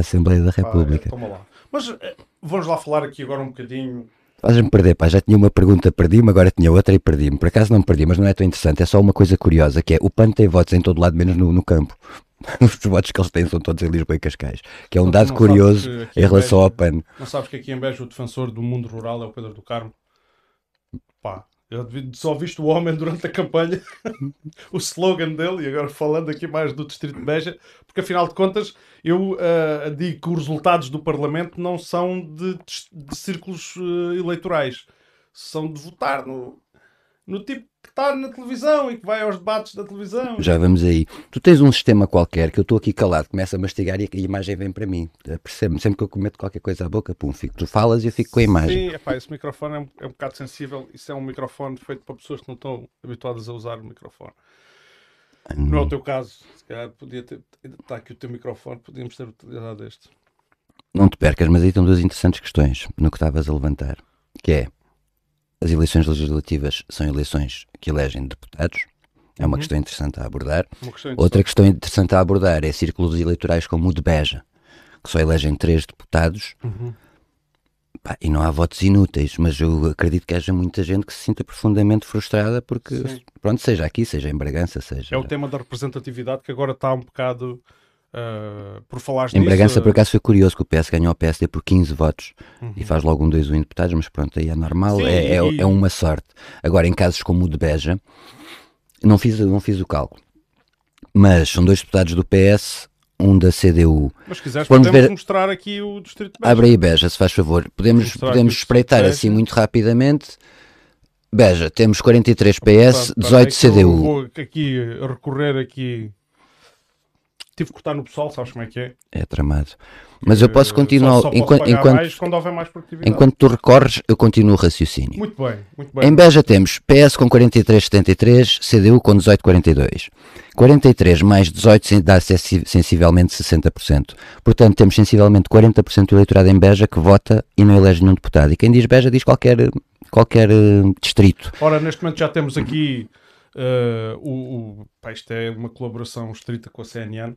Assembleia da Pá, é, República. lá. Mas eh, vamos lá falar aqui agora um bocadinho. Fazes-me perder, pá, já tinha uma pergunta, perdi-me, agora tinha outra e perdi-me. Por acaso não me perdi, mas não é tão interessante, é só uma coisa curiosa, que é o PAN tem votos em todo lado, menos no, no campo. Os votos que eles têm são todos em Lisboa e Cascais, que é um dado curioso em relação ao Beja- PAN. Não sabes que aqui em Beja o defensor do mundo rural é o Pedro do Carmo? Pá, eu só viste o homem durante a campanha, o slogan dele, e agora falando aqui mais do Distrito de Beja, porque afinal de contas eu ah, digo que os resultados do Parlamento não são de, de círculos ah, eleitorais, são de votar no, no tipo está na televisão e que vai aos debates da televisão. Já vamos aí. Tu tens um sistema qualquer que eu estou aqui calado, começo a mastigar e a imagem vem para mim. Percebe-me? Sempre que eu cometo qualquer coisa à boca, pum, fico. Tu falas e eu fico com a imagem. Sim, epá, esse microfone é um, é um bocado sensível. Isso é um microfone feito para pessoas que não estão habituadas a usar o microfone. Não é o teu caso. Se calhar podia ter. Está aqui o teu microfone, podíamos ter utilizado este. Não te percas, mas aí estão duas interessantes questões no que estavas a levantar, que é as eleições legislativas são eleições que elegem deputados, é uma Uhum. questão interessante a abordar. Questão Outra questão interessante a abordar é círculos eleitorais como o de Beja, que só elegem três deputados Uhum. Pá, e não há votos inúteis, mas eu acredito que haja muita gente que se sinta profundamente frustrada porque, Sim. pronto, seja aqui, seja em Bragança, seja É o tema da representatividade que agora está um bocado. Ah, por falar em. Bragança, por ah, acaso foi curioso que o PS ganhou o PSD por 15 votos uhum. e faz logo um 2 1 em deputados, mas pronto, aí é normal, Sim, é, é, e- é uma sorte. Agora, em casos como o de Beja, não fiz, não fiz o cálculo, mas são dois deputados do PS, um da CDU. Mas se quiseres, podemos ver- mostrar aqui o Distrito de Beja. Abre aí Beja, se faz favor. Podemos, podemos espreitar assim muito rapidamente. Beja, temos 43 PS, Portanto, espera 18 aí que eu CDU. Vou aqui recorrer aqui. Tive que cortar no pessoal, sabes como é que é? É tramado. Mas eu posso Eh, continuar. Só, só posso enquanto, pagar enquanto, mais quando houver mais produtividade. enquanto tu recorres, eu continuo o raciocínio. Muito bem, muito bem. Em Beja temos PS com 43,73, CDU com 18,42. 43 mais 18 sen- dá sensi- sensivelmente 60%. Portanto, temos sensivelmente 40% do eleitorado em Beja que vota e não elege nenhum deputado. E quem diz Beja diz qualquer, qualquer eh, distrito. Ora, neste momento já temos aqui eh, o, o- pá, isto é uma colaboração estrita com a CNN.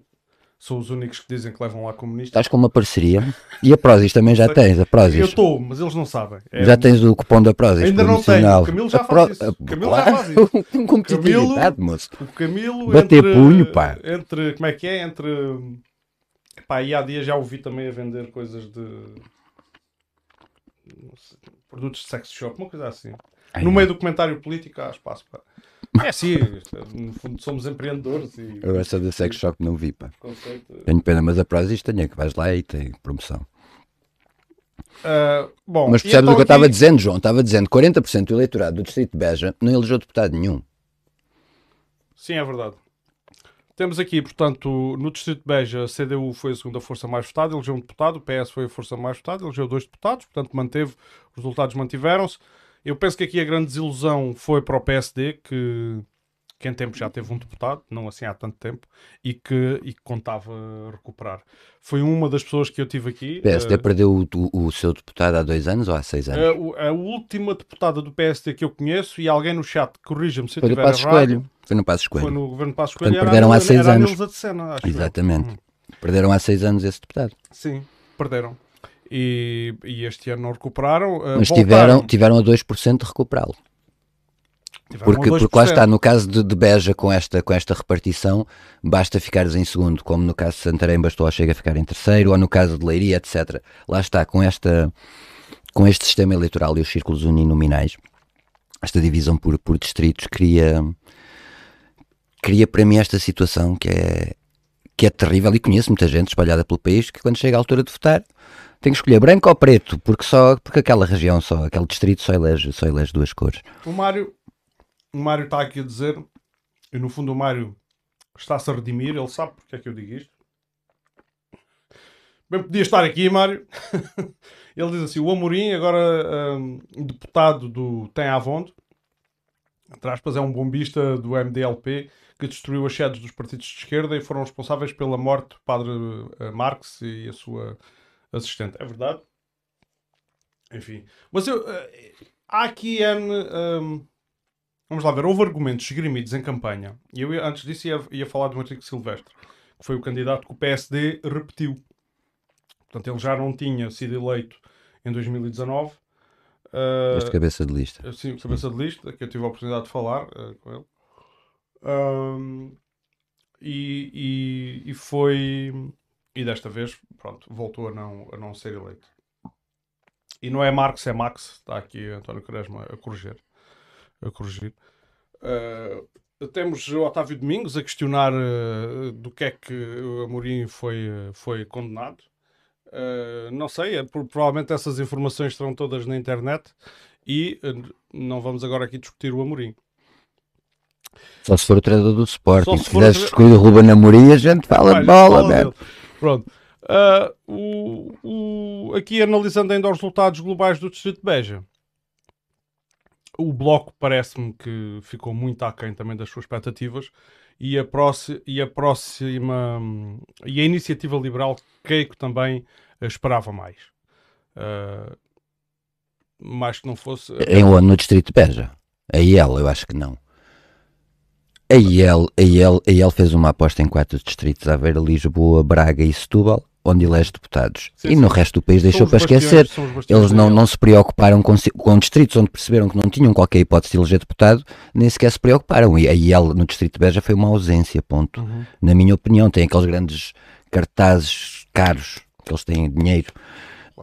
São os únicos que dizem que levam lá comunistas. Estás com uma parceria. E a Prozis também já tens, a Eu Prozis. estou, mas eles não sabem. É Já tens o cupom da Prozis. Ainda não tenho. O Camilo já faz isso. Camilo já claro, faz isso. Com competitividade, moço. O Camilo Bater entre, punho, pá. Entre, como é que é? Entre. Pá, aí há dias já ouvi também a vender coisas de. não sei, produtos de sex shop, uma coisa assim. Ai, no não. meio do comentário político há espaço para. É é, no fundo somos empreendedores e. Eu essa da Sex Shop não vi, pá. conceito. Tenho pena, mas a Prozis tenho, é que vais lá e tem promoção. Ah, bom, Mas percebes então o que eu estava aqui- dizendo, João? Estava dizendo que 40% do eleitorado do Distrito de Beja não elegeu deputado nenhum. Sim, é verdade. Temos aqui, portanto, no Distrito de Beja, a CDU foi a segunda força mais votada, elegeu um deputado, o PS foi a força mais votada, elegeu dois deputados, portanto, manteve, os resultados mantiveram-se. Eu penso que aqui a grande desilusão foi para o PSD, que, que em tempo já teve um deputado, não assim há tanto tempo, e que, e que contava recuperar. Foi uma das pessoas que eu tive aqui. O PSD eh, perdeu o, o- o seu deputado há dois anos ou há seis anos? a, o- a última deputada do PSD que eu conheço, e alguém no chat corrija-me se eu Foi estiver Passo errado, Escolho. Foi no Passo Escolho. foi no governo Passos Coelho. Portanto, a perderam há seis anos. Eu. Exatamente. Hum. Perderam há seis anos esse deputado. Sim, perderam. E, e este ano não recuperaram. uh, Mas voltaram. tiveram, tiveram a 2% de recuperá-lo. Porque, porque lá 2%. está, no caso de, de Beja, com esta, com esta repartição, basta ficares em segundo, como no caso de Santarém bastou a Chega a ficar em terceiro, ou no caso de Leiria, etc. Lá está, com, esta, com este sistema eleitoral e os círculos uninominais, esta divisão por, por distritos cria, cria para mim esta situação que é, que é terrível e conheço muita gente espalhada pelo país que quando chega a altura de votar tem que escolher branco ou preto, porque só porque aquela região, só aquele distrito só elege, só elege duas cores. O Mário o Mário está aqui a dizer, e no fundo o Mário está-se a redimir, ele sabe porque é que eu digo isto. Bem, podia estar aqui, Mário. ele diz assim: o Amorim, agora hum, deputado do Tem Avondo, aspas, é um bombista do MDLP que destruiu as sedes dos partidos de esquerda e foram responsáveis pela morte do padre eh, Marx e a sua assistente. É verdade? Enfim. Mas eu, eh, há aqui N. hum, vamos lá ver, houve argumentos esgrimidos em campanha. E eu, antes disso, ia, ia falar do Henrique Silvestre, que foi o candidato que o PSD repetiu. Portanto, ele já não tinha sido eleito em 2019. Este Uh, cabeça de lista. sim, cabeça de lista, que eu tive a oportunidade de falar uh, com ele. Um, e, e, e foi. E desta vez, pronto, voltou a não, a não ser eleito. E não é Marx, é Max. Está aqui António Quaresma a corrigir. A corrigir. Uh, temos o Otávio Domingos a questionar uh, do que é que o Amorim foi, foi condenado. Uh, não sei, é, provavelmente essas informações estarão todas na internet e não vamos agora aqui discutir o Amorim. Só se for o treinador do Sporting. Só se Se quiseres tre- escolher o Ruben Amorim, a gente fala Olha, de bola, dele. Pronto. Ah, o, o- aqui analisando ainda os resultados globais do Distrito de Beja. O Bloco parece-me que ficou muito aquém também das suas expectativas e a, próxima, e a próxima e a iniciativa liberal creio que também esperava mais. Ah, mais que não fosse Em? No Distrito de Beja. A IEL, eu acho que não. A IEL, a IEL, a IEL fez uma aposta em quatro distritos, Aveiro, Lisboa, Braga e Setúbal, onde elege deputados. Sim, e no sim. resto do país deixou para esquecer. Eles não, não se preocuparam com, com distritos onde perceberam que não tinham qualquer hipótese de eleger deputado, nem sequer se preocuparam. E a IEL no Distrito de Beja foi uma ausência, ponto. Uhum. Na minha opinião, tem aqueles grandes cartazes caros, que eles têm dinheiro,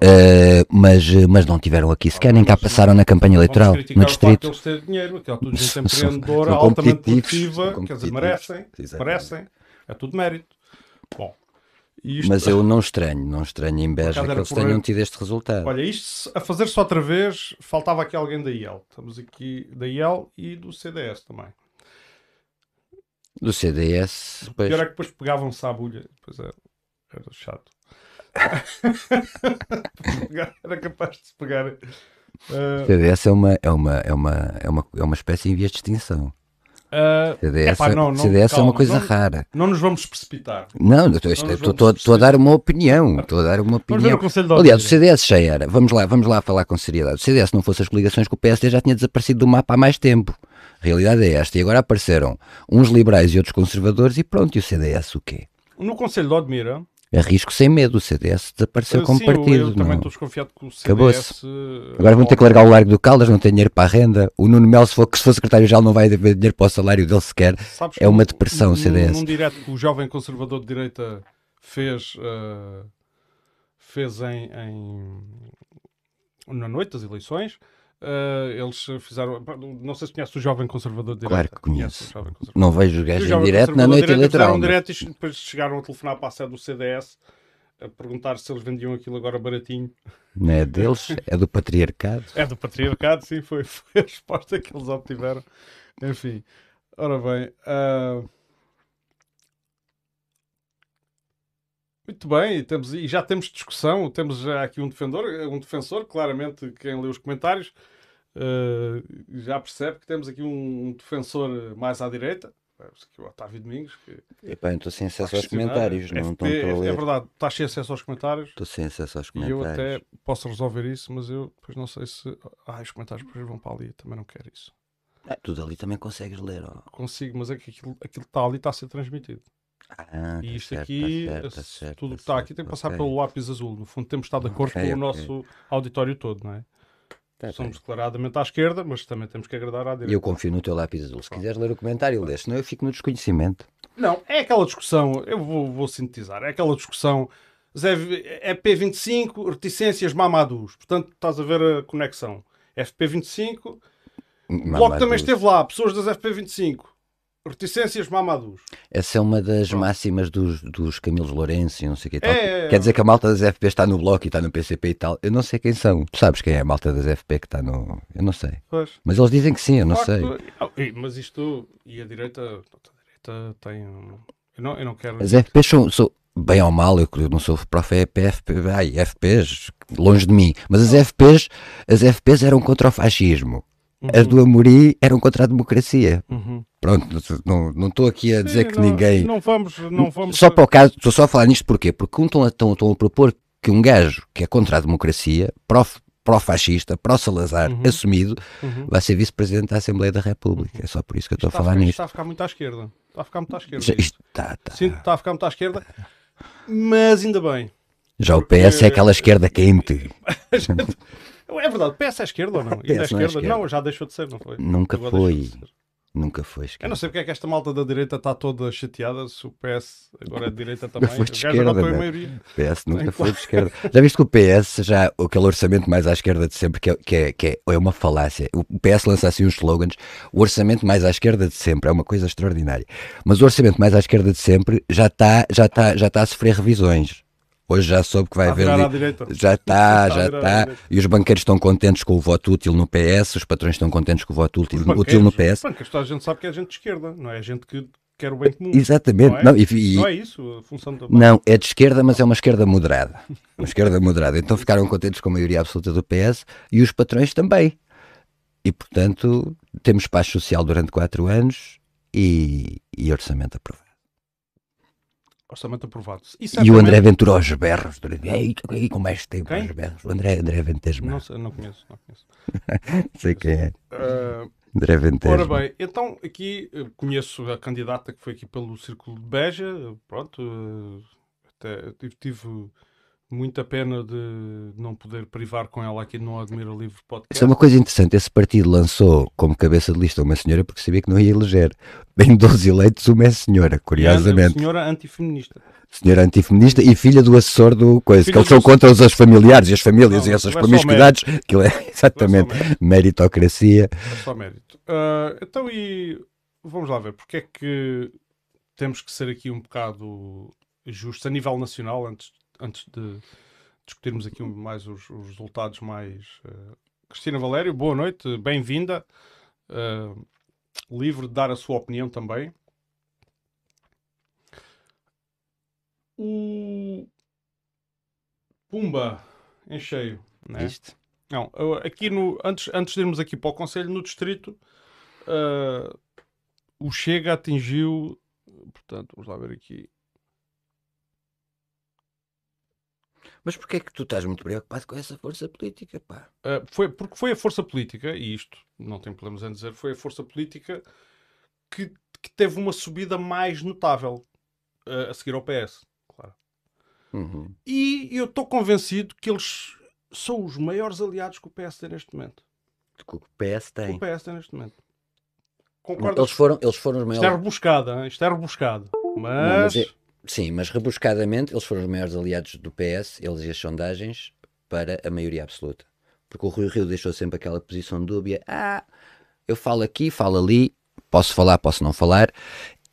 eh, mas, mas não tiveram aqui sequer, nem cá passaram na campanha eleitoral, no Distrito. eles dinheiro, aquilo é tudo gente empreendedora, altamente produtiva, quer dizer, merecem, merecem, é tudo mérito. Bom, isto, Mas eu não estranho, não estranho em Beja que eles tenham tido este resultado. olha, isto a fazer-se outra vez, faltava aqui alguém da IEL. Estamos aqui da IEL e do CDS também. Do CDS, O pois, pior é que depois pegavam-se à bulha, depois era, era chato. era capaz de se pegar. eh, CDS é uma, é, uma, é, uma, é, uma, é uma espécie em vias de extinção. eh, CDS, epá, não, não, CDS é calma, uma coisa não- rara. não nos vamos precipitar. Não, estou- a dar uma opinião. Estou a dar uma opinião. o Aliás, o. CDS já era. Vamos lá, vamos lá falar com seriedade. Se o CDS não fosse as coligações com o PSD, já tinha desaparecido do mapa há mais tempo. A realidade é esta. E agora apareceram uns liberais e outros conservadores e pronto. E o CDS o quê? No Conselho de Odmira, Arrisco sem medo. O CDS desapareceu eh, como sim, partido. eu, também não. estou desconfiado que o CDS... Acabou-se. Agora vão ter que largar o Largo do Caldas, não tem dinheiro para a renda. O Nuno Melo, se for, se for secretário-geral, não vai haver dinheiro para o salário dele sequer. Sabes É uma depressão o CDS. Num direto que o jovem conservador de direita fez, eh, fez em, em- na noite das eleições, eh, eles fizeram. Não sei se conhece o jovem conservador de direita. Claro que Conhece conheço. Não vejo os gajos em direto na noite de direita eleitoral. Fizeram mas- direto e depois chegaram a telefonar para a sede do CDS a perguntar se eles vendiam aquilo agora baratinho. Não é deles, é do patriarcado. É do patriarcado, sim, foi, foi a resposta que eles obtiveram. Enfim, ora bem. ah, Muito bem, e, temos, e já temos discussão, temos já aqui um defensor, um defensor claramente quem lê os comentários ah, já percebe que temos aqui um defensor mais à direita, aqui o Otávio Domingos, que Epá, estou sem acesso aos comentários, não estou a é, é ler. verdade, está cheio de acesso aos comentários. Estou sem acesso aos E eu comentários. até posso resolver isso, mas eu depois não sei se. Ah, os comentários depois vão para ali, também não quero isso. Ah, tudo ali também consegues ler. ó. Consigo, mas é que aquilo, aquilo que está ali está a ser transmitido. Ah, e tá isto certo, aqui, tá certo, tá se- certo, tudo o tá que está aqui tem que passar ok. pelo lápis azul. No fundo, temos estar de acordo Ok, com o nosso auditório todo, não é? Tá Somos bem. declaradamente à esquerda, mas também temos que agradar à E direita. eu confio no teu lápis azul. Se quiseres ler o comentário, lê. Senão eu fico no desconhecimento. Não, é aquela discussão, eu vou, vou sintetizar, é aquela discussão. Zé, FP25, reticências mamadus. Portanto, estás a ver a conexão. FP25, o Bloco também esteve lá, pessoas das FP25. Reticências mamadus. Essa é uma das máximas dos, dos Camilos Lourenço e não sei o que tal. É, é, Quer dizer que a malta das FP está no bloco e está no PCP e tal. Eu não sei quem são. Tu sabes quem é a malta das FP que está no. Eu não sei. Pois. Mas eles dizem que sim, eu não Claro sei. Ah, Mas isto. E a direita. A direita tem. Eu não, eu não quero. As FPs são, são- bem ou mal, eu não sou prof, é FP, ai, FPs, longe de mim, mas as FPs, as FPs eram contra o fascismo, as do Amorim eram contra a democracia. Uhum. Pronto, não- não estou aqui a dizer Sim, que não- ninguém. Não vamos. Não vamos Só para o caso, estou só a falar nisto porquê? Porque um estão a, a propor que um gajo que é contra a democracia, pró- pró-fascista, pró-Salazar, Uhum. assumido, Uhum. vai ser vice-presidente da Assembleia da República. É só por isso que eu estou a Está falar ficar, nisto. está a ficar muito à esquerda. Está a ficar muito à esquerda. Isto. Isto tá, tá. Sinto que está a ficar muito à esquerda. Mas ainda bem. Já o PS é aquela esquerda quente. é verdade, o PS é esquerda ou não? Ainda é não é esquerda. Não, já deixou de ser, não foi? Nunca Agora foi. Nunca foi Eu esquerda. não sei porque é que esta malta da direita está toda chateada se o PS agora é de direita também. foi de esquerda, não. maioria. O PS nunca foi de esquerda. Já viste que o PS, já aquele orçamento mais à esquerda de sempre, que é, que é, que é, é uma falácia. O PS lança assim uns slogans. O orçamento mais à esquerda de sempre é uma coisa extraordinária. Mas o orçamento mais à esquerda de sempre já está já está já está a sofrer revisões. Hoje já soube que vai a haver. li-. Já está, a já está. E os banqueiros estão contentes com o voto útil no PS, os patrões estão contentes com o voto útil, Os útil no PS. banqueiros, toda a gente sabe que é gente de esquerda, não é gente que quer o bem comum. Exatamente. Não é? Não, e- Não é isso a função Não, é de esquerda, mas é uma esquerda moderada. Uma esquerda moderada. Então ficaram contentes com a maioria absoluta do PS e os patrões também. E, portanto, temos paz social durante quatro anos e, e orçamento aprovado. Orçamento aprovado. E, E o André Ventura aos berros. Ei, ei, com mais tempo Quem? aos berros. O André, André Ventesma. Não sei, não conheço. Não conheço. sei quem é. Ah, André Ventesma. ora bem, então aqui eu conheço a candidata que foi aqui pelo Círculo de Beja. Pronto, ah, até tive, tive muita pena de não poder privar com ela aqui no Admira Livre Podcast. Isso é uma coisa interessante. Esse partido lançou como cabeça de lista uma senhora porque sabia que não ia eleger. Em 12 eleitos, uma é senhora, é curiosamente. Senhora antifeminista. senhora antifeminista e filha do assessor do coisa, Filha que eles são contra os, familiares e as famílias Não, e essas é promiscuidades, aquilo é exatamente é só meritocracia. É só mérito. Ah, então, e vamos lá ver, porque é que temos que ser aqui um bocado justos a nível nacional antes, antes de discutirmos aqui mais os, os resultados mais. ah, Cristina Valério, boa noite, bem-vinda. Ah, livre de dar a sua opinião também. O Pumba em cheio, né? Isto. Não, aqui no, antes, antes de irmos aqui para o Conselho, no Distrito, ah, o Chega atingiu. Portanto, vamos lá ver aqui. Mas porquê é que tu estás muito preocupado com essa força política, pá? Ah, foi, porque foi a força política, e isto não tem problemas em dizer, foi a força política que, que teve uma subida mais notável ah, a seguir ao PS, claro. Uhum. E eu estou convencido que eles são os maiores aliados que o PS tem neste momento. Que o PS tem. o PS tem neste momento. Não, Concordas? Eles foram, eles foram os Isto é maiores. rebuscado, hein? isto é rebuscado. mas Mas, é- Sim, mas rebuscadamente eles foram os maiores aliados do PS, eles e as sondagens, para a maioria absoluta. Porque o Rui Rio deixou sempre aquela posição dúbia. Ah, eu falo aqui, falo ali, posso falar, posso não falar.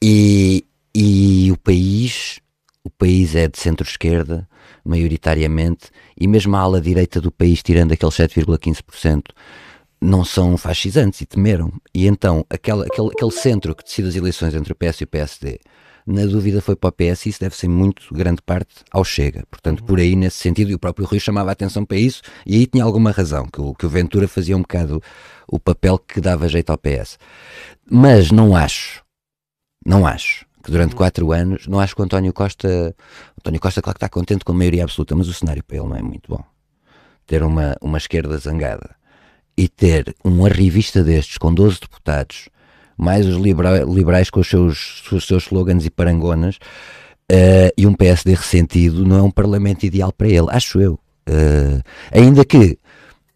E, e o país, o país é de centro-esquerda, maioritariamente, e mesmo a ala direita do país, tirando aqueles 7,15%, não são fascisantes e temeram. E então, aquela, aquele, aquele centro que decide as eleições entre o PS e o PSD, na dúvida foi para o PS e isso deve ser muito grande parte ao Chega. Portanto, por aí, nesse sentido, e o próprio Rui chamava a atenção para isso, e aí tinha alguma razão, que o, que o Ventura fazia um bocado o papel que dava jeito ao PS. Mas não acho, não acho, que durante quatro anos, não acho que o António Costa, António Costa, claro que está contente com a maioria absoluta, mas o cenário para ele não é muito bom. Ter uma, uma esquerda zangada e ter um arrivista destes com 12 deputados, mais os libera- liberais com os seus, os seus slogans e parangonas, eh, e um PSD ressentido, não é um parlamento ideal para ele, acho eu. Eh, ainda que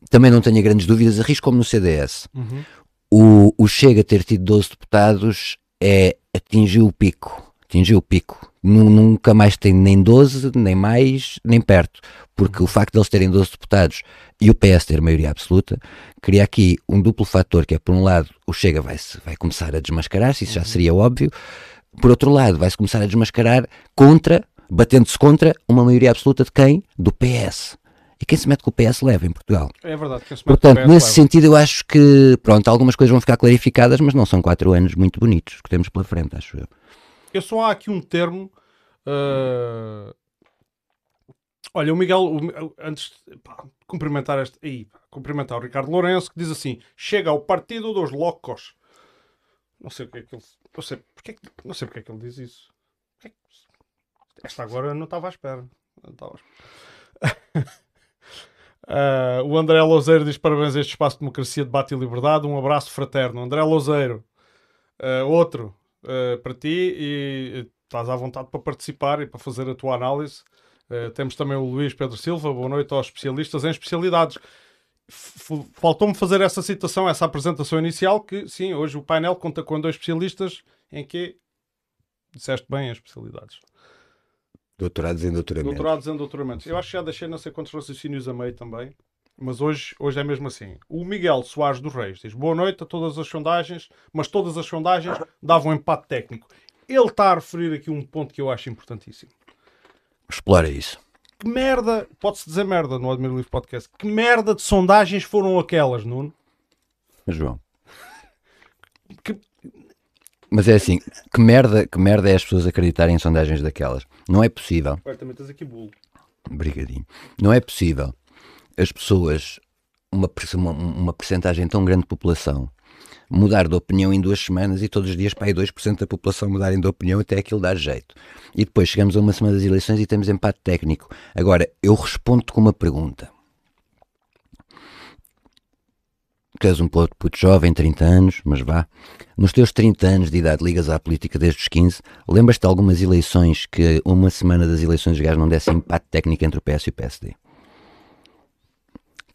também não tenha grandes dúvidas, arrisco como no CDS. Uhum. O, o Chega ter tido 12 deputados é atingiu o pico. Atingiu o pico. Nu- Nunca mais tem nem 12, nem mais, nem perto. Porque o facto de eles terem 12 deputados e o PS ter maioria absoluta, cria aqui um duplo fator, que é, por um lado, o Chega vai, vai começar a desmascarar-se, isso já seria óbvio. Por outro lado, vai-se começar a desmascarar contra, batendo-se contra, uma maioria absoluta de quem? Do PS. E quem se mete com o PS leva em Portugal. É verdade. Quem se mete Portanto, com o PS nesse leva. sentido, eu acho que, pronto, algumas coisas vão ficar clarificadas, mas não são quatro anos muito bonitos que temos pela frente, acho eu. Eu só há aqui um termo. ah, Olha, o Miguel, o antes pá, cumprimentar este. Aí, pá, cumprimentar o Ricardo Lourenço, que diz assim: chega ao partido dos loucos. Não sei o que é que ele. Não sei porque, é não sei porque é que ele diz isso. Porque é Esta agora não estava à espera. Não estava à espera. Ah, o André Louzeiro diz parabéns a este espaço de democracia, debate e liberdade. Um abraço fraterno. André Louzeiro, ah, outro ah, para ti e eh, estás à vontade para participar e para fazer a tua análise. Uh, temos também o Luís Pedro Silva, boa noite aos especialistas em especialidades. Faltou-me fazer essa citação, essa apresentação inicial, que sim, hoje o painel conta com dois especialistas em que disseste bem as especialidades. Doutorados em doutoramento. Doutorados em doutoramento. Eu acho que já deixei não sei quantos raciocínios a meio também, mas hoje, hoje é mesmo assim. O Miguel Soares dos Reis diz boa noite a todas as sondagens, mas todas as sondagens davam um empate técnico. Ele está a referir aqui um ponto que eu acho importantíssimo. Explora isso. Que merda, pode-se dizer merda no Admiro Livre Podcast, que merda de sondagens foram aquelas, Nuno? João. Que... Mas é assim, que merda, que merda é as pessoas acreditarem em sondagens daquelas? Não é possível. Ué, também tens aqui bolo. Obrigadinho. Não é possível as pessoas, uma, uma, uma percentagem tão grande de população, mudar de opinião em duas semanas e todos os dias para aí 2% da população mudarem de opinião até aquilo dar jeito. E depois chegamos a uma semana das eleições e temos empate técnico. Agora, eu respondo com uma pergunta. Tu és um puto, puto jovem, 30 anos, mas vá. Nos teus 30 anos de idade ligas à política desde os 15, lembras-te de algumas eleições que uma semana das eleições os gajos não desse empate técnico entre o PS e o PSD?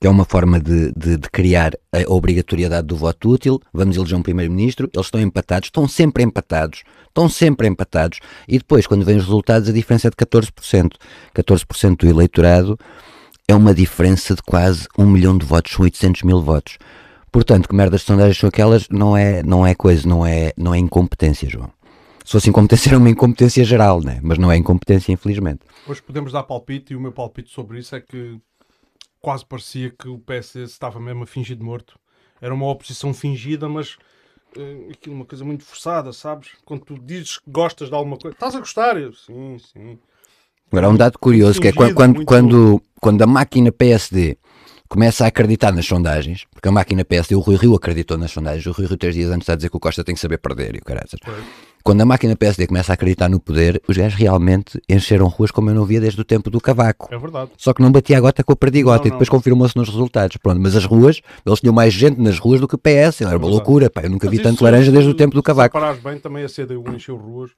É uma forma de, de, de, criar a obrigatoriedade do voto útil. Vamos eleger um primeiro-ministro, eles estão empatados, estão sempre empatados, estão sempre empatados, e depois, quando vêm os resultados, a diferença é de 14%. 14% do eleitorado é uma diferença de quase um milhão de votos, são 800 mil votos. Portanto, que merdas sondagens são aquelas, não é, não é coisa, não é, não é incompetência, João. Se fosse incompetência, era uma incompetência geral, né? mas não é incompetência, infelizmente. Hoje podemos dar palpite, e o meu palpite sobre isso é que quase parecia que o PS estava mesmo a fingir de morto. Era uma oposição fingida, mas uh, aquilo uma coisa muito forçada, sabes? Quando tu dizes que gostas de alguma coisa, estás a gostar? Eu, sim, sim. Agora, um dado curioso, que é quando, quando, quando, quando a máquina PSD começa a acreditar nas sondagens, porque a máquina PSD, o Rui Rio acreditou nas sondagens, o Rui Rio três dias antes está a dizer que o Costa tem que saber perder e o caralho. Quando a máquina PSD começa a acreditar no poder, os gajos realmente encheram ruas como eu não via desde o tempo do Cavaco. É verdade. Só que não batia a gota com o perdigota e depois confirmou-se nos resultados. Pronto, mas as ruas, eles tinham mais gente nas ruas do que o PS. Era uma loucura, pá. Eu nunca mas vi tanto laranja desde o tempo do Cavaco. Se bem, também a CDU encheu ruas.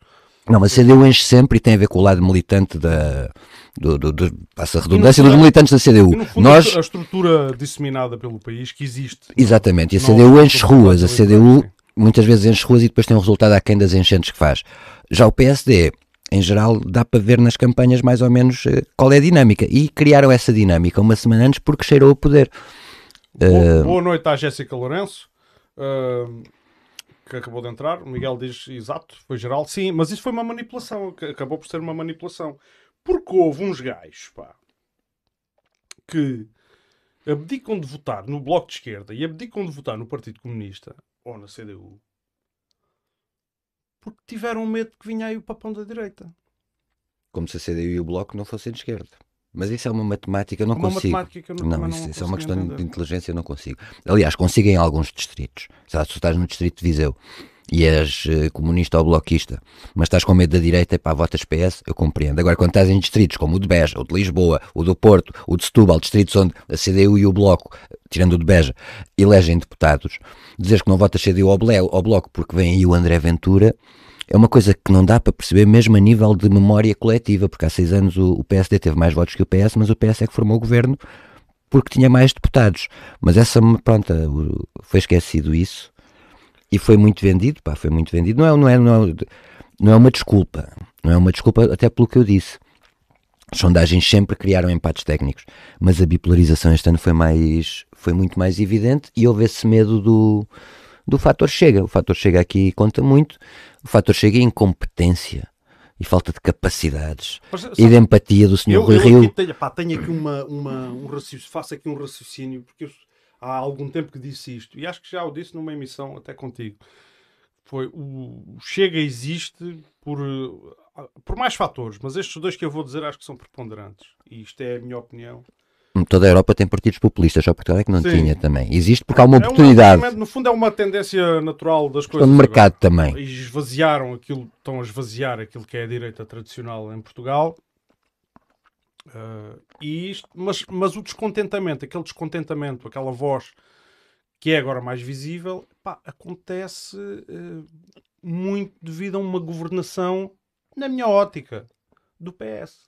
Não, mas a CDU enche sempre e tem a ver com o lado militante da. Do, do, do, passa a redundância dos militantes da CDU. Fundo, Nós... A estrutura disseminada pelo país que existe. Exatamente, e a CDU enche ruas. A CDU muitas vezes enche ruas e depois tem um resultado aquém das enchentes que faz. Já o PSD, em geral, dá para ver nas campanhas mais ou menos eh, qual é a dinâmica. E criaram essa dinâmica uma semana antes porque cheirou o poder. Boa, uh... boa noite à Jéssica Lourenço. Uh que acabou de entrar, o Miguel diz exato, foi geral, sim, mas isso foi uma manipulação, acabou por ser uma manipulação. Porque houve uns gajos, pá, que abdicam de votar no Bloco de Esquerda e abdicam de votar no Partido Comunista ou na CDU porque tiveram medo que vinha aí o papão da direita. Como se a CDU e o Bloco não fossem de esquerda. Mas isso é uma matemática, eu não uma consigo. Matemática eu não, não, isso, não isso é uma questão entender. de inteligência, eu não consigo. Aliás, consigo em alguns distritos. Se estás no distrito de Viseu e és uh, comunista ou bloquista, mas estás com medo da direita, pá, votas PS, eu compreendo. Agora, quando estás em distritos como o de Beja, o de Lisboa, o do Porto, o de Setúbal, distritos onde a CDU e o Bloco, tirando o de Beja, elegem deputados, dizeres que não votas CDU ao Bloco porque vem aí o André Ventura, é uma coisa que não dá para perceber mesmo a nível de memória coletiva, porque há seis anos o, PSD teve mais votos que o PS, mas o PS é que formou o governo porque tinha mais deputados. Mas essa, pronto, foi esquecido isso e foi muito vendido, pá, foi muito vendido. Não é, não é, não é, não é uma desculpa, não é uma desculpa até pelo que eu disse. As sondagens sempre criaram empates técnicos, mas a bipolarização este ano foi mais, foi muito mais evidente e houve esse medo do, do fator chega. O fator chega aqui conta muito. O fator chega é incompetência e falta de capacidades Mas, sabe, e de empatia do senhor Rui Rio. Tenho, pá, tenho aqui uma, uma, um raciocínio, faço aqui um raciocínio, porque eu, há algum tempo que disse isto, e acho que já o disse numa emissão até contigo. Foi o Chega existe por, por mais fatores, mas estes dois que eu vou dizer acho que são preponderantes. E isto é a minha opinião. Toda a Europa tem partidos populistas, só Portugal é que não Sim. tinha também. Existe porque há uma é oportunidade. Uma, no fundo, é uma tendência natural das coisas. No mercado agora. também. E esvaziaram aquilo, estão a esvaziar aquilo que é a direita tradicional em Portugal. Uh, e isto, mas, mas o descontentamento, aquele descontentamento, aquela voz que é agora mais visível, pá, acontece uh, muito devido a uma governação, na minha ótica, do PS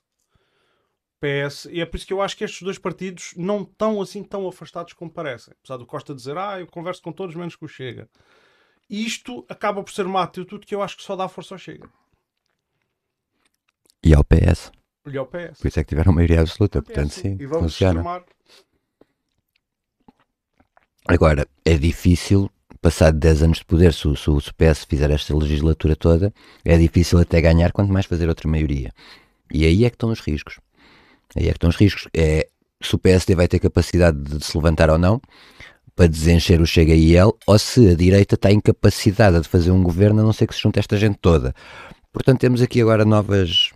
PS, e é por isso que eu acho que estes dois partidos não estão assim tão afastados como parecem. Apesar do Costa dizer, ah, eu converso com todos menos com o Chega. Isto acaba por ser uma atitude que eu acho que só dá força ao Chega. E ao PS. Ao PS. Por isso é que tiveram maioria absoluta, portanto sim, E vamos funciona. extremar. Agora, é difícil, passado 10 anos de poder, se, o- se o PS fizer esta legislatura toda, é difícil até ganhar, quanto mais fazer outra maioria. E aí é que estão os riscos. Aí é que estão os riscos. É se o PSD vai ter capacidade de se levantar ou não para desencher o Chega e ele, ou se a direita está incapacitada de fazer um governo, a não ser que se junte esta gente toda. Portanto, temos aqui agora novas.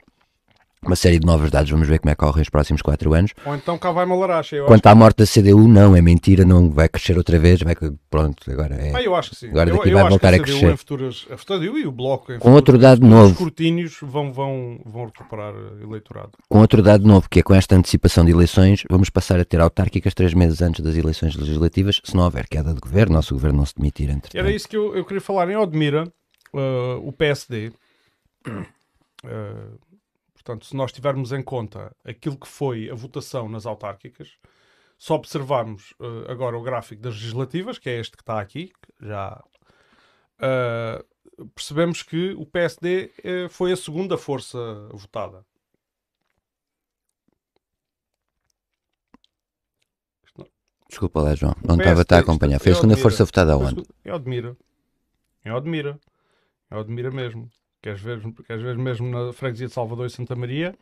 Uma série de novos dados, vamos ver como é que correm os próximos 4 anos. Ou então cá vai uma laracha. Eu, Quanto à morte da CDU, não, é mentira, não vai crescer outra vez, vai, pronto, agora é. Ah, eu acho que sim. Agora eu, daqui eu vai acho voltar a CDU crescer. Em futuras, a CDU e o Bloco em Com outro futuros- dado novo. escrutínios vão, vão, vão recuperar eh, eleitorado. Com outro dado novo, que é com esta antecipação de eleições, vamos passar a ter autárquicas três meses antes das eleições legislativas, se não houver queda de governo, ou se o governo não se demitir entretanto. Era isso que eu, eu queria falar. Em Odmira, eh, o PSD, eh, portanto, se nós tivermos em conta aquilo que foi a votação nas autárquicas, se observarmos eh, agora o gráfico das legislativas, que é este que está aqui, que já eh, percebemos que o PSD eh, foi a segunda força votada. Desculpa lá, João, não estava a PSD acompanhar. Foi a é segunda força votada aonde? É Odmira. É Odmira. É Odmira mesmo. Queres ver, queres ver mesmo na freguesia de Salvador e Santa Maria?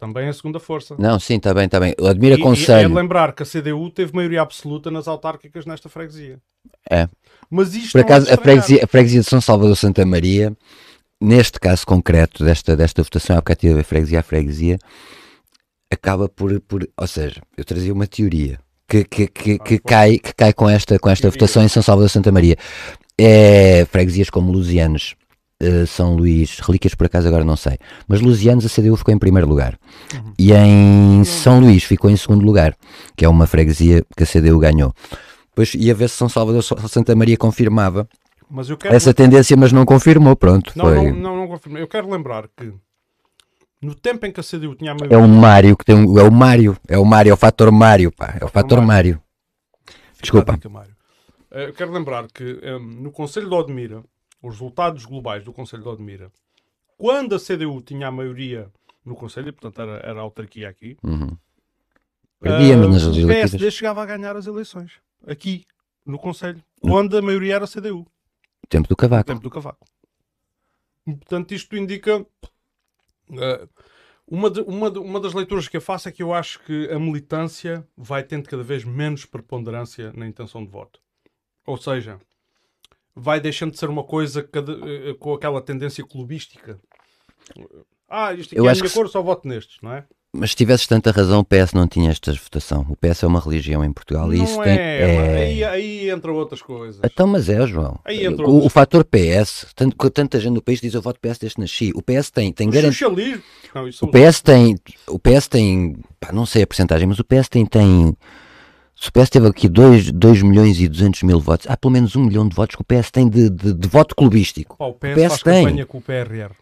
Também é a segunda força. Não, sim, está bem, está bem. Admira E- e é Conselho. lembrar que a CDU teve maioria absoluta nas autárquicas nesta freguesia. É. Mas isto Por é acaso, de a freguesia, a freguesia de São Salvador Santa Maria, neste caso concreto desta, desta votação, bocado tive a freguesia a freguesia, acaba por, por. Ou seja, eu trazia uma teoria que, que, que, que força. cai, que cai com esta, com esta Teoria. votação em São Salvador Santa Maria. É freguesias como Lusianos, eh, São Luís, Relíquias por acaso agora não sei, mas Lusianos a CDU ficou em primeiro lugar. Uhum. E em São Luís ficou em segundo lugar, que é uma freguesia que a CDU ganhou. Depois ia ver se São Salvador Santa Maria confirmava Mas eu quero essa tendência, mas não confirmou, pronto. não, foi. não, não, não confirmo. Eu quero lembrar que no tempo em que a CDU tinha a É maioria o Mário que tem um, é o Mário, é o Mário, é o fator Mário, pá, é o fator Mário. Mário. Desculpa. Mário. Eh, Eu quero lembrar que em, no Conselho de Odmira, os resultados globais do Conselho de Odmira, quando a CDU tinha a maioria no Conselho, portanto era, era a autarquia aqui, Uhum. Nas o. PSD chegava a ganhar as eleições, aqui, no Conselho, quando a maioria era a CDU, Tempo do cavaco. tempo do Cavaco. Portanto, isto indica... eh, uma, de- uma, de- uma das leituras que eu faço é que eu acho que a militância vai tendo cada vez menos preponderância na intenção de voto. Ou seja, vai deixando de ser uma coisa cada- eh, com aquela tendência clubística. Ah, isto aqui Eu é a minha que cor, só voto nestes, não é? Mas se tivesses tanta razão, o PS não tinha esta votação. O PS é uma religião em Portugal e não isso é, tem. é- Aí, aí entra outras coisas. Então, mas é, João. O, o outras- fator PS, tanto, tanta gente no país diz eu voto PS desde nasci. O PS tem, tem O socialismo. Não, O PS tem, o PS tem, pá, não sei a porcentagem, mas o PS tem, tem se o PS teve aqui 2, 2 milhões e 200 mil votos, há pelo menos um milhão de votos que o PS tem de, de, de voto clubístico. Pá, o PS, PS faz tem. campanha com o PRR.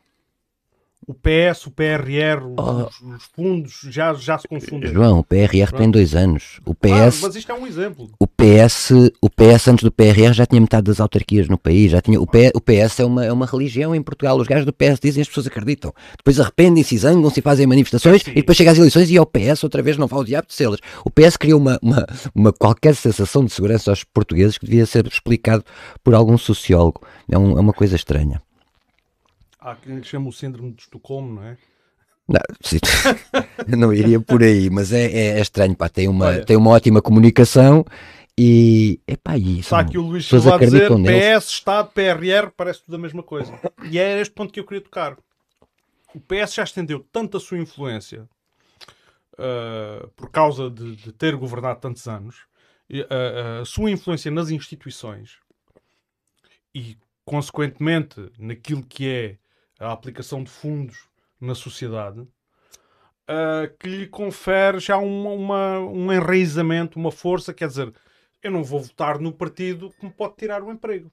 O PS, o PRR, os, Oh. os- os fundos já, já se confundem. João, o PRR tem dois anos. O Ah, PS, mas isto é um exemplo. o PS, o PS antes do PRR já tinha metade das autarquias no país, já tinha, o, P- o PS é uma, é uma religião em Portugal, os gajos do PS dizem as pessoas acreditam, depois arrependem-se, zangam-se e fazem manifestações Sim. e depois chega às eleições e ao PS outra vez não vai o diabo de selas. O PS criou uma, uma, uma qualquer sensação de segurança aos portugueses que devia ser explicado por algum sociólogo, é, um- é uma coisa estranha. Há quem lhe chama o síndrome de Estocolmo, não é? Não, sim, não iria por aí, mas é, é- é estranho, pá, tem uma, Olha. tem uma ótima comunicação e, epá, e Está aqui o Luís Silva a dizer neles. PS, Estado, PRR, parece tudo a mesma coisa. E é este ponto que eu queria tocar. O PS já estendeu tanto a sua influência ah, por causa de, de ter governado tantos anos, e, ah, a sua influência nas instituições e, consequentemente, naquilo que é a aplicação de fundos na sociedade, ah, que lhe confere já uma, uma- um enraizamento, uma força, quer dizer, eu não vou votar no partido que me pode tirar o emprego.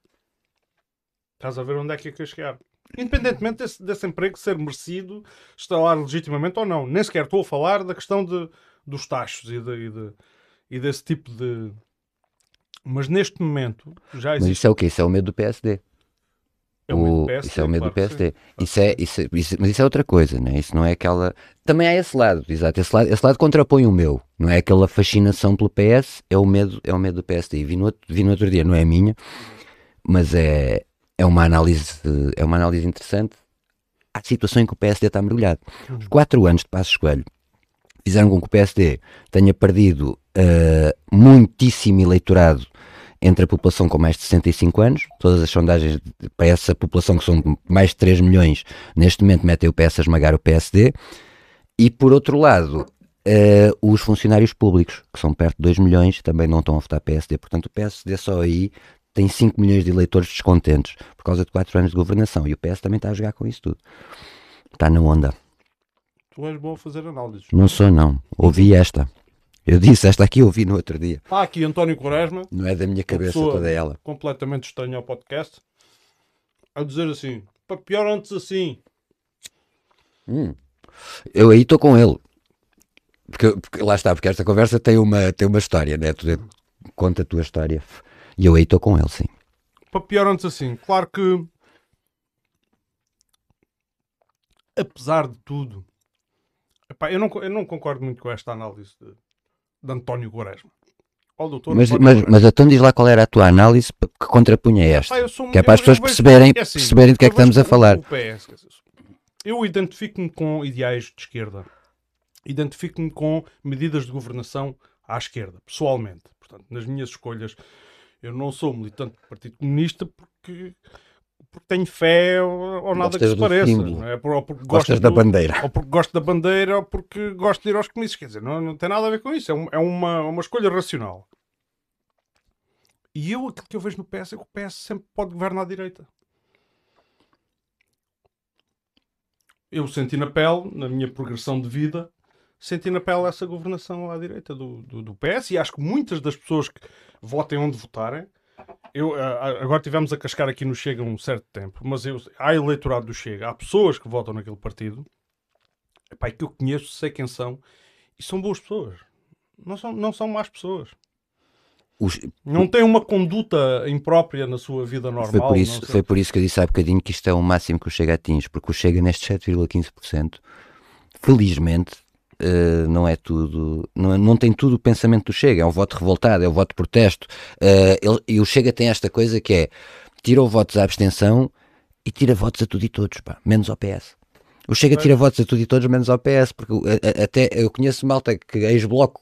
Estás a ver onde é que eu quero chegar? Independentemente desse, desse emprego ser merecido, estar lá legitimamente ou não. Nem sequer estou a falar da questão de, dos taxos e, de, e, de, e desse tipo de. Mas neste momento já Mas existe. isso é o quê? Isso é o medo do PSD. É o medo do O- PSD, isso é o medo claro do PSD. Isso é, isso, isso- mas isso é outra coisa, né? Isso não é aquela. Também há esse lado, exato. Esse lado, esse lado contrapõe o meu. Não é aquela fascinação pelo PS, é o medo, é o medo do PSD. E vi no, outro, vi no outro dia, não é a minha, mas é, é uma análise, é uma análise interessante à situação em que o PSD está mergulhado. Os quatro anos de Passos Coelho fizeram com que o PSD tenha perdido eh, muitíssimo eleitorado entre a população com mais de 65 anos. Todas as sondagens para essa população, que são mais de 3 milhões, neste momento metem o PS a esmagar o PSD. E por outro lado, eh, os funcionários públicos, que são perto de 2 milhões, também não estão a votar PSD. Portanto, o PSD só aí tem 5 milhões de eleitores descontentes por causa de 4 anos de governação. E o PS também está a jogar com isso tudo. Está na onda. Tu és bom a fazer análises. Não sou, não. Ouvi esta. Eu disse, esta aqui eu ouvi no outro dia. Há aqui António Quaresma, Não é da minha cabeça toda ela. completamente estranho ao podcast, a dizer assim: para pior antes assim. Eu aí estou com ele. Porque, porque lá está, porque esta conversa tem uma, tem uma história, né? Tu conta a tua história. E eu aí estou com ele, sim. Para pior antes assim. Claro que, apesar de tudo, epá, eu, não, eu não concordo muito com esta análise de, de António Quaresma. Mas, mas, mas então diz lá qual era a tua análise que contrapunha esta. Sou- que é para as eu- pessoas eu vejo- perceberem, é assim, perceberem do que é que estamos a falar. PS, eu identifico-me com ideais de esquerda. Identifico-me com medidas de governação à esquerda, pessoalmente. Portanto, nas minhas escolhas, eu não sou militante do Partido Comunista porque, porque tenho fé ou, ou nada que se pareça. é? Ou porque Gostas gosto da do- bandeira. ou porque gosto da bandeira ou porque gosto de ir aos comícios. Quer dizer, não, não tem nada a ver com isso. É, um- é uma, uma escolha racional. E eu, aquilo que eu vejo no PS é que o PS sempre pode governar à direita. Eu senti na pele, na minha progressão de vida, senti na pele essa governação à direita do, do, do PS e acho que muitas das pessoas que votem onde votarem. Eu, ah, agora tivemos a cascar aqui no Chega um certo tempo, mas eu, há eleitorado do Chega, há pessoas que votam naquele partido epá, que eu conheço, sei quem são, e são boas pessoas. Não são, não são más pessoas. Os- Não têm uma conduta imprópria na sua vida normal. foi, por isso, foi por isso que eu disse há bocadinho que isto é o máximo que o Chega atinge, porque o Chega nestes 7,15%, felizmente, eh, não é tudo, não, é- não tem tudo o pensamento do Chega, é um voto revoltado, é um voto de protesto. Eh, ele- e o Chega tem esta coisa que é tira os votos à abstenção e tira votos a tudo e todos, pá, menos ao PS. O Chega tira votos a tudo e todos, menos ao PS, porque a- a- até eu conheço malta que é ex-bloco,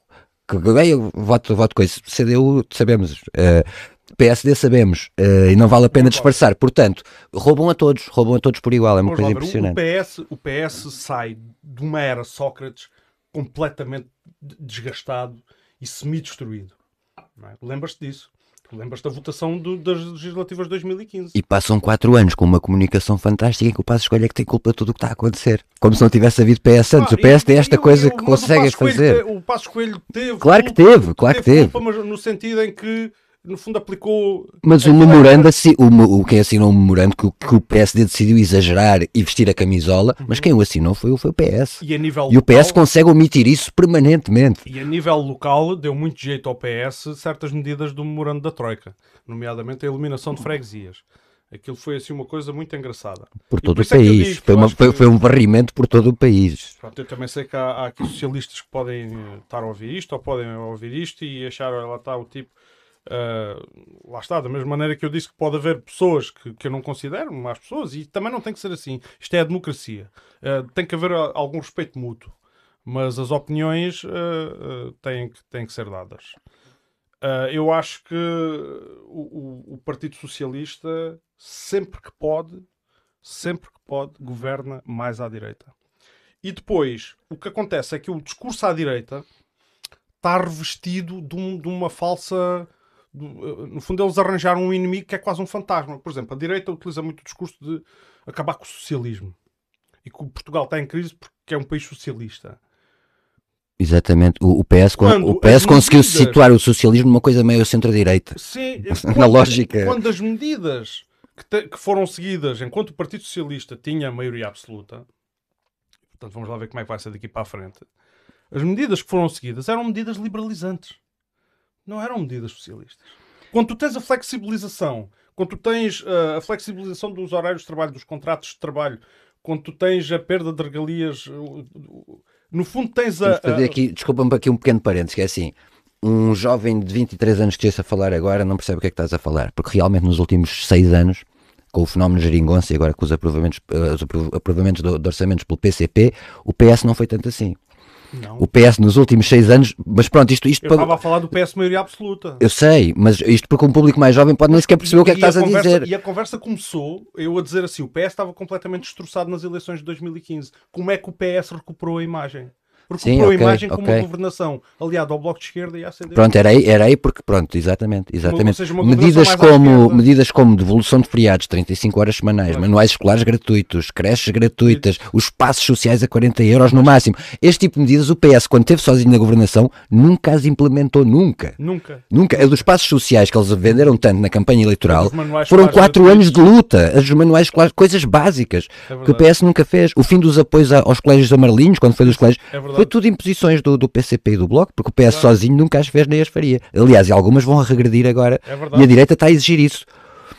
que ganha voto, voto coisa. CDU sabemos, eh, PSD sabemos, eh, e não vale a pena disfarçar. Portanto, roubam a todos, roubam a todos por igual, é uma lá coisa o- impressionante. O PS, o PS sai de uma era Sócrates completamente de- desgastado e semi-destruído. é? Lembras-te disso? Tu Lembras-te da votação do- das legislativas de 2015? E passam quatro anos com uma comunicação fantástica em que o Passo Escolha é que tem culpa de tudo o que está a acontecer. Como se não tivesse havido PS antes. Ah, o PS tem e- esta e o- coisa e o- que consegue Coelho fazer. O Passo Coelho teve. Claro que culpa, teve, claro que teve. culpa, mas no sentido em que, no fundo, aplicou. Mas o memorando, era- assi- o, o quem assinou o memorando que, o- que o PSD decidiu exagerar e vestir a camisola, mas quem o assinou foi, o- foi o PS. E a nível E o PS consegue omitir isso permanentemente. E a nível local deu muito jeito ao PS certas medidas do memorando da Troika, nomeadamente a eliminação de freguesias. Aquilo foi assim uma coisa muito engraçada. Por todo por o é país. digo Foi, uma- foi- que- foi um varrimento por todo o país. Pronto, eu também sei que há, há aqui socialistas que podem eh, estar a ouvir isto ou podem ouvir isto e achar, "Olha, lá está o tipo. Ah, lá está, da mesma maneira que eu disse que pode haver pessoas que, que eu não considero más pessoas e também não tem que ser assim. Isto é a democracia. Ah, tem que haver ah, algum respeito mútuo, mas as opiniões ah, têm, que, têm que ser dadas. Eu acho que o, o- o Partido Socialista, sempre que pode, sempre que pode, governa mais à direita. E depois, o que acontece é que o discurso à direita está revestido de, um- de uma falsa. Eh, no fundo, eles arranjaram um inimigo que é quase um fantasma. Por exemplo, a direita utiliza muito o discurso de acabar com o socialismo. E que o Portugal está em crise porque é um país socialista. Exatamente. O, o PS, Quando o PS conseguiu medidas- situar o socialismo numa coisa meio centro-direita. Sim, Na lógica. Quando as medidas que, te, que, foram seguidas enquanto o Partido Socialista tinha a maioria absoluta. Portanto, vamos lá ver como é que vai ser daqui para a frente. As medidas que foram seguidas eram medidas liberalizantes. Não eram medidas socialistas. Quando tu tens a flexibilização, quando tu tens uh, a flexibilização dos horários de trabalho, dos contratos de trabalho, quando tu tens a perda de regalias, no fundo tens a. a... Aqui, desculpa-me aqui um pequeno parênteses, que é assim. Um jovem de 23 anos que esteja a falar agora não percebe o que é que estás a falar, porque realmente nos últimos 6 anos com o fenómeno geringonça e agora com os aprovamentos, uh, os aprovamentos de orçamentos pelo PCP, o PS não foi tanto assim. Não. O PS nos últimos seis anos, mas pronto, isto. isto eu para... estava a falar do PS maioria absoluta. Eu sei, mas isto porque um público mais jovem pode nem sequer perceber e, o que é que estás a, conversa, dizer. E a conversa começou, eu a dizer assim: o PS estava completamente destroçado nas eleições de 2015. Como é que o PS recuperou a imagem? Recuperou Sim, okay, a imagem como okay. uma governação aliada ao Bloco de Esquerda e à CDU. Pronto, era aí, era aí porque, pronto, exatamente, exatamente. Uma, seja, uma medidas, como, medidas como devolução de feriados, 35 horas semanais, manuais escolares gratuitos, creches gratuitas, os passos sociais a 40 euros no máximo. Este tipo de medidas, o PS, quando esteve sozinho na governação, nunca as implementou, nunca. Nunca. Nunca. É dos passos sociais que eles venderam tanto na campanha eleitoral, foram quatro anos de luta. Os manuais escolares, coisas básicas, é que o PS nunca fez. O fim dos apoios aos colégios amarelinhos, quando foi dos colégios, foi tudo imposições do, do PCP e do Bloco, porque o PS claro. sozinho nunca as fez nem as faria. Aliás, e algumas vão a regredir agora. É e a direita está a exigir isso.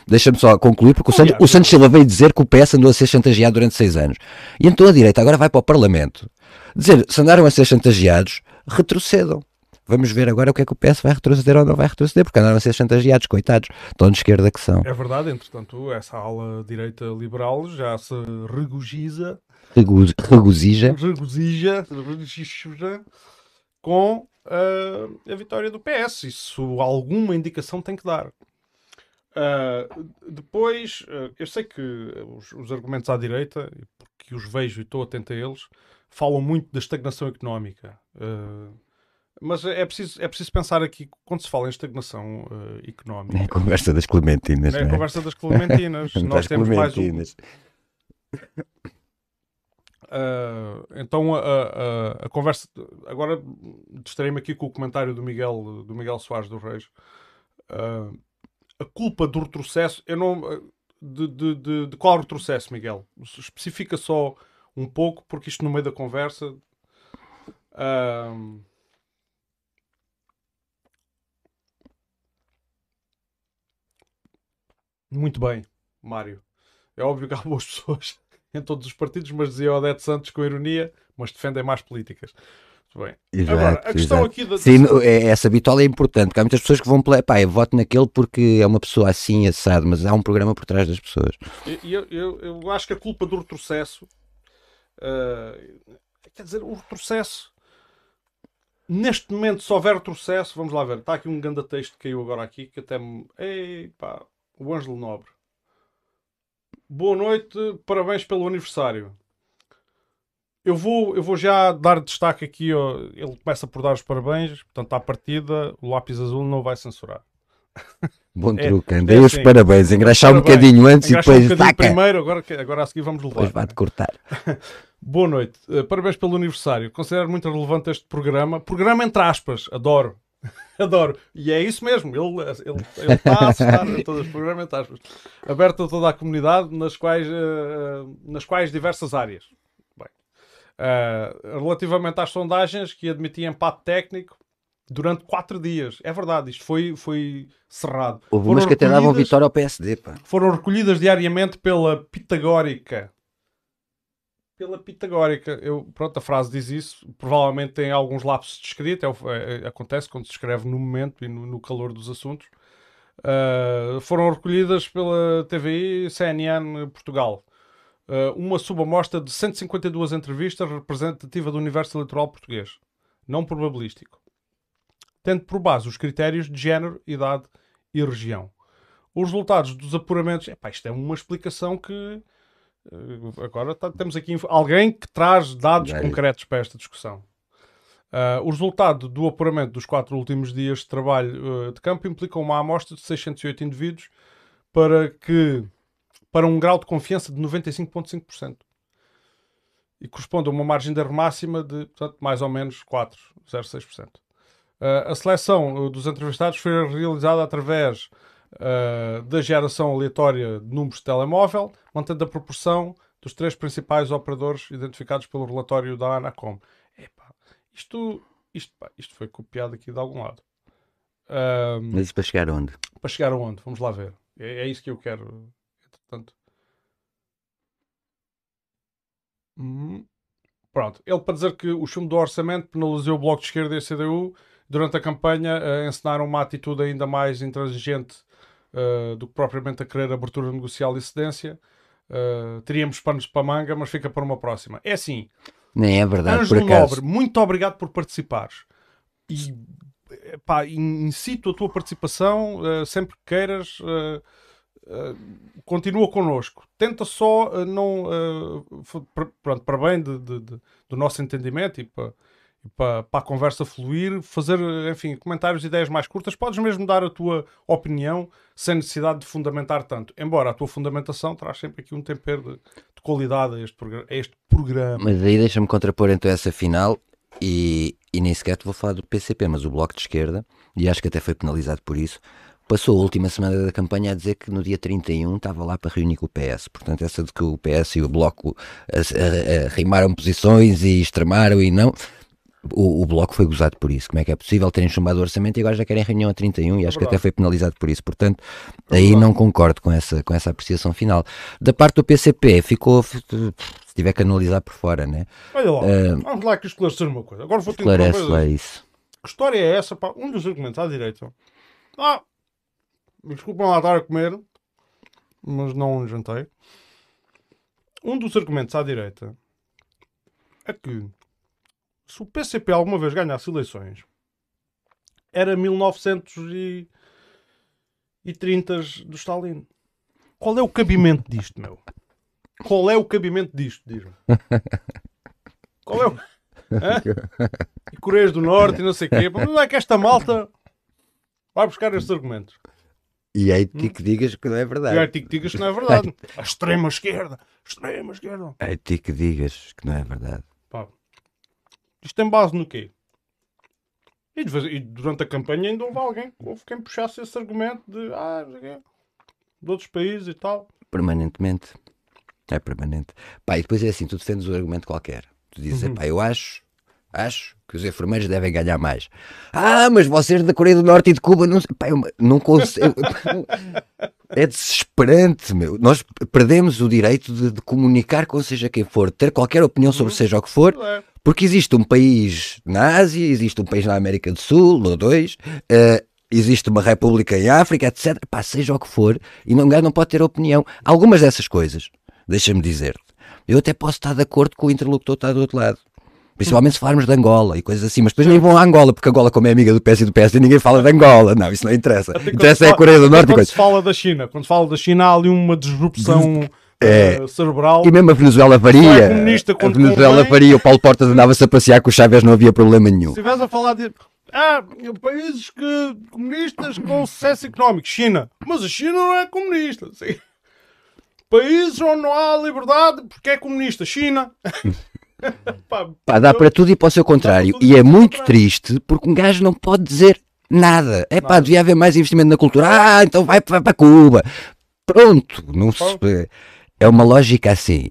Deixa-me só concluir, porque o, Santos, o Santos Silva veio dizer que o PS andou a ser chantageado durante seis anos. E então a direita agora vai para o Parlamento dizer se andaram a ser chantageados, retrocedam. Vamos ver agora o que é que o PS vai retroceder ou não vai retroceder, porque andaram a ser chantageados, coitados, tão de esquerda que são. É verdade, entretanto, essa ala direita liberal já se regozija regozija. Regozija, regozija com uh, a vitória do PS. Isso alguma indicação tem que dar. Uh, depois, uh, eu sei que os, os, argumentos à direita, porque os vejo e estou atento a eles, falam muito da estagnação económica. Uh, mas é preciso, é preciso pensar aqui, quando se fala em estagnação económica. É a conversa das Clementinas. É a é? conversa das Clementinas. Nós temos Clementinas. mais um. Uh, então a, a, a, conversa agora distraí-me aqui com o comentário do Miguel do Miguel Soares do Reis uh, a culpa do retrocesso eu não de, de, de, de, qual retrocesso Miguel especifica só um pouco porque isto no meio da conversa uh, muito bem Mário é óbvio que há boas pessoas em todos os partidos, mas dizia Odete Santos com ironia, mas defendem mais políticas. Bem. Exato, Agora, a questão exato. aqui da. Sim, é, essa bitola é importante, porque há muitas pessoas que vão. Pá, eu voto naquele porque é uma pessoa assim, assado, mas há um programa por trás das pessoas. Eu, eu, eu acho que a culpa do retrocesso. Uh, quer dizer, o retrocesso. Neste momento, se houver retrocesso, vamos lá ver. Está aqui um grande texto que caiu agora aqui que até me. Ei, pá, o Ângelo Nobre. Boa noite, parabéns pelo aniversário. Eu vou, eu vou já dar destaque aqui. Ó, ele começa por dar os parabéns, portanto, à partida, o lápis azul não vai censurar. Bom é, truque, é, dei é os assim, parabéns, engraxar um bocadinho antes e depois um taca. primeiro, agora, agora a seguir vamos levar. Depois vai-te cortar. Boa noite, uh, parabéns pelo aniversário. Considero muito relevante este programa. Programa entre aspas, adoro. Adoro. E é isso mesmo. Ele, ele, ele está a citar todos os programas, aberto a toda a comunidade, nas quais, uh, nas quais diversas áreas. Bem, uh, relativamente às sondagens que admitiam empate técnico durante quatro dias. É verdade, isto foi, foi cerrado. Houve umas que até davam vitória ao PSD. Pá. Foram recolhidas diariamente pela Pitagórica pela pitagórica. Eu, pronto, a frase diz isso. Provavelmente tem alguns lapsos de escrita. É, é, acontece quando se escreve no momento e no, no calor dos assuntos. Uh, foram recolhidas pela TVI CNN Portugal. Uh, uma subamostra de 152 entrevistas representativa do universo eleitoral português. Não probabilístico. Tendo por base os critérios de género, idade e região. Os resultados dos apuramentos... Epá, isto é uma explicação que agora tá, temos aqui alguém que traz dados é. concretos para esta discussão. Uh, o resultado do apuramento dos quatro últimos dias de trabalho uh, de campo implica uma amostra de 608 indivíduos para que para um grau de confiança de 95,5% e corresponde a uma margem de erro máxima de portanto, mais ou menos 4,06%. Uh, a seleção dos entrevistados foi realizada através uh, da geração aleatória de números de telemóvel, mantendo a proporção dos três principais operadores identificados pelo relatório da Anacom. Epá, isto, isto, pá, isto foi copiado aqui de algum lado. Um, Mas para chegar onde? Para chegar aonde? Vamos lá ver. É, é isso que eu quero. Entretanto. Hum. Pronto. Ele para dizer que o chumbo do orçamento penalizou o Bloco de Esquerda e a CDU durante a campanha uh, ensinaram uma atitude ainda mais intransigente uh, do que propriamente a querer abertura negocial e cedência. Uh, teríamos panos para manga, mas fica para uma próxima. É assim. Nem é verdade, Ângelo por acaso. Nobre, muito obrigado por participares. E pá, incito a tua participação uh, sempre que queiras. Uh, uh, continua connosco. Tenta só não. pronto, para bem de, de, de, do nosso entendimento e para, para, para a conversa fluir, fazer, enfim, comentários, ideias mais curtas. Podes mesmo dar a tua opinião sem necessidade de fundamentar tanto. Embora a tua fundamentação traz sempre aqui um tempero de, de qualidade a este, a este programa. Mas aí deixa-me contrapor então essa final e, e nem sequer te vou falar do PCP, mas o Bloco de Esquerda, e acho que até foi penalizado por isso, passou a última semana da campanha a dizer que no dia 31 estava lá para reunir com o PS. Portanto, essa de que o PS e o Bloco arrimaram posições e extremaram e não. O, o, Bloco foi gozado por isso. Como é que é possível terem chumbado o orçamento e agora já querem reunião a 31 e acho que até foi penalizado por isso. Portanto, aí não concordo com essa, com essa apreciação final. Da parte do PCP, ficou. Se tiver que analisar por fora, né? Olha lá, uh, vamos lá aqui esclarecer uma coisa. Agora vou ter Esclarece lá isso. Que história é essa? Pá? Um dos argumentos à direita. Ah, desculpem lá estar a comer, mas não jantei. Um dos argumentos à direita é que se o PCP alguma vez ganhasse eleições, era 1930 do Stalin. Qual é o cabimento disto, meu? Qual é o cabimento disto, diz-me? Qual é o... Hã? E Coreias do Norte e não sei o quê. Mas não é que esta malta vai buscar estes argumentos. E é ti que digas que não é verdade. E é ti que digas que não é verdade. A extrema esquerda. Extrema esquerda. É ti que digas que não é verdade. Isto tem base no quê? E, e, durante a campanha ainda houve alguém, houve quem puxasse esse argumento de, ah, de outros países e tal. Permanentemente. É permanente. Pá, e depois é assim, tu defendes um argumento qualquer. Tu dizes, uhum. pá, eu acho, acho que os enfermeiros devem ganhar mais. Ah, mas vocês da Coreia do Norte e de Cuba não, pá, eu não consigo. é desesperante, meu. Nós perdemos o direito de, de, comunicar com seja quem for, ter qualquer opinião sobre uhum. seja o que for. É. Porque existe um país na Ásia, existe um país na América do Sul, ou dois, uh, existe uma república em África, etc. Pá, seja o que for, e não, não pode ter opinião. Algumas dessas coisas, deixa-me dizer-te, eu até posso estar de acordo com o interlocutor que está do outro lado. Principalmente se falarmos de Angola e coisas assim, mas depois nem vão a Angola, porque Angola, como é amiga do PS e do PS, ninguém fala de Angola. Não, isso não interessa. Interessa é a Coreia do Norte e coisas. Quando se fala da China, quando se fala da China, há ali uma disrupção. É, uh, cerebral. E mesmo a Venezuela varia. É a Venezuela varia. O Paulo Portas andava-se a passear com o Chaves, não havia problema nenhum. Se estivesse a falar de. Ah, países que, comunistas com sucesso económico. China. Mas a China não é comunista. Sim. Países onde não há liberdade porque é comunista. China. Pá, dá para tudo e para o seu contrário. E é muito triste porque um gajo não pode dizer nada. É pá, devia haver mais investimento na cultura. Ah, então vai, vai para Cuba. Pronto. Não se... É uma lógica assim.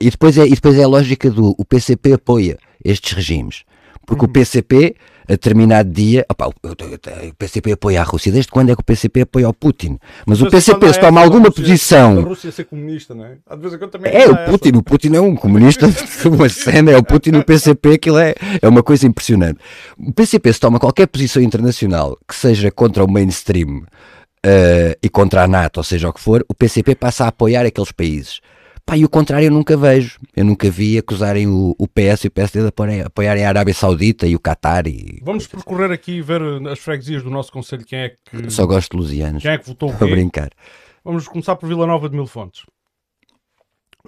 E depois é, e depois é a lógica do o PCP apoia estes regimes. Porque uhum. o PCP, a determinado dia, opa, o, PCP apoia a Rússia. Desde quando é que o PCP apoia o Putin? Mas, Mas o PCP, se toma alguma Rússia, posição. A Rússia ser comunista, não é? Às vezes também é, o Putin. Essa. O Putin é um comunista uma cena. É o Putin o PCP, aquilo é, é uma coisa impressionante. O PCP, se toma qualquer posição internacional que seja contra o mainstream uh, e contra a NATO, ou seja o que for, o PCP passa a apoiar aqueles países. Pá, e o contrário eu nunca vejo. Eu nunca vi acusarem o, o PS e o PSD de apoiarem, apoiarem a Arábia Saudita e o Qatar. E... Vamos percorrer aqui e ver as freguesias do nosso Conselho. Quem é que. Só gosto de lusianos. Quem é que votou o quê? brincar. Vamos começar por Vila Nova de Mil Fontes.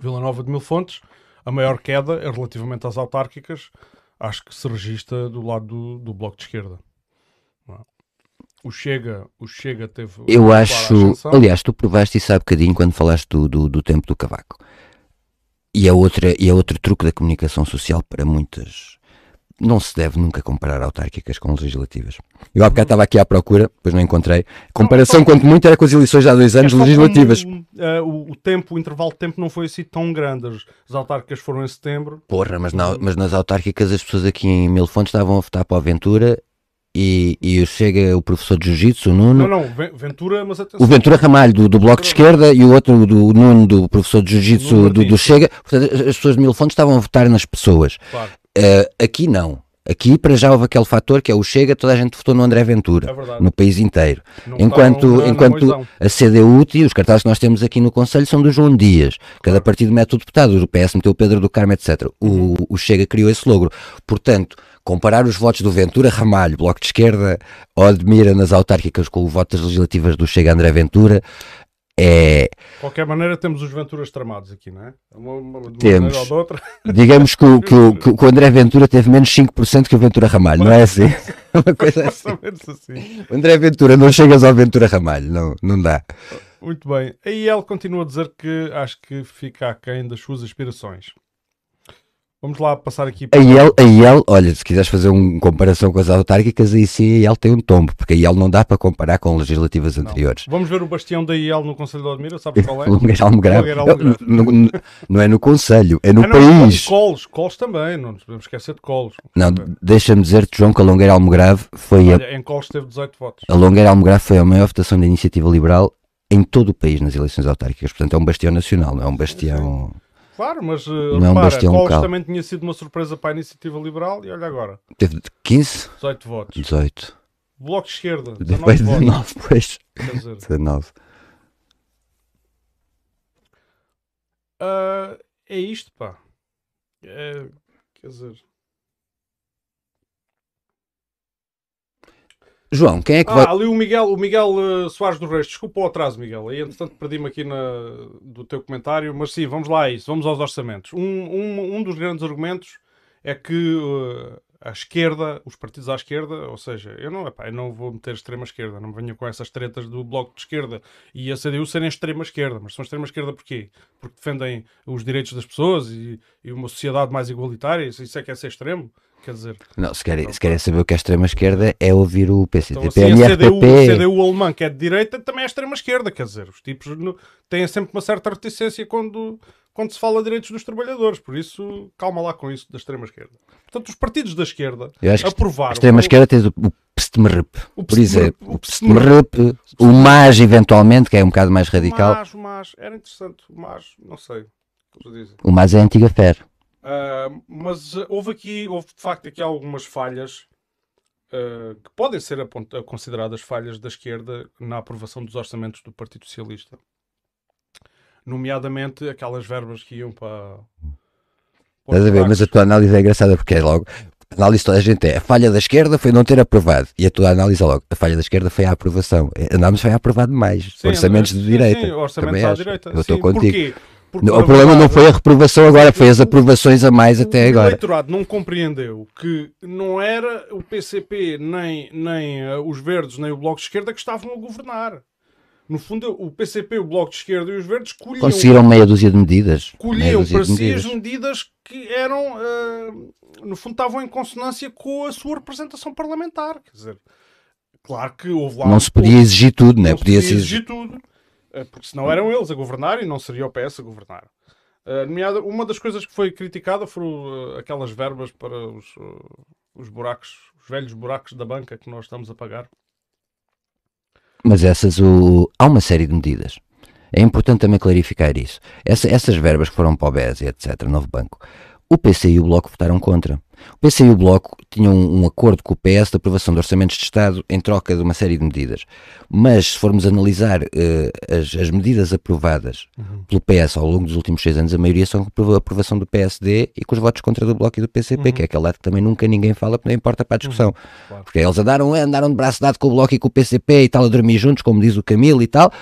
Vila Nova de Mil Fontes, a maior queda é relativamente às autárquicas. Acho que se registra do lado do, do Bloco de Esquerda. O Chega, o Chega teve. Eu acho. Aliás, tu provaste isso há bocadinho quando falaste do, do, do, tempo do cavaco. E é, outra, e é outro truque da comunicação social para muitas. não se deve nunca comparar autárquicas com legislativas. Eu há bocado estava aqui à procura, depois não encontrei. Comparação, Não, quanto muito, era com as eleições de há dois anos É legislativas. como, eh, o, o tempo, o intervalo de tempo não foi assim tão grande. As, as autárquicas foram em setembro. Porra, mas, na- mas nas autárquicas as pessoas aqui em Mil Fontes estavam a votar para o Aventura e, e chega o professor de Jiu-Jitsu, o Nuno, Não, não, Ven- Ventura, mas atenção. o Ventura Ramalho do, do Bloco de Esquerda e o outro do Nuno do professor de Jiu-Jitsu do, do. Chega. Portanto, as as pessoas de Mil Fontes estavam a votar nas pessoas. Claro, Uh, aqui não. Aqui para já houve aquele fator que é o Chega, toda a gente votou no André Ventura. é. No país inteiro. Não Enquanto, na enquanto a CDU e os cartazes que nós temos aqui no Conselho são do João Dias. Cada partido mete o deputado, o PS meteu o Pedro do Carmo, etc. O, o Chega criou esse logro. Portanto, comparar os votos do Ventura Ramalho, Bloco de Esquerda ou Admira nas autárquicas com o voto das legislativas do Chega André Ventura é. De qualquer maneira, temos os Venturas tramados aqui, não é? Uma, uma, de uma Temos. ou de outra. Digamos que o, que, o, que o André Ventura teve menos 5% que o Ventura Ramalho, não é assim? Uma coisa assim. Mais ou menos assim. O André Ventura, não chegas ao Ventura Ramalho, não, não dá. Muito bem. A IEL continua a dizer que acho que fica aquém das suas aspirações. Vamos lá passar aqui A IEL, a IEL, olha, se quiseres fazer uma comparação com as autárquicas, aí sim a IEL tem um tombo, porque a IEL não dá para comparar com legislativas Não. anteriores. Vamos ver o bastião da IEL no Conselho de Odmira, sabes qual é? Longueira Almograve. Não, não- não é no Conselho, é no Ah, país. Colos, Colos também, não nos podemos esquecer de Colos. Não, deixa-me dizer-te, João, que a Longueira Almograve foi a, Olha, em Colos teve 18 votos. a Longueira Almograve foi a maior votação da iniciativa liberal em todo o país nas eleições autárquicas. Portanto, é um bastião nacional, não é um bastião. Claro, mas uh, Não é um repara, bastião Colos local. também tinha sido uma surpresa para a iniciativa liberal e olha agora, Teve 15? 18 votos. 18. Bloco de esquerda, 19 Depois votos. 19, pois. Quer dizer, 19. ah, é isto, pá. É, quer dizer, João, quem é que vai. Ah, ali o Miguel, o Miguel eh, Soares do Reis. Desculpa o atraso, Miguel. Aí, entretanto, perdi-me aqui na, do teu comentário. Mas sim, vamos lá a isso. Vamos aos orçamentos. Um, um, um dos grandes argumentos é que eh, a esquerda, os partidos à esquerda, ou seja, eu não, epá, eu não vou meter extrema esquerda, não venho com essas tretas do Bloco de Esquerda e a CDU serem extrema esquerda. Mas são extrema esquerda porquê? Porque defendem os direitos das pessoas e, e uma sociedade mais igualitária. Isso é que é ser extremo? Quer dizer, Não, se querem, se querem saber o que é extrema-esquerda, é ouvir o PCTP, Então, assim, a CDU, o CDU alemã, que é de direita, também é extrema-esquerda. Quer dizer, os tipos no- têm sempre uma certa reticência quando, quando se fala de direitos dos trabalhadores. Por isso, calma lá com isso da extrema-esquerda. Portanto, os partidos da esquerda Eu acho aprovaram. extrema-esquerda tens o, o PSTMRP, o por exemplo. o O PSTMRP, o MAS, eventualmente, que é um bocado mais radical. Mas, mas, era interessante. Mas, não sei. o. O MAS é a antiga FER. Ah, mas ah, houve aqui, houve de facto aqui algumas falhas ah, que podem ser consideradas falhas da esquerda na aprovação dos orçamentos do Partido Socialista. Nomeadamente aquelas verbas que iam para. para Estás a ver? Mas a tua análise é engraçada porque é logo. A análise toda a gente é a falha da esquerda foi não ter aprovado. E a tua análise é logo. A falha da esquerda foi a aprovação. É, Andámos foi a aprovado mais. Sim, orçamentos de direita. Sim, orçamentos à acho. direita. Eu estou contigo. Porquê? Porque, o problema não foi a reprovação agora, foi as aprovações a mais até o agora. eleitorado não compreendeu que não era o PCP, nem, nem eh, os Verdes, nem o Bloco de Esquerda que estavam a governar. No fundo, o PCP, o Bloco de Esquerda e os Verdes colhiam, Conseguiram meia dúzia de medidas. Colhiam para si as medidas. que eram, eh, no fundo, estavam em consonância com a sua representação parlamentar. Quer dizer, claro que houve lá. Não se podia exigir tudo, não se Podia podia se exigir tudo, porque senão eram eles a governar e não seria o PS a governar. Eh, uma das coisas que foi criticada foram eh, aquelas verbas para os, eh, os buracos, os velhos buracos da banca que nós estamos a pagar. Mas essas, o... há uma série de medidas. É importante também clarificar isso. Essa- essas verbas que foram para o BES e etc., novo banco, o PC e o Bloco votaram contra. O PC e o Bloco tinham um, acordo com o PS de aprovação de orçamentos de Estado em troca de uma série de medidas. Mas, se formos analisar eh, as, as medidas aprovadas pelo PS ao longo dos últimos seis anos, a maioria são com a aprovação do PSD e com os votos contra do Bloco e do PCP, que é aquele lado que também nunca ninguém fala, porque não importa para a discussão. claro. Porque eles andaram, andaram de braço dado com o Bloco e com o PCP e tal, a dormir juntos, como diz o Camilo e tal,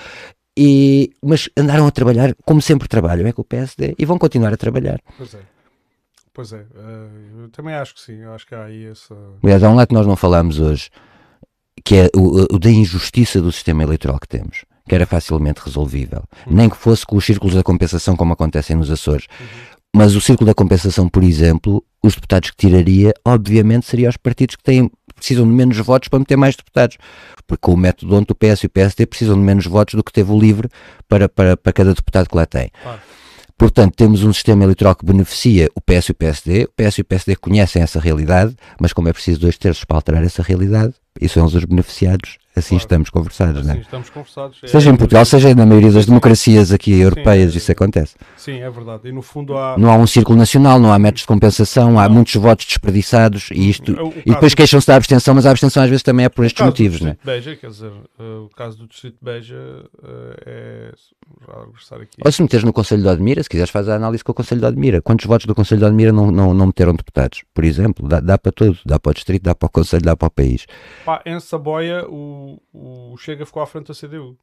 e, mas andaram a trabalhar como sempre trabalham, é com o PSD, e vão continuar a trabalhar. Pois é. Pois é. eh, eu também acho que sim. Eu acho que há aí essa. Aliás, há um lado que nós não falámos hoje, que é o, o da injustiça do sistema eleitoral que temos, que era facilmente resolvível. Nem que fosse com os círculos da compensação, como acontecem nos Açores. Mas o círculo da compensação, por exemplo, os deputados que tiraria, obviamente, seriam os partidos que têm, precisam de menos votos para meter mais deputados. Porque com o método onde o PS e o PSD precisam de menos votos do que teve o LIVRE para, para, para cada deputado que lá tem. Claro. Portanto, temos um sistema eleitoral que beneficia o PS e o PSD. O PS e o PSD conhecem essa realidade, mas como é preciso dois terços para alterar essa realidade, e são os beneficiados, assim Claro. estamos conversados, Assim, não é? estamos conversados. É- Seja em Portugal, seja na maioria das democracias aqui europeias, Sim. isso acontece. Sim, é verdade. E no fundo há. Não há um círculo nacional, não há métodos de compensação, há Não. muitos votos desperdiçados e isto. E depois queixam-se da abstenção, mas a abstenção às vezes também é por estes motivos, não é? Beja, quer dizer, eh, o caso do Distrito de Beja eh, é. Já regressar aqui. Ou se meteres no Conselho de Odmira, se quiseres fazer a análise com o Conselho de Odmira, quantos votos do Conselho de Odmira não, não, não meteram deputados? Por exemplo, dá, dá para tudo, dá para o Distrito, dá para o Conselho, dá para o país. Pá, em Saboia, o, o Chega ficou à frente da CDU.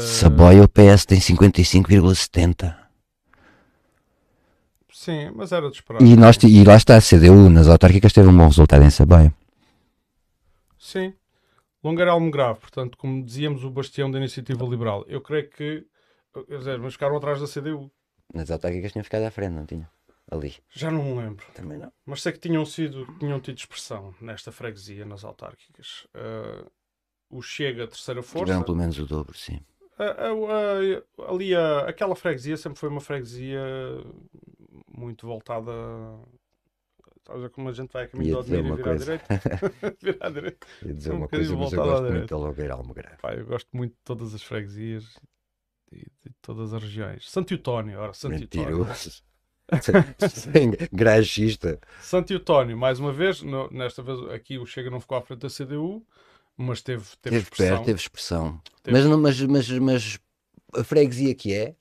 Saboia, o PS tem 55,70. Sim, mas era de esperar. E, nós, e lá está, a CDU nas autárquicas teve um bom resultado em Saboia. Sim. Longueira Almograve, portanto, como dizíamos, o bastião da iniciativa liberal. Eu creio que. Quer dizer, mas ficaram atrás da CDU. Nas autárquicas tinham ficado à frente, não tinha? Ali. Já não me lembro. Também não. Mas sei que tinham sido, tinham tido expressão nesta freguesia, nas autárquicas. Eh, o Chega, a terceira força. Tiveram pelo menos o dobro, sim. A- a- ali, aquela freguesia sempre foi uma freguesia muito voltada. Estás a ver como a gente vai a caminho do Odmira e virar à coisa. direita? virar à direita. Ia dizer Um uma coisa, mas eu à gosto muito da Longueira Almograve. Pá, eu gosto muito de todas as freguesias e de todas as regiões. Santo Eutónio, ora, Santo Eutónio. Mentiroso. Gragista. Santo Eutónio, mais uma vez, no- nesta vez aqui o Chega não ficou à frente da CDU, mas teve, teve, Teve expressão. perto, teve expressão. Teve. Mas, não- mas, mas, mas a freguesia que é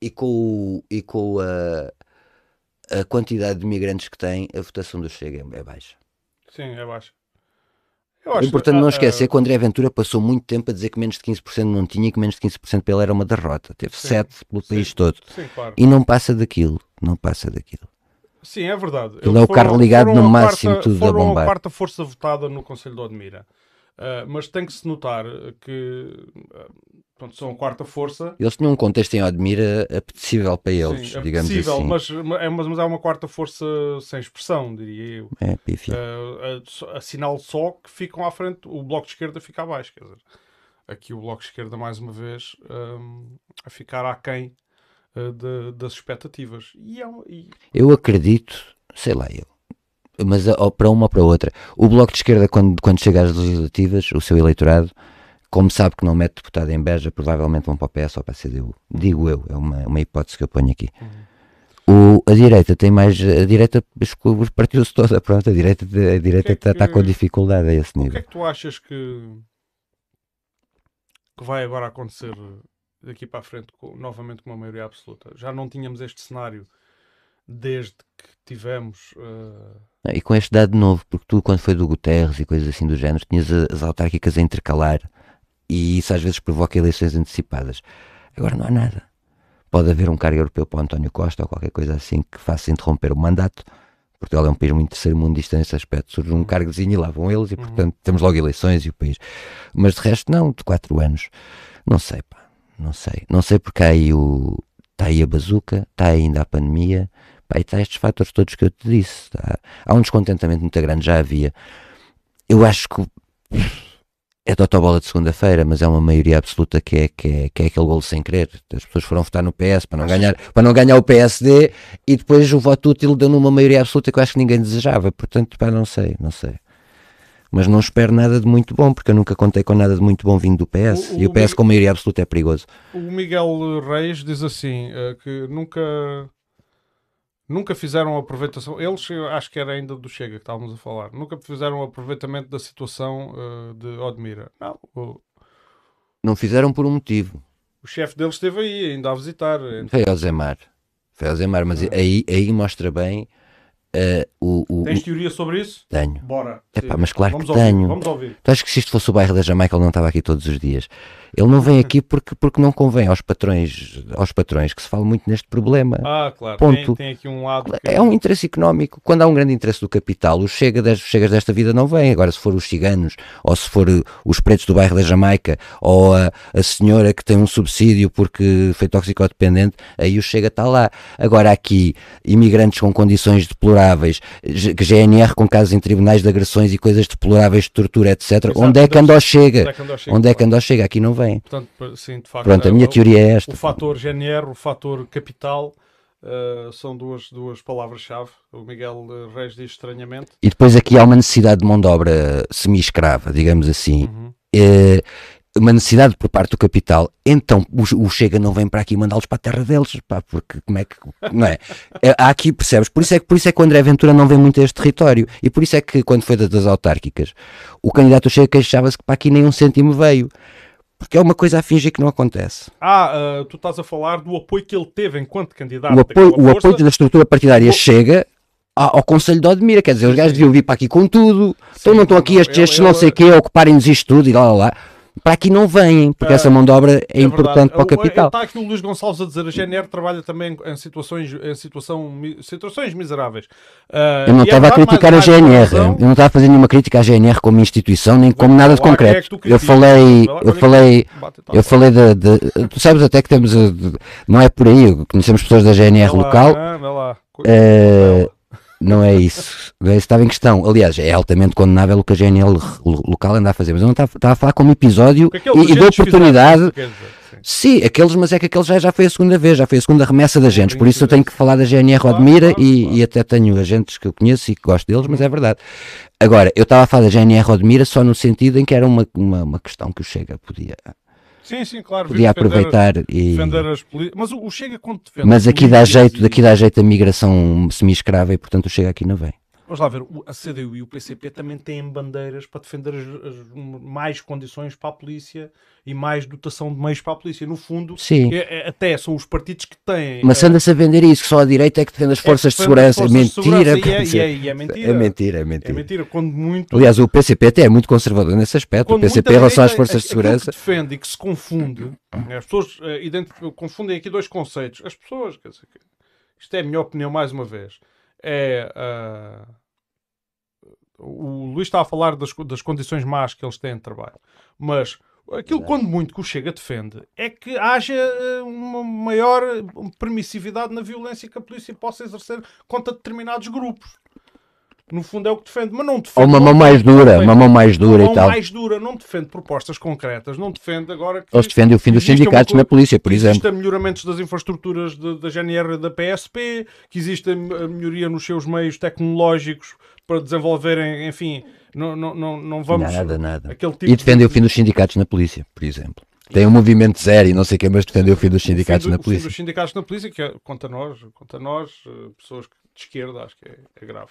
e com, e com a, a quantidade de migrantes que tem, a votação do Chega é- é baixa. Sim, é baixo. Eu É acho importante que, não ah, esquecer ah, que o André Ventura passou muito tempo a dizer que menos de 15% não tinha e que menos de 15% para ele era uma derrota. Teve Sim, 7 pelo sim. país todo. Sim, claro. E não passa daquilo. Não passa daquilo. Sim, é verdade. Ele é o carro ligado foram no máximo, quarta, tudo a foram bombar. a quarta força votada no Conselho de Odmira. Ah, mas tem que se notar que ah, são a quarta força. Eles tinham um contexto em Odmira apetecível para eles, Sim, digamos possível, assim. mas, é, mas mas é uma quarta força sem expressão, diria eu. É, pífia. Uh, assinalo só que ficam à frente, o Bloco de Esquerda fica abaixo, quer dizer, aqui o Bloco de Esquerda mais uma vez um, a ficar aquém uh, de, das expectativas. E, é um- e- Eu acredito, sei lá, eu. Mas para uma ou para outra. O Bloco de Esquerda, quando, quando chega às legislativas, o seu eleitorado, como sabe que não mete deputado em Beja, provavelmente vão para o PS ou para a CDU. Digo eu, é uma, uma hipótese que eu ponho aqui. O, a direita tem mais. A direita partiu-se toda, pronto. A direita a direita O que é está que- com dificuldade a esse o que nível. é que tu achas que, que vai agora acontecer daqui para a frente, com- novamente com uma maioria absoluta? Já não tínhamos este cenário desde que tivemos. uh, E com este dado novo, porque tu, quando foi do Guterres e coisas assim do género, tinhas as autárquicas a intercalar e isso às vezes provoca eleições antecipadas. Agora não há nada. Pode haver um cargo europeu para o António Costa ou qualquer coisa assim que faça interromper o mandato. Portugal é um país muito terceiro mundista nesse aspecto. Surge um cargozinho e lá vão eles e, portanto, temos logo eleições e o país. Mas de resto, não, de quatro anos. Não sei, pá. Não sei. Não sei porque há aí o. Está aí a bazuca, está ainda a pandemia, pá, e está estes fatores todos que eu te disse. tá? Há um descontentamento muito grande, já havia. Eu acho que é de autobola de segunda-feira, mas é uma maioria absoluta que é, que, é, que é aquele golo sem querer. As pessoas foram votar no PS para não, ganhar, para não ganhar o PSD e depois o voto útil deu numa maioria absoluta que eu acho que ninguém desejava. Portanto, pá, não sei, não sei. Mas não espero nada de muito bom, porque eu nunca contei com nada de muito bom vindo do PS. O- e o o PS Miguel- com maioria absoluta é perigoso. O Miguel Reis diz assim eh, que nunca nunca fizeram aproveitação. Eles, acho que era ainda do Chega que estávamos a falar. Nunca fizeram aproveitamento da situação eh, de Odmira. Não, o, Não fizeram por um motivo. o chefe deles esteve aí, ainda a visitar. Foi ao Zemar. Foi ao Zemar, mas aí, aí mostra bem eh, o, o, Tens teoria sobre isso? tenho. Bora. Epá, mas claro vamos que ouvir, tenho. Vamos ouvir. Tu achas que se isto fosse o bairro da Jamaica ele não estava aqui todos os dias? Ele não vem aqui porque, porque não convém aos patrões, aos patrões que se fala muito neste problema. Ah, claro. Ponto. Tem, tem aqui um lado. que- É um interesse económico. Quando há um grande interesse do capital, os chega des- chegas desta vida não vêm. Agora, se for os ciganos, ou se for eh, os pretos do bairro da Jamaica, ou a, a senhora que tem um subsídio porque foi toxicodependente, aí o chega está lá. Agora, aqui, imigrantes com condições deploráveis, GNR com casos em tribunais de agressões e coisas deploráveis de tortura, etc. Exato, onde é Onde chega? é que andou a chegar? Onde é que anda o chega? Aqui não vem. Portanto, sim, de facto. Pronto, a é, minha o- teoria é esta. O fator GNR, o fator capital, eh, são duas, duas palavras-chave. O Miguel eh, Reis diz estranhamente. E depois aqui há uma necessidade de mão de obra semi-escrava, digamos assim. Uhum. Eh, uma necessidade por parte do capital, então o, o Chega não vem para aqui mandá-los para a terra deles, pá, porque como é que, não é? Há aqui, percebes? Por isso, é que, por isso é que o André Ventura não vem muito a este território, e por isso é que quando foi das, das autárquicas, o candidato Chega queixava-se que para aqui nem um cêntimo veio, porque é uma coisa a fingir que não acontece. Ah, eh, tu estás a falar do apoio que ele teve enquanto candidato. O apoio, o apoio da estrutura partidária O- chega a- ao Conselho de Odmira, quer dizer, os gajos deviam vir para aqui com tudo, então Sim, não estão aqui não, estes, ele- estes não ele- sei o quê, a ocuparem-nos isto tudo e lá lá lá. Para aqui não vêm, porque Ah, essa mão de obra é, É importante verdade. para o capital. Está aqui o Luís Gonçalves a dizer, a GNR trabalha também em situações, em situação, situações miseráveis. Ah, Eu não é estava a criticar a mais- uma GNR, razão- eu não estava a fazer nenhuma crítica à GNR como instituição, nem como nada de é concreto. Eu falei, eu falei, tá eu falei de, de- tu sabes até que temos, eh, não é por aí, conhecemos pessoas da GNR lá, local, vê lá. Eh, não é isso, não é isso que estava em questão. Aliás, é altamente condenável o que a GNL lo- local anda a fazer, mas eu não estava, estava a falar como episódio aqueles e, e de oportunidade. fizeram sim. Aqueles, mas é que aqueles já, já foi a segunda vez, já foi a segunda remessa de agentes, por isso eu tenho que falar da GNR Claro, Odmira claro, e, claro. e até tenho agentes que eu conheço e que gosto deles, mas é verdade. Agora, eu estava a falar da GNR Odmira só no sentido em que era uma, uma, uma questão que o Chega podia, Sim, sim, claro. podia defender- aproveitar e... As polícias. Mas o, o Chega quando defende. Mas aqui dá jeito, e- daqui dá jeito a migração semi-escrava e portanto o Chega aqui não vem. Vamos lá ver, a CDU e o PCP também têm bandeiras para defender as- as- mais condições para a polícia e mais dotação de meios para a polícia. No fundo, Sim. é- é- até são os partidos que têm. Mas eh, anda-se a vender isso, que só a direita é que defende as é forças de segurança. É forças mentira. segurança, é, é, e é mentira. é mentira, é mentira. mentira, quando muito. Aliás, o PCP até é muito conservador nesse aspecto. quando o PCP em relação às forças de aquilo que segurança. defende e que se confunde, as pessoas ident- confundem aqui dois conceitos. As pessoas, quer dizer, isto é a minha opinião mais uma vez, é ah, o Luís está a falar das, das condições más que eles têm de trabalho, mas aquilo quando muito que o Chega defende é que haja eh, uma maior permissividade na violência que a polícia possa exercer contra determinados grupos. No fundo é o que defende, mas não defende. Ou uma mão mais dura, uma mão mais dura Uma e mão tal. mais dura, não defende propostas concretas, não defende agora que Eles defendem o fim dos uma sindicatos co- na polícia, por que exemplo. Existem melhoramentos das infraestruturas de- da GNR e da PSP, que existe a a melhoria nos seus meios tecnológicos para desenvolverem, enfim, não, não, não, não vamos. Nada, nada. Aquele tipo E defendem o de- fim dos sindicatos na polícia, por exemplo. Tem um movimento zero e não sei o que, mas defendem o fim dos o fim sindicatos do- na o fim polícia. dos sindicatos na polícia, que é, contra nós, contra nós, eh, pessoas de esquerda, acho que é, é grave.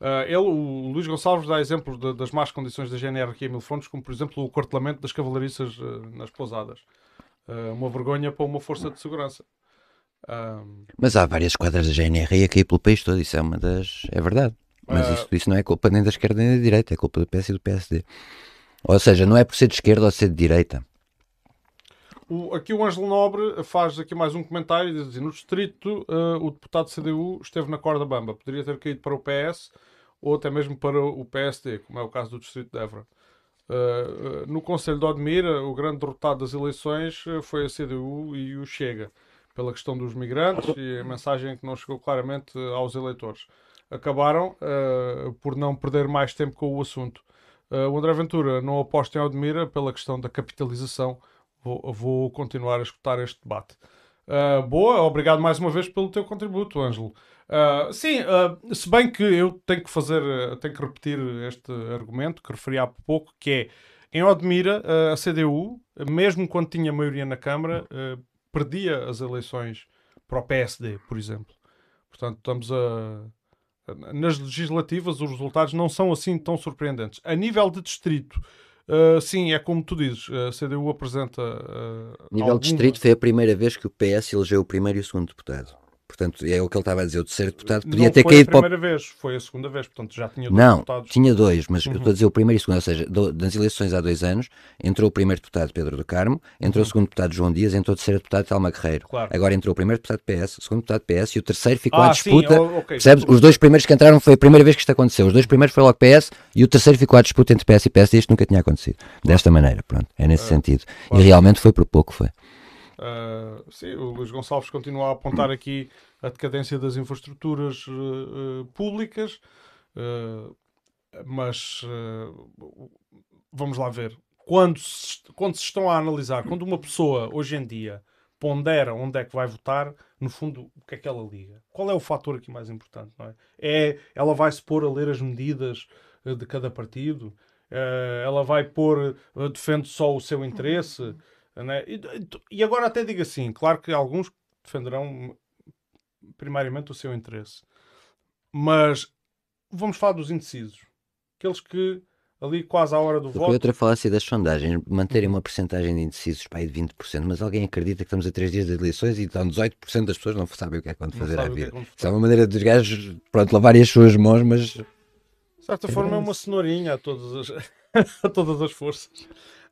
Ah, ele, o Luís Gonçalves, dá exemplos de- das más condições da GNR aqui em Mil Fontes, como por exemplo o quartelamento das cavalariças eh, nas pousadas. Ah, uma vergonha para uma força de segurança. Mas há várias quadras da GNR a cair pelo país todo, isso é uma das. É verdade. Mas Ah. isso, isso não é culpa nem da esquerda nem da direita, é culpa do PS e do PSD. Ou seja, não é por ser de esquerda ou ser de direita. O- aqui o Ângelo Nobre faz aqui mais um comentário e diz assim, no distrito eh, o deputado CDU esteve na corda bamba, poderia ter caído para o PS ou até mesmo para o PSD, como é o caso do distrito de Évora. Eh, no Conselho de Odmira, o grande derrotado das eleições foi a CDU e o Chega, pela questão dos migrantes e a mensagem que não chegou claramente aos eleitores. Acabaram eh, por não perder mais tempo com o assunto. Eh, o André Ventura não aposta em Odmira pela questão da capitalização Vou, vou continuar a escutar este debate. Ah, boa, obrigado mais uma vez pelo teu contributo, Ângelo. Ah, sim, ah, se bem que eu tenho que fazer, tenho que repetir este argumento que referi há pouco, que é em Odmira, a CDU, mesmo quando tinha maioria na Câmara, perdia as eleições para o PSD, por exemplo. Portanto, estamos a. Nas legislativas, os resultados não são assim tão surpreendentes. A nível de distrito, Uh, sim, é como tu dizes, a CDU apresenta. Uh, A nível de distrito foi a primeira vez que o PS elegeu o primeiro e o segundo deputado. Portanto, é o que ele estava a dizer. O terceiro deputado Não podia ter foi caído a para o primeira vez, foi a segunda vez, portanto já tinha dois Não, deputados. tinha dois, mas eu Uhum. estou a dizer o primeiro e o segundo, ou seja, do- das eleições há dois anos, entrou o primeiro deputado Pedro do Carmo, entrou o segundo deputado João Dias, entrou o terceiro deputado Telma Guerreiro. Uhum. Claro. Agora entrou o primeiro deputado PS, o segundo deputado PS e o terceiro ficou Ah, à sim, disputa. oh, ok. Percebes? Os dois primeiros que entraram foi a primeira vez que isto aconteceu. Os dois primeiros foi logo PS e o terceiro ficou à disputa entre PS e PSD. Isto nunca tinha acontecido. Desta maneira, pronto. É nesse sentido. claro. E realmente foi por pouco, foi. Uh, sim, o Luís Gonçalves continua a apontar aqui a decadência das infraestruturas uh, públicas, uh, mas vamos lá ver. Quando se, quando se estão a analisar, quando uma pessoa hoje em dia pondera onde é que vai votar, no fundo, o que é que ela liga? Qual é o fator aqui mais importante? Não é? é ela vai se pôr a ler as medidas de cada partido? Ela vai pôr, defende só o seu interesse? Né? E, e agora até digo assim, claro que alguns defenderão primariamente o seu interesse. Mas vamos falar dos indecisos. Aqueles que ali quase à hora do voto. outra falácia das sondagens, manterem uma porcentagem de indecisos para aí de 20%, mas alguém acredita que estamos a três dias de eleições e então 18% das pessoas não sabem o que é que vão Não fazer à que é vida. votar. Isso é uma maneira dos gajos, pronto, lavarem as suas mãos, mas De certa forma é uma cenourinha a todas as, a todas as forças.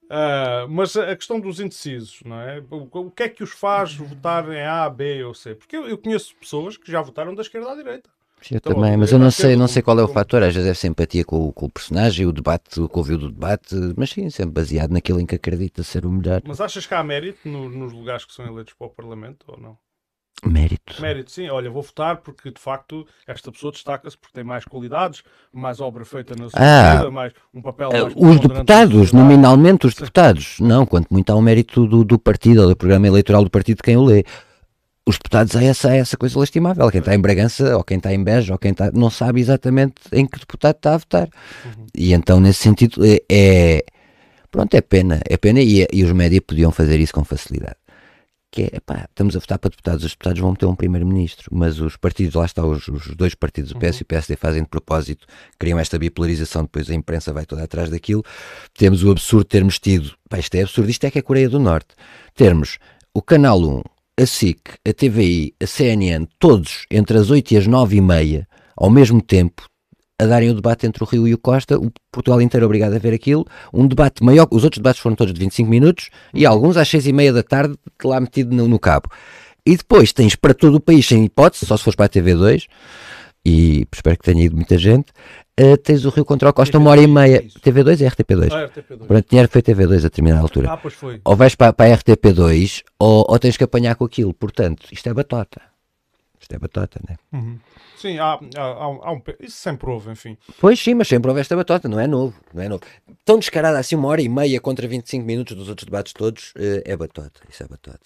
Ah, mas a questão dos indecisos, não é? O, o que é que os faz votar em A, B ou C? Porque eu, eu conheço pessoas que já votaram da esquerda à direita. Eu Então, também, mas eu não que sei, é não sei qual é o fator, às vezes é simpatia com, o- com o personagem, o debate, o que ouviu do debate, mas sim, sempre baseado naquilo em que acredita ser o melhor. Mas achas que há mérito no- nos lugares que são eleitos para o Parlamento ou não? Mérito. Mérito, sim. Olha, vou votar porque de facto esta pessoa destaca-se porque tem mais qualidades, mais obra feita na sua Ah. vida, mais um papel Eh, mais Os deputados, sociedade. nominalmente os deputados, não, quanto muito há o mérito do, do partido ou do programa eleitoral do partido de quem o lê. Os deputados há essa, há essa coisa lastimável. Quem está em Bragança, ou quem está em Beja, ou quem está. não sabe exatamente em que deputado está a votar. Uhum. E então, nesse sentido, é. é- pronto, é pena. É pena e, e os médias podiam fazer isso com facilidade. Que é, pá, estamos a votar para deputados, os deputados vão ter um primeiro-ministro, mas os partidos, lá está, os, os dois partidos, o PS e o PSD, fazem de propósito, criam esta bipolarização, depois a imprensa vai toda atrás daquilo. Temos o absurdo de termos tido, pá, isto é absurdo, isto é que é a Coreia do Norte, termos o Canal 1, a SIC, a TVI, a CNN, todos entre as 8 e as 9 e meia, ao mesmo tempo, a darem o debate entre o Rio e o Costa, o Portugal inteiro obrigado a ver aquilo, um debate maior, os outros debates foram todos de 25 minutos e alguns às 6 e meia da tarde lá metido no, no cabo. E depois tens para todo o país, sem hipótese, só se fores para a TV2, e espero que tenha ido muita gente, eh, tens o Rio contra o Costa uma hora e meia. isso. TV2 é RTP2. Ah, RTP2. Pronto, dinheiro foi TV2 a determinada altura. Ah, pois foi. Ou vais para, para a RTP2 ou, ou tens que apanhar com aquilo. Portanto, isto é batota. Isto é batota, né? Uhum. Sim, há, há, há, um- Isso sempre houve, enfim. Pois sim, mas sempre houve esta batota, não é novo, não é novo. Tão descarada assim, uma hora e meia contra 25 minutos dos outros debates todos, eh, é batota, isso é batota.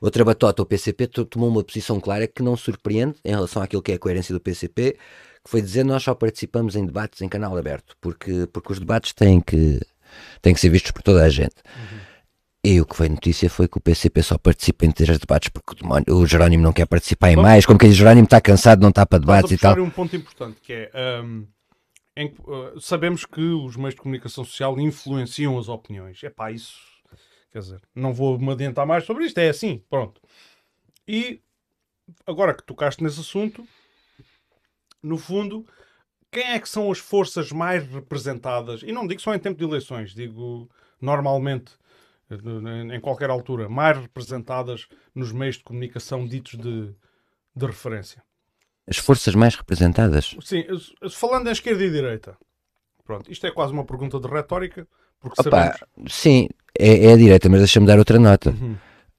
Outra batota, o PCP to- tomou uma posição clara que não surpreende em relação àquilo que é a coerência do PCP, que foi dizer nós só participamos em debates em canal aberto, porque, porque os debates têm que, têm que ser vistos por toda a gente. E o que foi notícia foi que o PCP só participa em três debates porque o, Jerónimo não quer participar em mais, como que o Jerónimo está cansado, não está para debates e tal. um ponto importante que é. hum, em uh, sabemos que os meios de comunicação social influenciam as opiniões. É pá, isso. Quer dizer, não vou me adiantar mais sobre isto, é assim, pronto. E agora que tocaste nesse assunto, no fundo, quem é que são as forças mais representadas? E não digo só em tempo de eleições, digo normalmente, em- qualquer altura, mais representadas nos meios de comunicação ditos de, de referência. As forças mais representadas. Sim, falando em esquerda e direita. Pronto, isto é quase uma pergunta de retórica, porque Opa, sabemos... sim, é, é a direita, mas deixa-me dar outra nota. Uhum.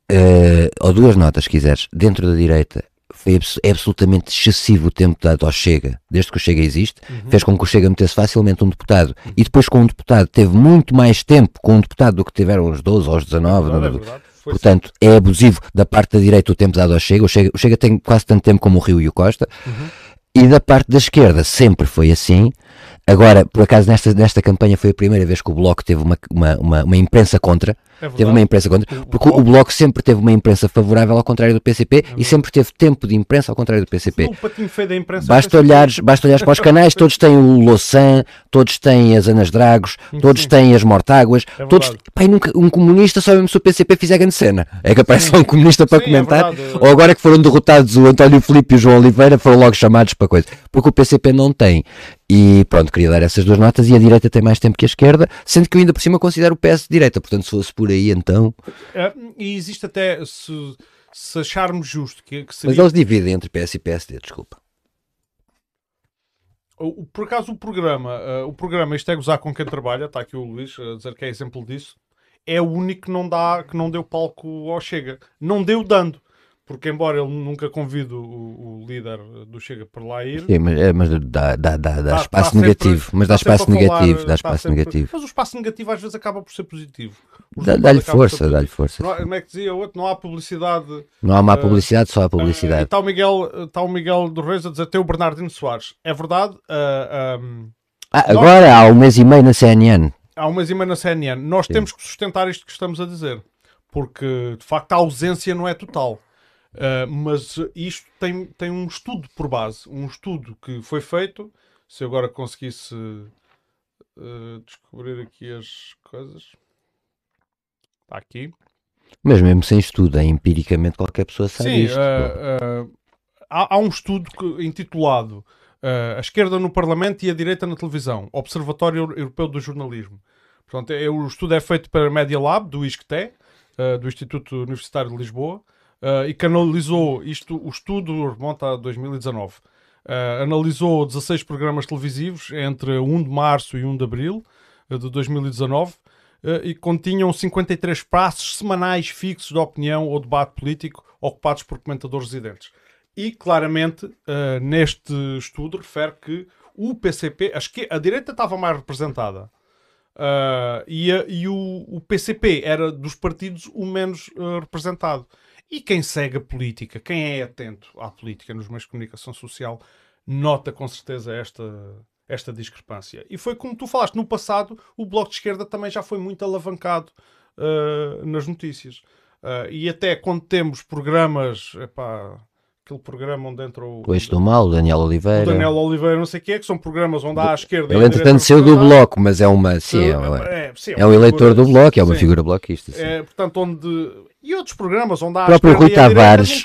Eh, ou duas notas, se quiseres. Dentro da direita, foi é absolutamente excessivo o tempo dado ao Chega, desde que o Chega existe, Uhum. fez com que o Chega metesse facilmente um deputado. E depois, com um deputado, teve muito mais tempo com um deputado do que tiveram os 12 ou os 19. Verdade, é não- verdade. Foi Portanto, é abusivo da parte da direita o tempo dado ao Chega. O Chega, o Chega tem quase tanto tempo como o Rio e o Costa. Uhum. E da parte da esquerda sempre foi assim. Agora, por acaso, nesta, nesta campanha foi a primeira vez que o Bloco teve uma, uma, uma, uma imprensa contra. Teve uma imprensa contra. O- Porque o, o- Bloco sempre teve uma imprensa favorável ao contrário do PCP e sempre teve tempo de imprensa ao contrário do PCP. O patinho feio da imprensa. Basta olhares, basta olhares para os canais, todos têm o Louçã, todos têm as Anas Dragos, todos Sim. têm as Mortáguas, É todos. Pai, nunca, um comunista só mesmo se o PCP fizer grande cena. É que aparece lá um comunista para Sim, é comentar. verdade. ou agora que foram derrotados o António Filipe e o João Oliveira, foram logo chamados para coisa. Porque o PCP não tem. E pronto, queria dar essas duas notas. E a direita tem mais tempo que a esquerda, sendo que eu ainda por cima considero o PS de direita. Portanto, se fosse por aí, então. É, e existe até, se, se acharmos justo, que, que Mas seria. eles dividem entre PS e PSD, desculpa. O- por acaso o programa, eh, o programa Isto é Gozar com quem trabalha, está aqui o Luís a dizer que é exemplo disso, é o único que não, dá, que não deu palco ao Chega. Não deu dando. Porque embora ele nunca convide o, o líder do Chega para lá ir, Sim, mas, é, mas dá, dá, dá, dá Tá- espaço tá sempre- negativo. Mas dá sempre espaço falar, negativo. Dá espaço sempre- negativo. Mas o espaço negativo às vezes acaba por ser positivo. Dá-lhe força, dá-lhe força. Não como é que dizia outro? Não há publicidade. Não há má Eh, publicidade, só há Eh, publicidade. Está o Miguel, está o Miguel do Reis a dizer tem o Bernardino Soares. É verdade. eh, ehm, Ah, agora há um mês e meio na CNN. há um mês e meio na CNN. Nós temos que sustentar isto que estamos a dizer. Porque, de facto, a ausência não é total. Uh, mas isto tem, tem um estudo por base. Um estudo que foi feito. Se eu agora conseguisse uh, descobrir aqui as coisas. Está aqui. Mas mesmo sem estudo, é empiricamente qualquer pessoa sabe Sim, isto. uh, uh, há, há um estudo que- intitulado A Esquerda no Parlamento e a Direita na Televisão, Observatório Europeu do Jornalismo. Portanto, é, o estudo é feito pela Media Lab, do ISCTE, do Instituto Universitário de Lisboa, uh, e que analisou isto, o estudo remonta a 2019. Uh, analisou 16 programas televisivos entre 1 de março e 1 de abril uh, de 2019 uh, e continham 53 passos semanais fixos de opinião ou debate político ocupados por comentadores residentes. E claramente, uh, neste estudo, refere que o PCP, a, esque- a direita estava mais representada. Uh, e a- e o, o PCP era dos partidos o menos uh, representado. E quem segue a política, quem é atento à política nos meios de comunicação social, nota com certeza esta, esta discrepância. E foi como tu falaste, no passado o Bloco de Esquerda também já foi muito alavancado uh, nas notícias. Uh, e até quando temos programas, epá, aquele programa onde entra o, O eixo do mal, o Daniel o Oliveira. Daniel Oliveira, não sei o que é, que são programas onde há à esquerda Ele entretanto saiu do bloco, mas é uma. Sim, é, uma- É, sim, é um uma eleitor do bloco, é uma sim. figura bloquista. sim. É, portanto, onde. E outros programas onde há O próprio Rui e Tavares-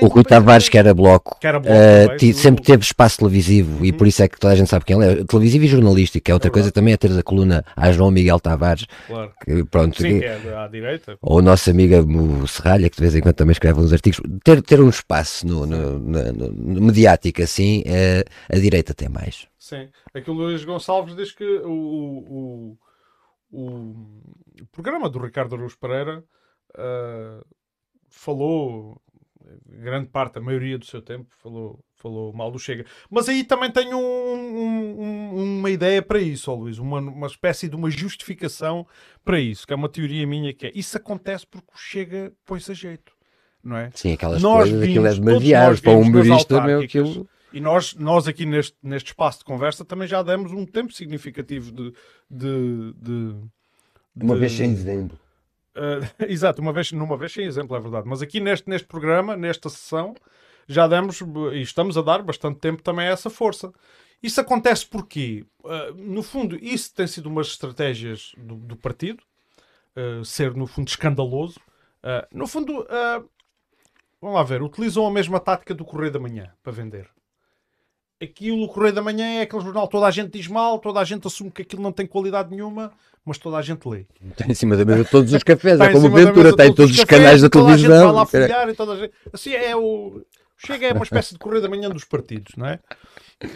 O Rui. Tavares, que era bloco, Que era bloco eh, também, ti- do- sempre teve espaço televisivo e Uhum. por isso é que toda a gente sabe quem ele é. Televisivo e jornalístico, que é outra É coisa também é ter a coluna a João Miguel Tavares, Claro. que, pronto, Sim, que- é à direita. ou a nossa amiga Serralha, que de vez em quando também escreve uns artigos, ter, ter um espaço no, no- no- no- mediático assim, eh, a direita tem mais. Sim. Aqui o Luís Gonçalves diz que o, o, o, o programa do Ricardo Aruz Pereira ah, falou, grande parte, a maioria do seu tempo, falou, falou mal do Chega. Mas aí também tenho um- um- um- uma ideia para isso, ó Luís, uma, uma espécie de uma justificação para isso, que é uma teoria minha que é, isso acontece porque o Chega põe-se a jeito, não é? Sim, aquelas Nós coisas, aquilo é demasiado para um humorista, meu, aquilo... E nós, nós aqui neste, neste espaço de conversa também já demos um tempo significativo de. de, de- Uma de- vez sem exemplo. Eh, exato, uma vez, numa vez sem exemplo, é verdade. Mas aqui neste, neste programa, nesta sessão, já demos e estamos a dar bastante tempo também a essa força. Isso acontece porque, eh, no fundo, isso tem sido umas estratégias do, do partido, eh, ser no fundo escandaloso. No fundo, vamos lá ver, utilizam a mesma tática do Correio da Manhã para vender. Aquilo, o Correio da Manhã é aquele jornal, toda a gente diz mal, toda a gente assume que aquilo não tem qualidade nenhuma, mas toda a gente lê. Está em cima da mesa todos os cafés, é como Ventura, está em todos os cafés, canais da e toda a gente vai televisão. lá folhear e toda a gente... Assim, é o... Chega é uma espécie de correio da manhã dos partidos, não é?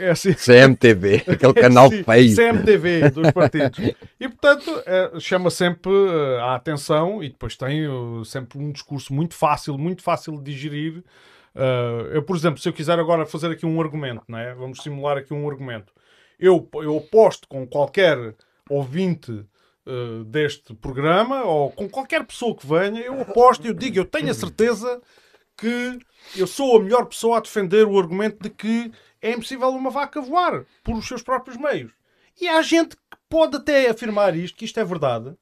É assim... CMTV, aquele canal Sim, feio. CMTV dos partidos. E, portanto, eh, chama sempre eh, a atenção e depois tem eh, sempre um discurso muito fácil, muito fácil de digerir. Eh, eu, por exemplo, se eu quiser agora fazer aqui um argumento, não é? vamos simular aqui um argumento. Eu, eu aposto com qualquer ouvinte eh, deste programa ou com qualquer pessoa que venha, eu aposto, eu digo, eu tenho a certeza que eu sou a melhor pessoa a defender o argumento de que é impossível uma vaca voar por os seus próprios meios. E há gente que pode até afirmar isto, que isto é verdade,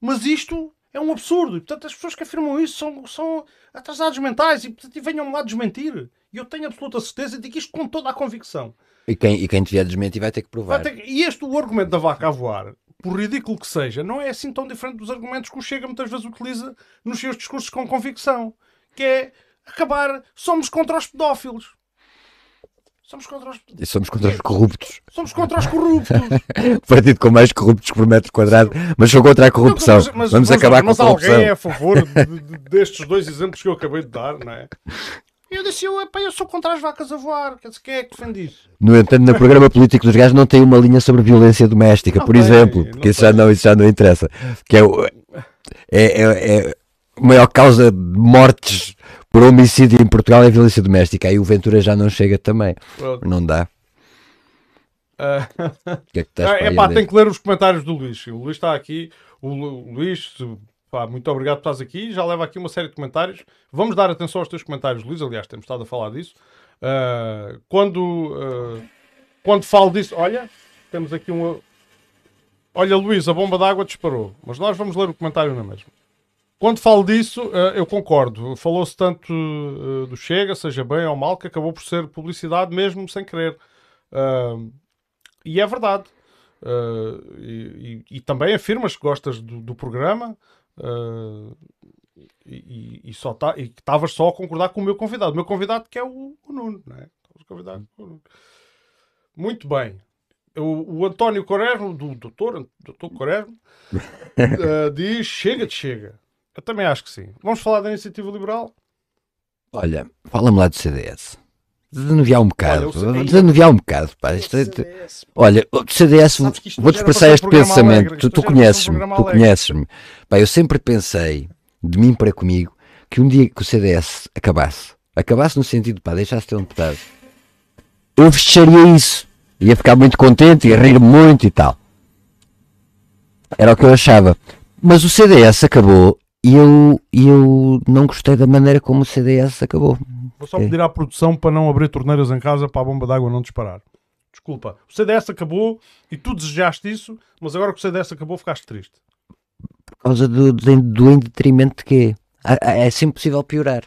mas isto É um absurdo. E, portanto, as pessoas que afirmam isso são, são atrasados mentais e, portanto, e venham lá desmentir. E eu tenho absoluta certeza de que isto com toda a convicção. E quem, e quem te vier desmentir vai ter que provar. Ter que- E este, o argumento da vaca a voar, por ridículo que seja, não é assim tão diferente dos argumentos que o Chega muitas vezes utiliza nos seus discursos com convicção. Que é acabar, somos contra os pedófilos. Somos contra os, E somos contra os corruptos. somos contra os corruptos. Partido com mais corruptos por metro quadrado, mas sou contra a corrupção. Mas- mas- Vamos mas- acabar mas com a corrupção. alguém é a favor de- de- destes dois exemplos que eu acabei de dar, não é? Eu disse, eu, epá, eu sou contra as vacas a voar. Quer dizer, quem é que defende isso? No entanto, no programa político dos gajos não tem uma linha sobre violência doméstica, Não por tem, exemplo, não porque isso já não, isso já não interessa. Que é, é, é, é a maior causa de mortes por homicídio em Portugal é violência doméstica. Aí o Ventura já não chega também. Pronto. Não dá. O que é que estás é pá, tem que ler os comentários do Luís. O Luís está aqui. O Lu- Luís, pá, muito obrigado por estás aqui. Já leva aqui uma série de comentários. Vamos dar atenção aos teus comentários, Luís. Aliás, temos estado a falar disso. Ah, quando, ah, quando falo disso, olha, temos aqui uma. Olha, Luís, a bomba d'água disparou. Mas nós vamos ler o comentário na mesma. Quando falo disso, ah, eu concordo. Falou-se tanto ah, do Chega, seja bem ou mal, que acabou por ser publicidade mesmo sem querer. E é verdade. Uh, e, e- e também afirmas que gostas do, do programa e, só tá, e estavas só a concordar com o meu convidado. O meu convidado que é o, o Nuno, não é? Convidado o Nuno. Muito bem. O, o António Corerno, do doutor, doutor Corerno, uh, diz chega de chega. Eu também acho que sim. Vamos falar da iniciativa liberal? Olha, fala-me lá do CDS. Desanuviar um bocado. Olha, Desanuviar um bocado, pá. Isto é- Olha, o CDS, vou-te passar ser este pensamento. alegre, Tu, conheces-me, tu conheces-me. Pá, eu sempre pensei, de mim para comigo, que um dia que o CDS acabasse, acabasse no sentido, pá, deixasse de ter um deputado, eu fecharia isso. Ia ficar muito contente, ia rir muito e tal. Era o que eu achava. Mas o CDS acabou e eu, eu não gostei da maneira como o CDS acabou. Vou só Ok. pedir à produção para não abrir torneiras em casa para a bomba d'água não disparar. Desculpa. O CDS acabou e tu desejaste isso, mas agora que o CDS acabou ficaste triste. Por causa do, do, do em detrimento de quê? Ah, É sempre possível piorar.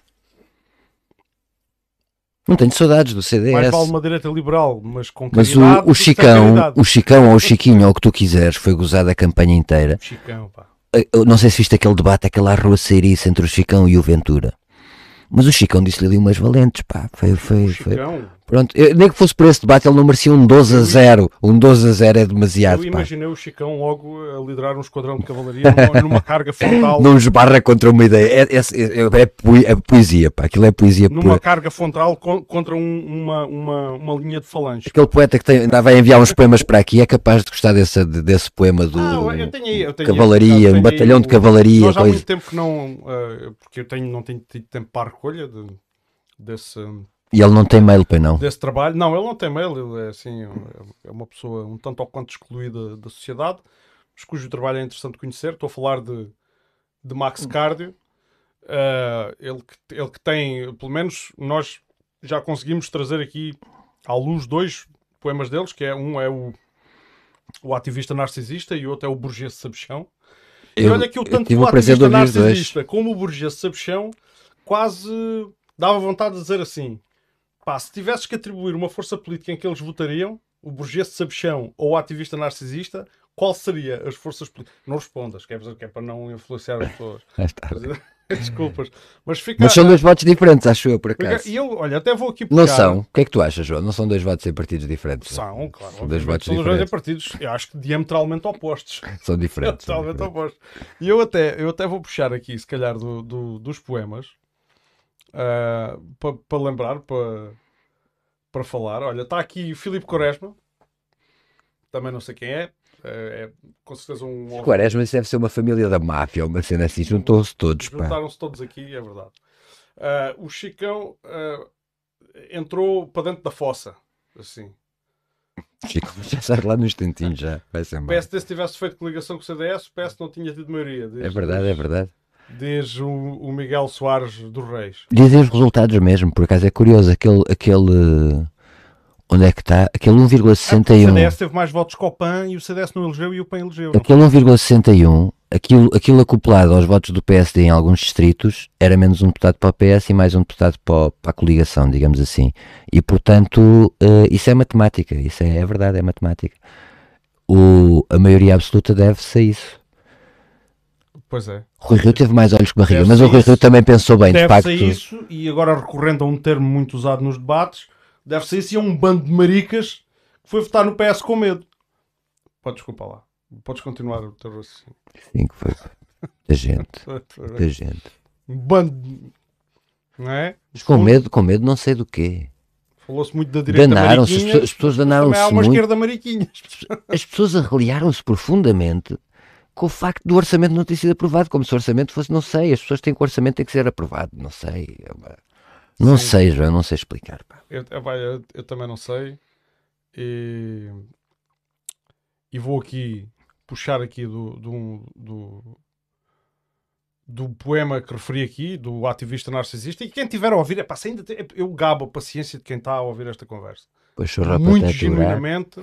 Não tenho saudades do Mais CDS. vale uma direita liberal, mas com Mas o, o Chicão, o Chicão ou o Chiquinho, ou o que tu quiseres, foi gozado a campanha inteira. Chicão, pá. Eu não sei se viste aquele debate, aquela arruaceirice entre o Chicão e o Ventura. Mas o Chicão disse-lhe ali umas valentes, pá. Foi, foi, O. Chicão. Pronto, eu- nem que fosse por esse debate, ele não merecia um 12 a 0. Um 12 a 0 é demasiado, Eu pá. imaginei o Chicão logo a liderar um esquadrão de cavalaria numa, numa carga frontal. Não esbarra contra uma ideia. É, é, é, é poe- é poesia, pá. Aquilo é poesia Numa pura. carga frontal con- contra um- uma, uma, uma linha de falange. Aquele poeta que tem, ainda vai enviar uns poemas para aqui é capaz de gostar desse, desse poema do Ah, eu tenho eu tenho Cavalaria, um batalhão de cavalaria. Nós há coisa. muito tempo que não. eh, porque eu tenho, não tenho tido tempo para a recolha de- desse, E ele não tem mail, pois não. desse trabalho. Não, ele não tem mail, ele é assim, é uma pessoa um tanto ou quanto excluída da sociedade, mas cujo trabalho é interessante conhecer. Estou a falar de, de Max Cardio. Eh, ele, que, ele que tem, pelo menos, nós já conseguimos trazer aqui à luz dois poemas deles, que é um é o, o ativista narcisista e o outro é o burguês sabichão. E Eu- olha que o tanto o ativista os dois. narcisista como o burguês sabichão quase dava vontade de dizer assim pá, se tivesses que atribuir uma força política em que eles votariam o burguês sabichão ou o ativista narcisista qual seria as forças políticas? Não respondas, que é, que é para não influenciar as pessoas. Desculpas. Mas fica... Mas são dois votos diferentes, acho eu, por acaso. E eu, olha, até vou aqui Não pegar- são. O que é que tu achas, João? Não são dois votos em partidos diferentes? São, claro. São dois votos são dois em diferentes. partidos, eu acho que diametralmente opostos. São diferentes. são Totalmente diferentes. oposto. E eu até, eu até vou puxar aqui, se calhar, do, do- dos poemas para lembrar, para falar. Olha, está aqui o Filipe Quaresma, também não sei quem é, é, é com certeza um. Quaresma, isso deve ser uma família da máfia, uma cena assim. Juntou-se todos. Juntaram-se todos aqui, é verdade. Ah, o Chicão ah, entrou para dentro da fossa, assim. Chico, já sai lá no instantinho já. Vai ser O. PSD, se tivesse feito coligação com o CDS, o PS não tinha tido maioria. Diz, É verdade, é verdade. Diz o, o Miguel Soares dos Reis. Dizem os resultados mesmo, por acaso é curioso. Aquele. aquele onde é que está? Aquele O 1,61. CDS teve mais votos que o PAN e o CDS não elegeu e o PAN elegeu. Aquele 1,61 aquilo, aquilo acoplado aos votos do PSD em alguns distritos era menos um deputado para o PS e mais um deputado para, o- a coligação, digamos assim. E portanto, eh, isso é matemática, isso é, é verdade, é matemática. O, a maioria absoluta deve-se a isso. Pois é. Rui Rio teve mais olhos que barriga, mas o Rui isso. Rio também pensou bem, de facto. isso, e agora recorrendo a um termo muito usado nos debates, deve-se a isso e a um bando de maricas que foi votar no PS com medo. Pode desculpa lá. Podes continuar o teu raciocínio. Sim, que foi. Da gente, da gente. Um bando. de- Não é? Mas com medo, com medo não sei do quê. Falou-se muito da direita Danaram-se, as pessoas, há danaram-se uma muito. esquerda mariquinha. As pessoas arreliaram-se profundamente com o facto do orçamento não ter sido aprovado, como se o orçamento fosse, não sei, as pessoas têm que o orçamento tem que ser aprovado, não sei. é Não Sim. sei, João, não sei explicar. Eu, eu- vai, eu- eu também não sei. E, e vou aqui puxar aqui do, do, do, do poema que referi aqui, do ativista narcisista. E quem tiver a ouvir, se ainda tem- eu gabo a paciência de quem está a ouvir esta conversa. Pois Muito genuinamente.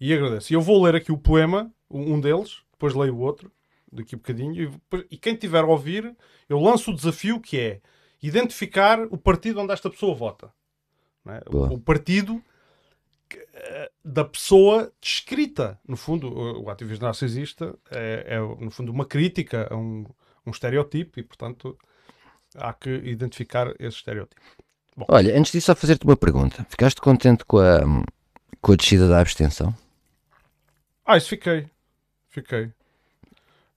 E agradeço. E eu vou ler aqui o poema, um deles, depois leio o outro, daqui a bocadinho. E, depois- e quem tiver a ouvir, eu lanço o desafio que é identificar o partido onde esta pessoa vota. é? Boa. O partido que, eh, da pessoa descrita. No fundo, o, o ativismo narcisista é, é, no fundo, uma crítica a um, um estereotipo e, portanto, há que identificar esse estereotipo. Olha, antes disso, só fazer-te uma pergunta. Ficaste contente com a, com a descida da abstenção? Ah, isso fiquei. Fiquei.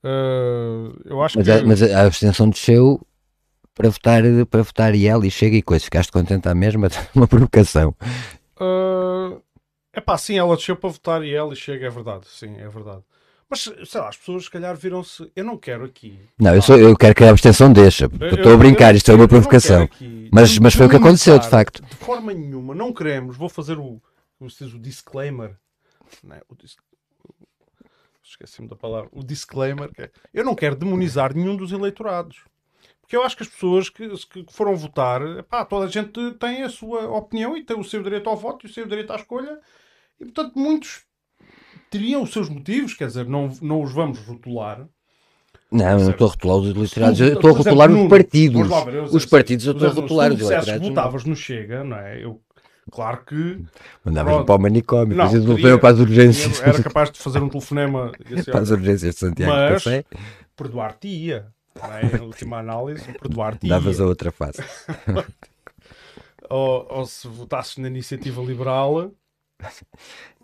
Eh, eu acho Mas que. a, mas a abstenção desceu para votar, para votar IEL e chega e coisa. Ficaste contente à mesma? Uma provocação. é pá, sim, ela desceu para votar e ela chega, é verdade. Sim, é verdade. Mas, sei lá, as pessoas se calhar viram-se. Eu não quero aqui. Não, eu, sou, eu quero que a abstenção deixa. Eu- Estou a brincar, isto é uma provocação. aqui Mas, mas foi o que aconteceu, de facto. De forma nenhuma, não queremos. Vou fazer o, como se diz, o disclaimer. Não é? O Esqueci-me da palavra. O disclaimer. que é, eu não quero demonizar nenhum dos eleitorados. Porque eu acho que as pessoas que, que foram votar, pá, toda a gente tem a sua opinião e tem o seu direito ao voto e o seu direito à escolha. E, portanto, muitos teriam os seus motivos, quer dizer, não, não os vamos rotular. Não, eu não estou a rotular os eleitorados, eu estou a exemplo, rotular os Nuno, partidos. lá Os partidos eu estou a exemplo, rotular se os eleitorados. que votavas no Chega, não é? Eu, claro que Mandavas Pronto. para o manicômio, Não, teria- para as urgências. era capaz de fazer um telefonema assim, para as urgências de Santiago Mas- de Café, perdoar-te-ia. não é? Em última análise, perdoar-te-ia. davas a outra face. Ou, ou se votasses na iniciativa liberal,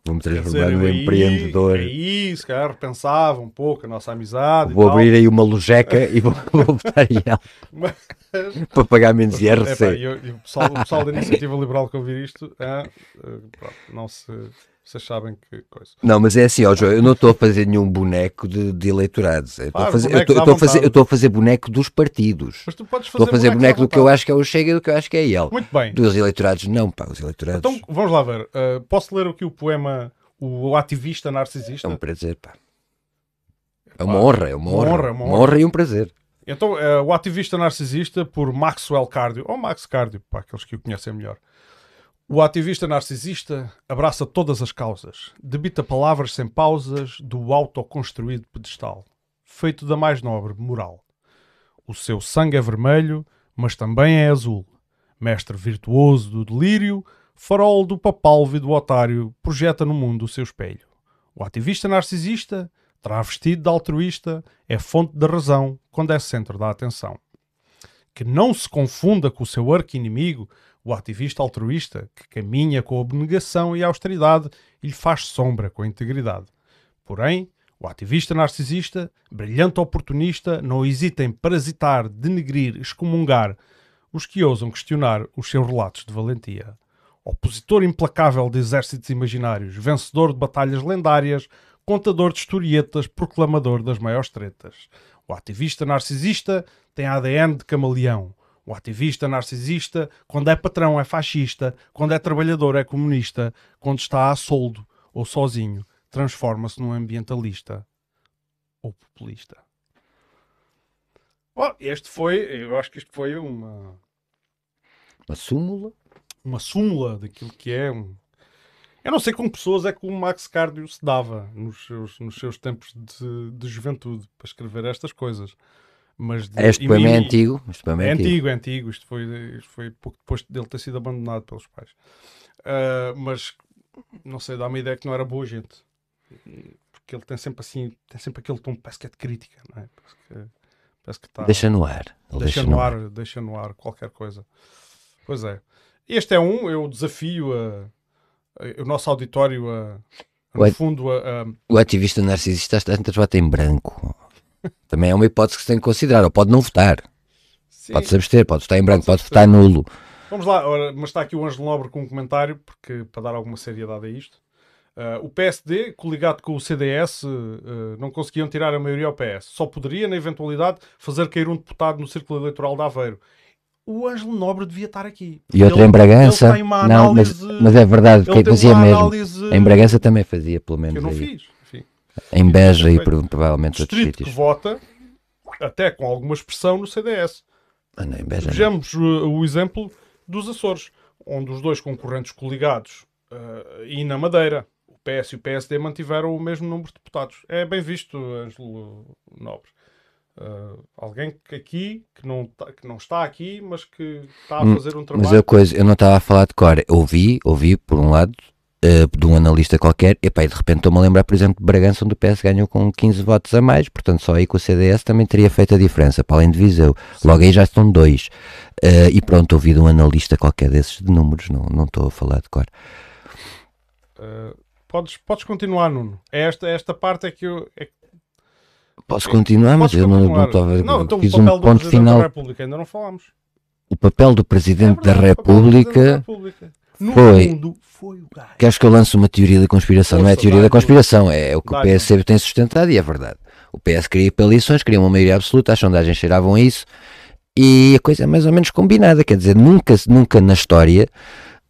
Vou-me dizer, transformar eu num aí, empreendedor. Aí, se calhar, repensava um pouco a nossa amizade. Vou abrir aí uma lojeca e vou, vou botar em ela Mas- para pagar menos IRC. e eu- e o, pessoal, o pessoal da iniciativa liberal que ouvir isto, ah, ah, pronto, não se. Vocês sabem que coisa. Não, mas é assim, ó, João, eu não estou a fazer nenhum boneco de, de eleitorados. Eu estou a Faz fazer, eu estou- a fazer, eu estou a fazer boneco dos partidos. Mas tu podes fazer Estou a fazer boneco do que eu acho que é o Chega e do que eu acho que é ele. Muito bem. Dos eleitorados, não, pá, os eleitorados. Então vamos lá ver. Uh, posso ler aqui o poema O Ativista É Narcisista? um prazer, pá. É uma honra, é uma, Uma honra. honra, uma Uma honra. honra e um prazer. Então, uh, O Ativista Narcisista por Maxwell Cardio, ou Max Cardio, para aqueles que o conhecem melhor. O ativista narcisista abraça todas as causas, debita palavras sem pausas do autoconstruído pedestal, feito da mais nobre moral. O seu sangue é vermelho, mas também é azul. Mestre virtuoso do delírio, farol do papalvo e do otário, projeta no mundo o seu espelho. O ativista narcisista, travestido de altruísta, é fonte da razão quando é centro da atenção. Que não se confunda com o seu arqui-inimigo, o ativista altruísta, que caminha com abnegação e austeridade e lhe faz sombra com a integridade. Porém, o ativista narcisista, brilhante oportunista, não hesita em parasitar, denegrir, excomungar os que ousam questionar os seus relatos de valentia. Opositor implacável de exércitos imaginários, vencedor de batalhas lendárias, contador de historietas, proclamador das maiores tretas. O ativista narcisista tem ADN de camaleão. O ativista narcisista, quando é patrão, é fascista, quando é trabalhador, é comunista, quando está a soldo ou sozinho, transforma-se num ambientalista ou populista. Oh, este foi, eu acho que isto foi uma, Uma súmula. uma súmula daquilo que é um. Eu não sei com pessoas é que o Max Cardio se dava nos seus, nos seus tempos de, de juventude para escrever estas coisas. Mas de, Este poema é antigo. Este poema É é antigo. antigo, é antigo. Isto foi, isto foi pouco depois dele ter sido abandonado pelos pais. Ah, mas não sei, dá-me a ideia que não era boa gente. Porque ele tem sempre assim, tem sempre aquele tom, parece que é de crítica, não é? Parece que, parece que está. Deixa no ar. Ele Deixa no ar, deixa no ar qualquer coisa. Pois é. Este é um, eu desafio a, a- o nosso auditório a, no Ué. fundo, a, a- O ativista narcisista está vota em branco. Também é uma hipótese que se tem que considerar. Ou pode não votar. Sim. Pode se abster, pode votar em branco, Pode pode votar nulo. Vamos lá, ora, mas está aqui o Ângelo Nobre com um comentário, porque para dar alguma seriedade a isto. Ah, o PSD, coligado com o CDS, ah, não conseguiam tirar a maioria ao PS. Só poderia, na eventualidade, fazer cair um deputado no círculo eleitoral de Aveiro. O Ângelo Nobre devia estar aqui. E outra Ele- em Bragança. ele tem uma Não, mas, análise- mas é verdade, tem fazia mesmo. análise Em Bragança também fazia, pelo que menos. eu não aí. fiz. Em Beja e provavelmente outros Distrito que sítios. vota, até com alguma expressão, no CDS. Ah, não, Beja. Vejamos o exemplo dos Açores, onde os dois concorrentes coligados uh, e na Madeira, o PS e o PSD mantiveram o mesmo número de deputados. É bem visto, Ângelo Nobre. Uh, alguém que aqui, que não, tá- que não está aqui, mas que está a Hum, fazer um Mas trabalho. a coisa, eu não estava a falar de cor. Ouvi, ouvi, por um lado, eh, de um analista qualquer, e, e de repente estou-me a lembrar, por exemplo, de Bragança, onde o PS ganhou com 15 votos a mais, portanto só aí com o CDS também teria feito a diferença, para além de Viseu. Logo aí já estão dois. Eh, e pronto, ouvi de um analista qualquer desses de números, não não estou a falar de cor. Uh, podes, podes continuar, Nuno. É Esta, esta parte é que eu. É, Posso continuar, mas podes eu não continuar. não estava Não, então fiz o papel um do ponto Presidente final. da República ainda não falámos. O papel do Presidente É da verdade, o papel do Presidente da República. No foi- fundo, foi o gajo. Queres que eu lance uma teoria da conspiração? não é a teoria da conspiração, é o que o Dá-lhe. PSC tem sustentado e é verdade. O PS queria ir para eleições, queria uma maioria absoluta, as sondagens cheiravam a isso e a coisa é mais ou menos combinada. Quer dizer, nunca, nunca na história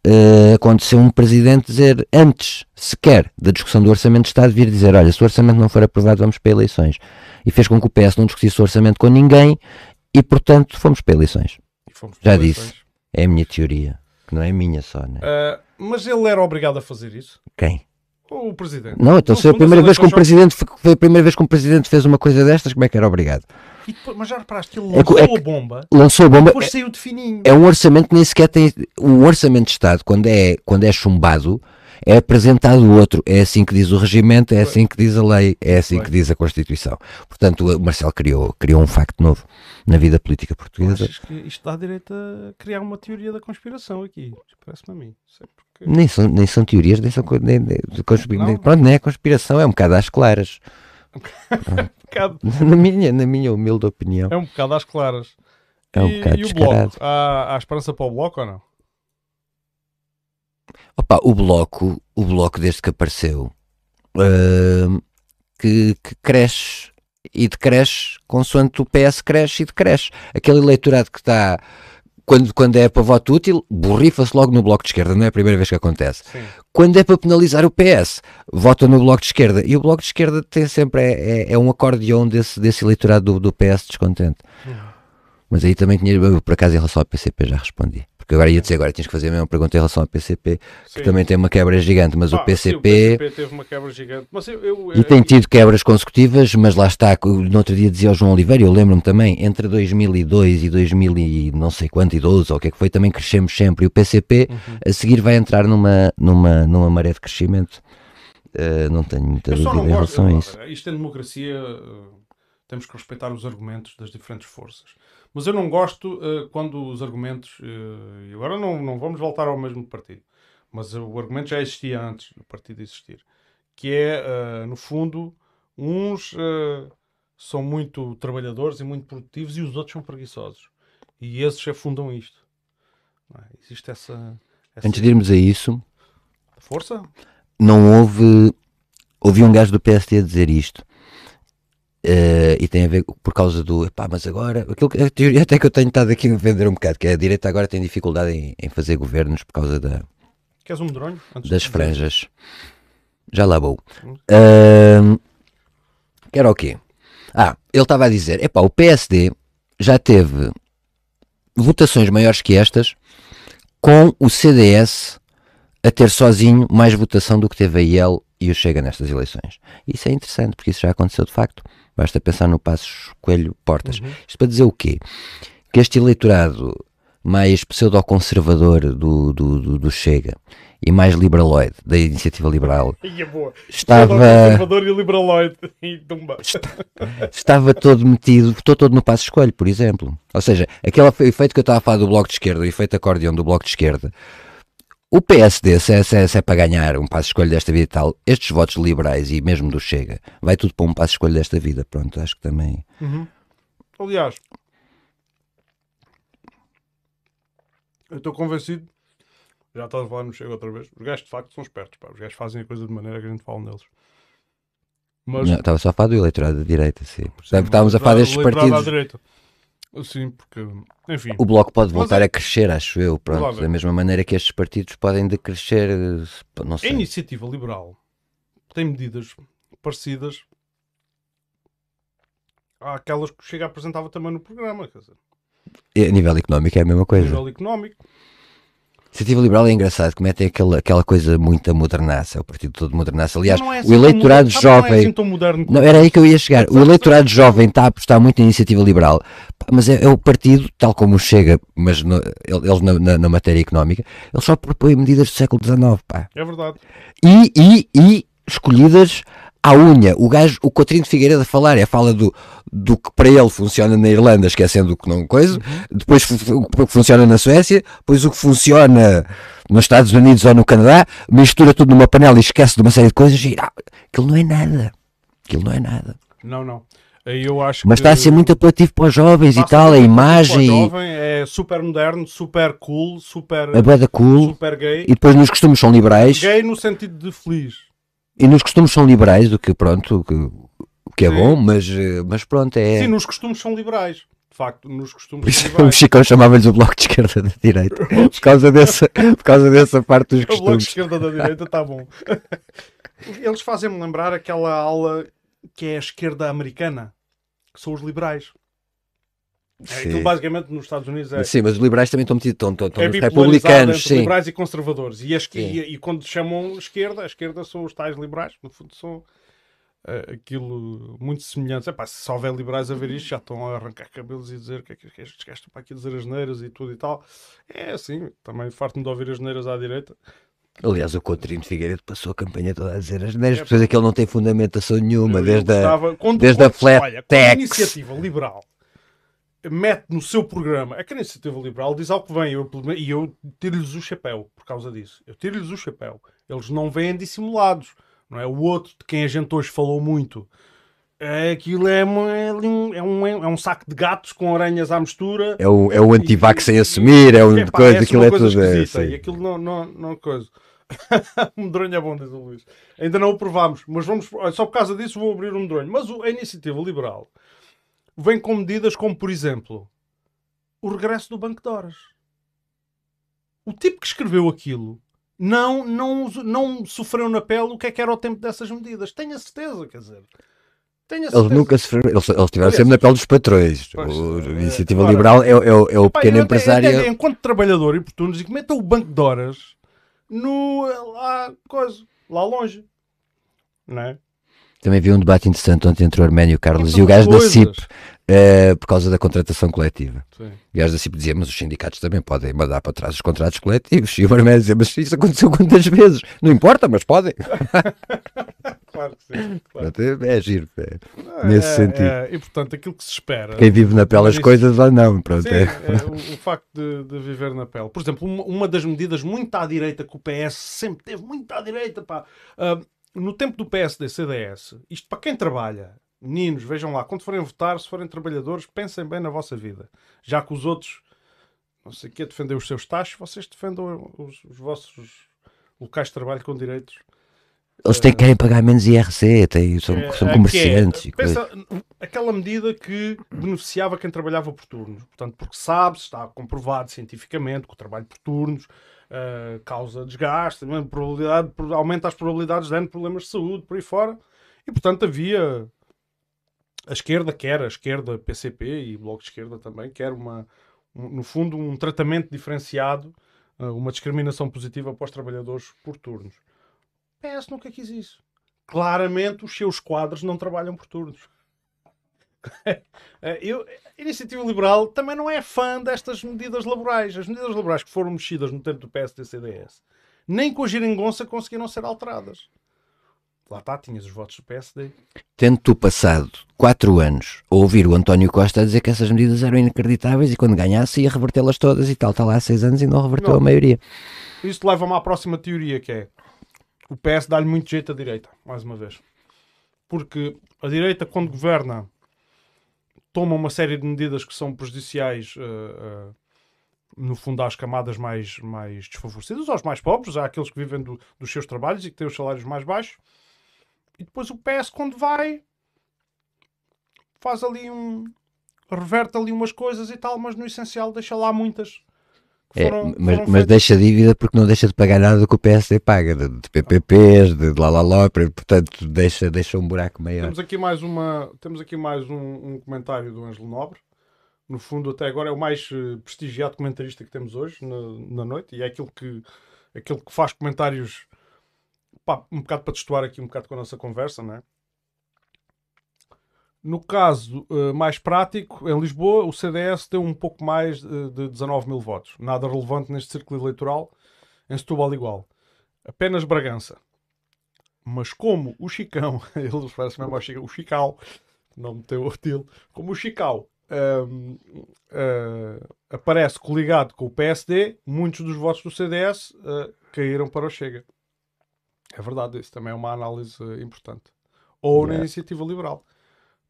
eh, aconteceu um presidente dizer, antes sequer da discussão do Orçamento de Estado, vir dizer: Olha, se o Orçamento não for aprovado, vamos para eleições. E fez com que o PS não discutisse o Orçamento com ninguém e, portanto, fomos para eleições. Fomos Já para disse. eleições. É a minha teoria, que não é minha só, né? Ah, mas ele era obrigado a fazer isso? Quem? Ou o presidente? Não, então No se é a primeira vez que um presidente foi a primeira vez que um presidente fez uma coisa destas, como é que era obrigado? E depois- mas já reparaste que ele É que- lançou é que- a bomba Lançou a e bomba. depois saiu de fininho. É, é um orçamento que nem sequer tem. O orçamento de Estado, quando é, quando é chumbado, é apresentado o outro. É assim que diz o regimento, é assim que diz a lei, é assim que diz a Constituição. Portanto, o Marcelo criou, criou um facto novo na vida política portuguesa. Achas que isto dá direito a criar uma teoria da conspiração aqui? Parece-me a mim. Sei porque... Nem são, nem são teorias, nem são. Nem, nem- de conspi- Não? nem- pronto, nem é conspiração, é um bocado às claras. Um bocado- Na minha, na minha humilde opinião. é um bocado às claras. É um e, bocado e o bloco? Há, há esperança para o bloco ou não? Opa, o bloco, o bloco desde que apareceu, hum, que, que cresce e decresce consoante o PS cresce e decresce. Aquele eleitorado que está, quando, quando é para voto útil, borrifa-se logo no bloco de esquerda, não é a primeira vez que acontece. Sim. Quando é para penalizar o PS, vota no bloco de esquerda. E o bloco de esquerda tem sempre, é, é, é um acordeão desse, desse eleitorado do, do PS descontente. Mas aí também tinha, por acaso, em relação ao PCP já respondi. Porque agora ia dizer, agora tinhas que fazer a mesma pergunta em relação ao PCP, que Sim. também tem uma quebra gigante, mas Ah, o sim, PCP, o PCP teve uma quebra gigante. Eu, eu, e tem tido quebras consecutivas, mas lá está, no outro dia dizia o João Oliveira, eu lembro-me também, entre 2002 e 2000 e não sei quanto, e 12, ou o que é que foi, também crescemos sempre, e o PCP Uhum. a seguir vai entrar numa, numa, numa maré de crescimento. Uh, não tenho muita dúvida em relação a isso. Isto é democracia, eh, temos que respeitar os argumentos das diferentes forças. Mas eu não gosto eh, quando os argumentos. eh, e agora não, não vamos voltar ao mesmo partido. Mas o argumento já existia antes do partido existir. Que é, eh, no fundo, uns são muito trabalhadores e muito produtivos e os outros são preguiçosos. E esses afundam isto. Não é? Existe essa, essa Antes de irmos a isso, força? não houve. Ouvi um gajo do PSD a dizer isto. Eh, e tem a ver por causa do. Epá, mas agora. Aquilo, que- a teoria até que eu tenho estado aqui a vender um bocado, que é a direita agora tem dificuldade em, em fazer governos por causa da, Queres um? Antes das franjas. Já lá vou. Ahm, que era o quê? Ah, ele estava a dizer: epá, o PSD já teve votações maiores que estas com o CDS a ter sozinho mais votação do que teve a IEL e o Chega nestas eleições. Isso é interessante, porque isso já aconteceu de facto. Basta pensar no Passos Coelho Portas. Uhum. Isto para dizer o quê? Que este eleitorado mais pseudo-conservador do, do, do, do Chega e mais liberaloide da iniciativa liberal estava, conservador e liberaloide. E estava todo metido, estou todo no passo escolho, por exemplo. Ou seja, aquele efeito que eu estava a falar do Bloco de Esquerda, o efeito acordeão do Bloco de Esquerda, o PSD, se é, se é- se é para ganhar um passo escolho desta vida e tal, estes votos liberais e mesmo do Chega, vai tudo para um passo escolho desta vida. Pronto, acho que também. Uhum. Aliás, eu estou convencido. Já estás a falar no Chega outra vez. Os gajos de facto são espertos. Pá. Os gajos fazem a coisa de maneira que a gente fala neles. Mas Não, estava só a falar do eleitorado da direita, sim. Sim, Estávamos a falar destes partidos. Sim, porque. Enfim. O Bloco pode voltar é- a crescer, acho eu. Pronto, da mesma maneira que estes partidos podem decrescer, eh, não A sei. iniciativa liberal tem medidas parecidas àquelas que o Chega apresentava também no programa. Quer dizer, E A nível económico é a mesma a coisa. nível económico. A iniciativa liberal é engraçado, que metem aquela, aquela coisa muito modernaça, o partido todo modernaça. Aliás, é assim o eleitorado moderno- sabe, Não é jovem. assim tão moderno Não, era aí que eu ia chegar. O eleitorado jovem está a apostar muito na iniciativa liberal, mas é, é o partido, tal como o Chega, mas no- ele- eles na, na- na matéria económica, eles só propõem medidas do século XIX. Pá. É verdade. E, e, e escolhidas à unha. O gajo, o Coutinho de Figueiredo a falar, é fala do, do que para ele funciona na Irlanda, esquecendo o que não coisa, depois o que funciona na Suécia, depois o que funciona nos Estados Unidos ou no Canadá, mistura tudo numa panela e esquece de uma série de coisas e ah, aquilo não é nada. Aquilo não é nada. Não, não. Aí eu acho Mas está a ser muito apelativo para os jovens e tal, a imagem, jovem, é super moderno, super cool, super, a cool, super gay. e depois nos costumes são liberais, Gay no sentido de feliz. E nos costumes são liberais, o que pronto, o que, o que é Sim. bom, mas, mas pronto, é. Sim, nos costumes são liberais. De facto, nos costumes são o liberais. Chicão chamava-lhes o bloco de esquerda da direita. Por causa dessa, por causa dessa parte dos O bloco de costumes. esquerda da direita está bom. Eles fazem-me lembrar aquela aula que é a esquerda americana, que são os liberais. É, Sim. aquilo basicamente nos Estados Unidos é, Sim, mas os liberais também estão metidos, estão, estão, estão é republicanos, sim. liberais e conservadores. E, a esque- Sim. e, e quando chamam esquerda, a esquerda são os tais liberais, no fundo são eh, aquilo muito semelhantes. Epá, se só houver liberais a ver isto, já estão a arrancar cabelos e dizer que é que que estes gajos estão para aqui dizer as neiras e tudo e tal. É assim, também farto-me de ouvir as neiras à direita. Aliás, o Coutinho de Figueiredo passou a campanha toda a dizer as neiras, depois aquele não tem fundamentação nenhuma, desde a... desde a flat olha, tax. iniciativa liberal mete no seu programa, é que a iniciativa liberal diz algo que vem, eu, e eu tiro-lhes o chapéu por causa disso. Eu tiro-lhes o chapéu. Eles não vêm dissimulados. Não é? O outro, de quem a gente hoje falou muito, é, aquilo é, uma- é um, é, um, é um saco de gatos com aranhas à mistura. É o, é o antivax sem assumir, é um coisa, aquilo uma é coisa tudo. É, esquisita, sim. E aquilo não, não, não coisa. o medronho é bom, diz o Luís. Ainda não o provámos, mas vamos, só por causa disso vou abrir o medronho. Mas o- a iniciativa liberal vem com medidas como, por exemplo, o regresso do Banco de Horas. O tipo que escreveu aquilo não, não, não sofreu na pele o que é que era o tempo dessas medidas. Tenho a certeza, quer dizer. Eles nunca se eles, eles estiveram Aliás, sempre na pele dos patrões. pois, O, a eh, iniciativa agora- liberal é, é, o- é o Pá, pequeno eu empresário. enquanto trabalhador e portuno, digo, meta o banco de horas no, lá, coisa, lá longe. Não é? Também vi um debate interessante ontem entre o Arménio e o Carlos e o gajo da coisas. CIP, eh, por causa da contratação coletiva. Sim. O gajo da CIP dizia, mas os sindicatos também podem mandar para trás os contratos coletivos. E o Arménio dizia, mas isso aconteceu quantas vezes? Não importa, mas podem. Claro que sim. claro. É, é giro. é. nesse É, sentido. é, e portanto, aquilo que se espera. Quem vive na pele as coisas, lá não. Pronto, Sim, é. é, o, o facto de, de viver na pele. Por exemplo, uma, uma das medidas muito à direita que o PS sempre teve, muito à direita, pá. Ah, no tempo do PSD-CDS, isto para quem trabalha, meninos, vejam lá, quando forem votar, se forem trabalhadores, pensem bem na vossa vida. Já que os outros, não sei o que, defendem os seus taxos, vocês defendam os, os vossos locais de trabalho com direitos. Eles têm, querem pagar menos IRC, têm, são, É, são é comerciantes. que e é, pensa, aquela medida que beneficiava quem trabalhava por turnos. Portanto, porque sabe, está comprovado cientificamente que o trabalho por turnos eh, causa desgaste, também probabilidade, aumenta as probabilidades de N problemas de saúde, por aí fora. E, portanto, havia a esquerda, quer a esquerda PCP e o Bloco de Esquerda também, quer uma, um- no fundo, um tratamento diferenciado uh, uma discriminação positiva para os trabalhadores por turnos. O PS nunca quis isso. Claramente os seus quadros não trabalham por turnos. Eh, eu, a Iniciativa Liberal também não é fã destas medidas laborais. As medidas laborais que foram mexidas no tempo do PSD-CDS, nem com a geringonça conseguiram ser alteradas. Lá está, tinhas os votos do PSD. Tendo tu passado quatro anos a ouvir o António Costa a dizer que essas medidas eram inacreditáveis e quando ganhasse ia revertê-las todas e tal, está lá há seis anos e não reverteu Não. a maioria. Isto leva-me à próxima teoria, que é o PS dá-lhe muito jeito à direita, mais uma vez. Porque a direita, quando governa, toma uma série de medidas que são prejudiciais, eh, eh, no fundo, às camadas mais, mais desfavorecidas, aos mais pobres, àqueles que vivem do- dos seus trabalhos e que têm os salários mais baixos. E depois o PS, quando vai, faz ali um. reverte ali umas coisas e tal, mas no essencial deixa lá muitas. É, foram- mas, foram mas deixa dívida porque não deixa de pagar nada do que o PSD paga, de, de PPPs, de lá lá lá, portanto deixa, deixa um buraco maior. Temos aqui mais, uma, temos aqui mais um, um comentário do Ângelo Nobre. No fundo, até agora é o mais eh, prestigiado comentarista que temos hoje na, na noite e é aquele que, aquele que faz comentários pá, um bocado para testuar aqui um bocado com a nossa conversa, não é? No caso eh, mais prático, em Lisboa, o CDS tem um pouco mais eh, de 19 mil votos. Nada relevante neste círculo eleitoral. Em Setúbal, igual. Apenas Bragança. Mas como o Chicão, ele parece mesmo ao Chicão, o Chical, não meteu o dele, como o Chical hum, ah, aparece coligado com o PSD, muitos dos votos do CDS ah, caíram para o Chega. É verdade, isso também é uma análise importante. Ou na Yeah. iniciativa liberal.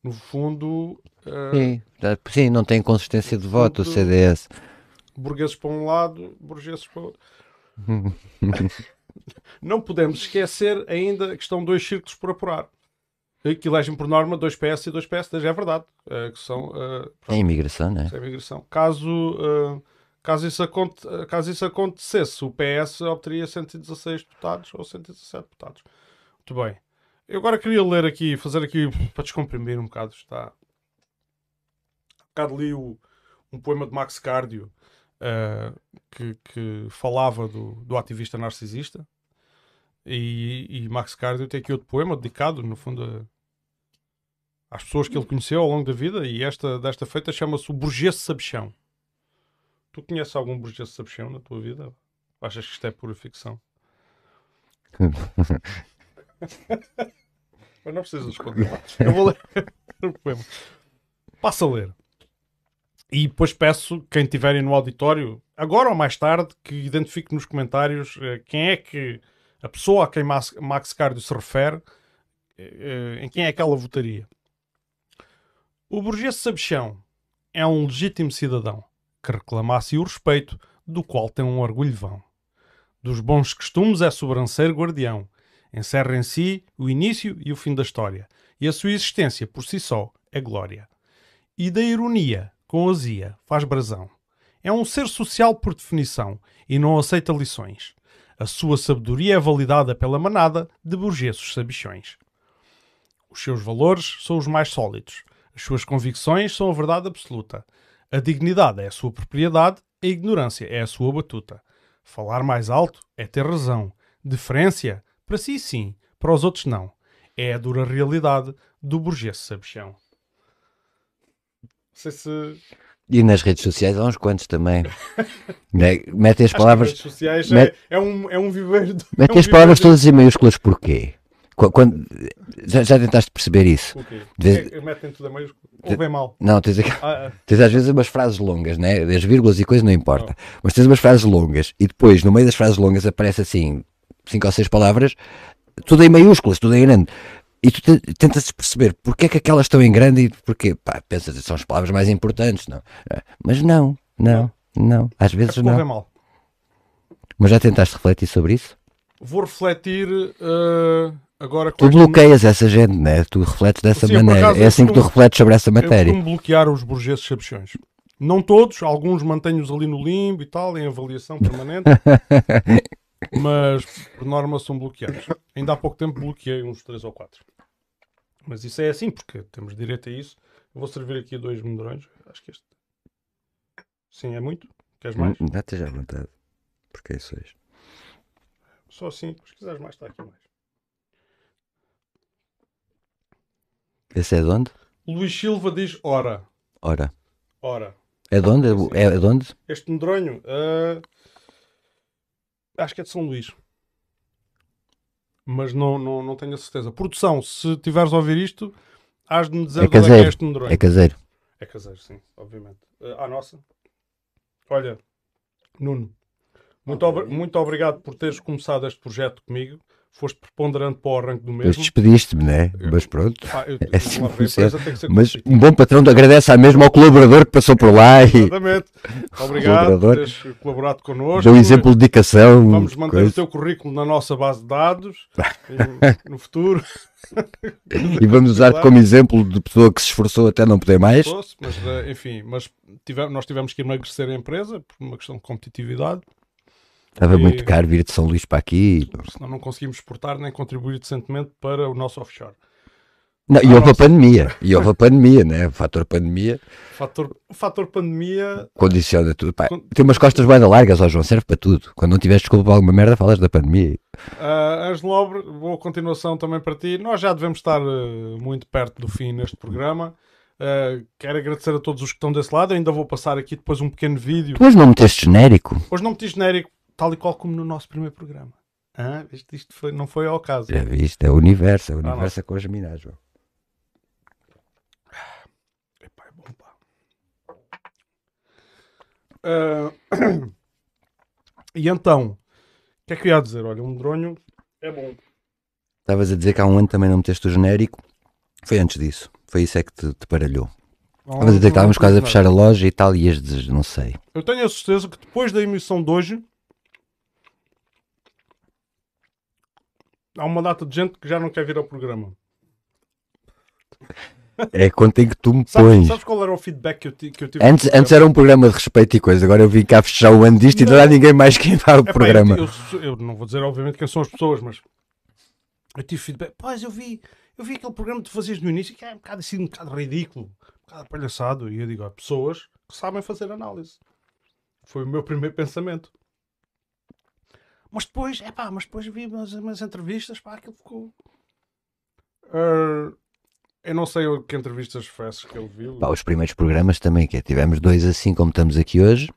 No fundo, ah, Sim, sim, não tem consistência de voto o CDS. burgueses para um lado, burgueses para o outro. Não podemos esquecer ainda que estão dois círculos por apurar. Que elegem por norma dois PS e dois PSD, é verdade. eh, que são eh, É imigração, não é? É imigração. Caso, caso, isso aconte, caso isso acontecesse, o PS obteria 116 deputados ou 117 deputados. Muito bem. Eu agora queria ler aqui, fazer aqui, para descomprimir um bocado, está... Há bocado li o- um poema de Max Cardio eh, que, que falava do, do ativista narcisista. E, e Max Cardio tem aqui outro poema dedicado, no fundo, a- às pessoas que ele conheceu ao longo da vida. E esta, desta feita chama-se o Burguês Sabichão. Tu conheces algum Burguês Sabichão na tua vida? Achas que isto é pura ficção? Mas não precisas responder. Eu vou ler o poema. Passa a ler. E depois peço quem estiverem no auditório, agora ou mais tarde, que identifique nos comentários eh, quem é que a pessoa a quem Max, Cardio se refere, eh, em quem é que ela votaria. O burguês sabichão é um legítimo cidadão que reclamasse o respeito do qual tem um orgulho vão. Dos bons costumes é sobranceiro guardião, encerra em si o início e o fim da história, e a sua existência por si só é glória. E da ironia, com azia, faz brasão. É um ser social por definição e não aceita lições. A sua sabedoria é validada pela manada de burgueses sabichões. Os seus valores são os mais sólidos. As suas convicções são a verdade absoluta. A dignidade é a sua propriedade, a ignorância é a sua batuta. Falar mais alto é ter razão. Deferência, para si sim, para os outros não. É a dura realidade do burguês sabichão. Não sei se. E nas redes sociais há uns quantos também. Né? Metem as palavras, as redes sociais Met- é, é um, é um viveiro. de- é metem um as palavras viveiro todas em maiúsculas porquê? Qu- Quando, já, já tentaste perceber isso? de- O quê? De vez- É- Metem tudo a maiúsculo. Ou bem mal. Não, tens, aqui- Ah, ah. tens às vezes umas frases longas, né? As vírgulas e coisas não importa. Mas tens umas frases longas e depois, no meio das frases longas, aparece assim cinco ou seis palavras, tudo em maiúsculas, tudo em grande. E tu te- tentas perceber porque é que aquelas estão em grande e porque, pá, pensas que são as palavras mais importantes, não? Mas não, não, não. Às É vezes não. mal. Mas já tentaste refletir sobre isso? Vou refletir eh, agora com Tu bloqueias essa gente, né? Tu refletes dessa Sim, maneira. acaso, é assim que tu refletes sobre essa matéria. costumo bloquear os burgueses sabichões. Não todos, alguns mantenho-os ali no limbo e tal, em avaliação permanente. mas, por norma, são bloqueados. Ainda há pouco tempo bloqueei uns 3 ou 4. Mas isso é assim, porque temos direito a isso. Eu vou servir aqui dois medrões. Acho que este. Sim, é muito. Queres mais? Hum, Já esteja à vontade. Porque é isso hoje. Só assim, se quiseres mais, está aqui mais. Esse é de onde? Luís Silva diz: Ora, Ora. ora. É de onde? Sim. É de onde? Este medronho, ah, acho que é de São Luís. Mas não, não, não tenho a certeza. Produção, se tiveres a ouvir isto, has de me dizer É de onde é que é caseiro. este medronho. É caseiro. É caseiro, sim, obviamente. Ah, à nossa. Olha, Nuno, muito, obri- muito obrigado por teres começado este projeto comigo. Foste preponderante para o arranque do mesmo. despediste-me, né? Mas pronto. Ah, eu, É assim ser Mas um bom patrão agradece à mesma ao colaborador que passou por lá e Exatamente. Obrigado por teres colaborado connosco. deu exemplo de dedicação. Vamos manter coisa. o teu currículo na nossa base de dados e no futuro. E vamos usar como exemplo de pessoa que se esforçou até não poder mais. mas eh, enfim, mas tive- nós tivemos que emagrecer a empresa por uma questão de competitividade, Estava E- muito caro vir de São Luís para aqui. senão não conseguimos exportar nem contribuir decentemente para o nosso offshore. Não, e Ah, houve a pandemia. E houve a pandemia, né? O fator pandemia O fator, o fator pandemia, condiciona tudo. Pá, Con- tem umas costas bem largas, ó João, serve para tudo. Quando não tiveres desculpa para alguma merda, falas da pandemia. uh, Ângelo Nobre, boa continuação também para ti. Nós já devemos estar eh, muito perto do fim neste programa. Uh, quero agradecer a todos os que estão desse lado. Eu ainda vou passar aqui depois um pequeno vídeo. Tu hoje não meteste genérico? Hoje não meti genérico, tal e qual como no nosso primeiro programa. Hã? Isto, isto foi- não foi ao caso. Já viste? É o universo. É o Ah, universo a com as minas, João. Epá, é bom, pá. Ah, e então, o que é que eu ia dizer? Olha, um dronho é bom. Estavas a dizer que há um ano também não meteste o genérico. Foi antes disso. Foi isso é que te, te paralhou. Estavas a dizer que estávamos quase a fechar a loja e tal, e ias dizer, não sei. Eu tenho a certeza que depois da emissão de hoje há uma data de gente que já não quer vir ao programa. É conta em que tu me Sabes, pões. sabes qual era o feedback que eu, que eu tive? Antes, antes era um programa de respeito e coisa, agora eu vim cá fechar o ano disto e Não. não há ninguém mais que vá ao Epá, programa. Eu, eu- eu não vou dizer, obviamente, quem são as pessoas, mas eu tive feedback. Pois, eu vi, eu vi aquele programa que tu fazias no início que é um bocado assim, um bocado ridículo, um bocado palhaçado. E eu digo, há pessoas que sabem fazer análise. Foi o meu primeiro pensamento. Mas depois, é pá, mas depois vi umas, umas entrevistas, pá, aquilo ficou. Ah, eu não sei o que entrevistas essas que ele viu. Pá, os primeiros programas também, que é, tivemos dois assim como estamos aqui hoje,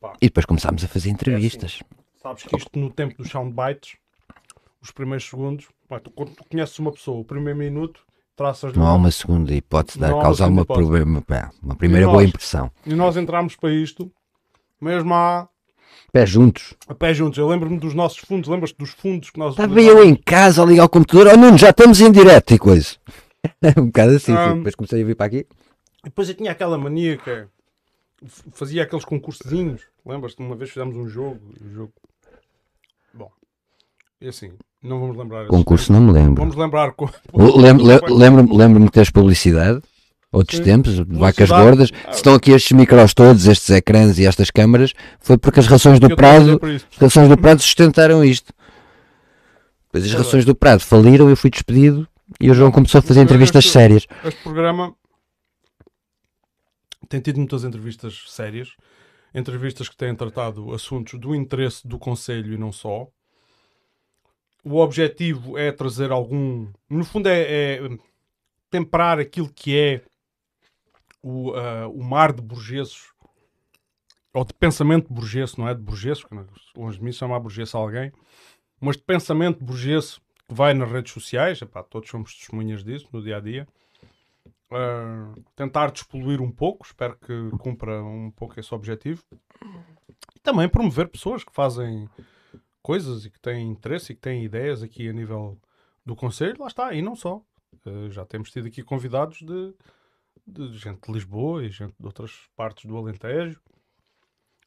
Pá. e depois começámos a fazer entrevistas. Sabes que isto no tempo dos soundbites, os primeiros segundos, pá, tu, quando tu conheces uma pessoa, o primeiro minuto, traças-lhe Não há uma- segunda hipótese de dar, Não há uma causar uma, problema, pá, uma primeira E boa nós? impressão. E nós entramos para isto, mesmo a, Pé juntos. a pé juntos. Eu lembro-me dos nossos fundos, lembras-te dos fundos que nós Estava eu em casa a ligar o computador, oh Nuno, já estamos em direto e coisa. um bocado assim, Ah. depois comecei a vir para aqui. Depois eu tinha aquela mania que é, fazia aqueles concursozinhos. Lembras-te? Uma vez fizemos um jogo. o jogo... Bom, e assim, não vamos lembrar. Concurso não me lembro. Vamos lembrar. co- Lembro- le- Lembro-me lembro-me que tens publicidade, outros Sim. tempos, vacas Publicidade. gordas. Se estão aqui estes micros todos, estes ecrãs e estas câmaras, foi porque as rações do Prado, as rações do Prado sustentaram isto. Depois as Verdade. rações do Prado faliram, eu fui despedido e o João começou a fazer Mas entrevistas este- sérias. Este programa tem tido muitas entrevistas sérias, entrevistas que têm tratado assuntos do interesse do Conselho e não só. O objetivo é trazer algum. No fundo, é, é temperar aquilo que é o, ah, o mar de burgueses, ou de pensamento burguês, não é de burguês, não- longe de mim chamar burguês a alguém, mas de pensamento burguês que vai nas redes sociais, epá, todos somos testemunhas disso no dia a dia. Uh, tentar despoluir um pouco, espero que cumpra um pouco esse objetivo. E também promover pessoas que fazem coisas e que têm interesse e que têm ideias aqui a nível do Conselho, lá está, e não só. Uh, já temos tido aqui convidados de, de gente de Lisboa e gente de outras partes do Alentejo.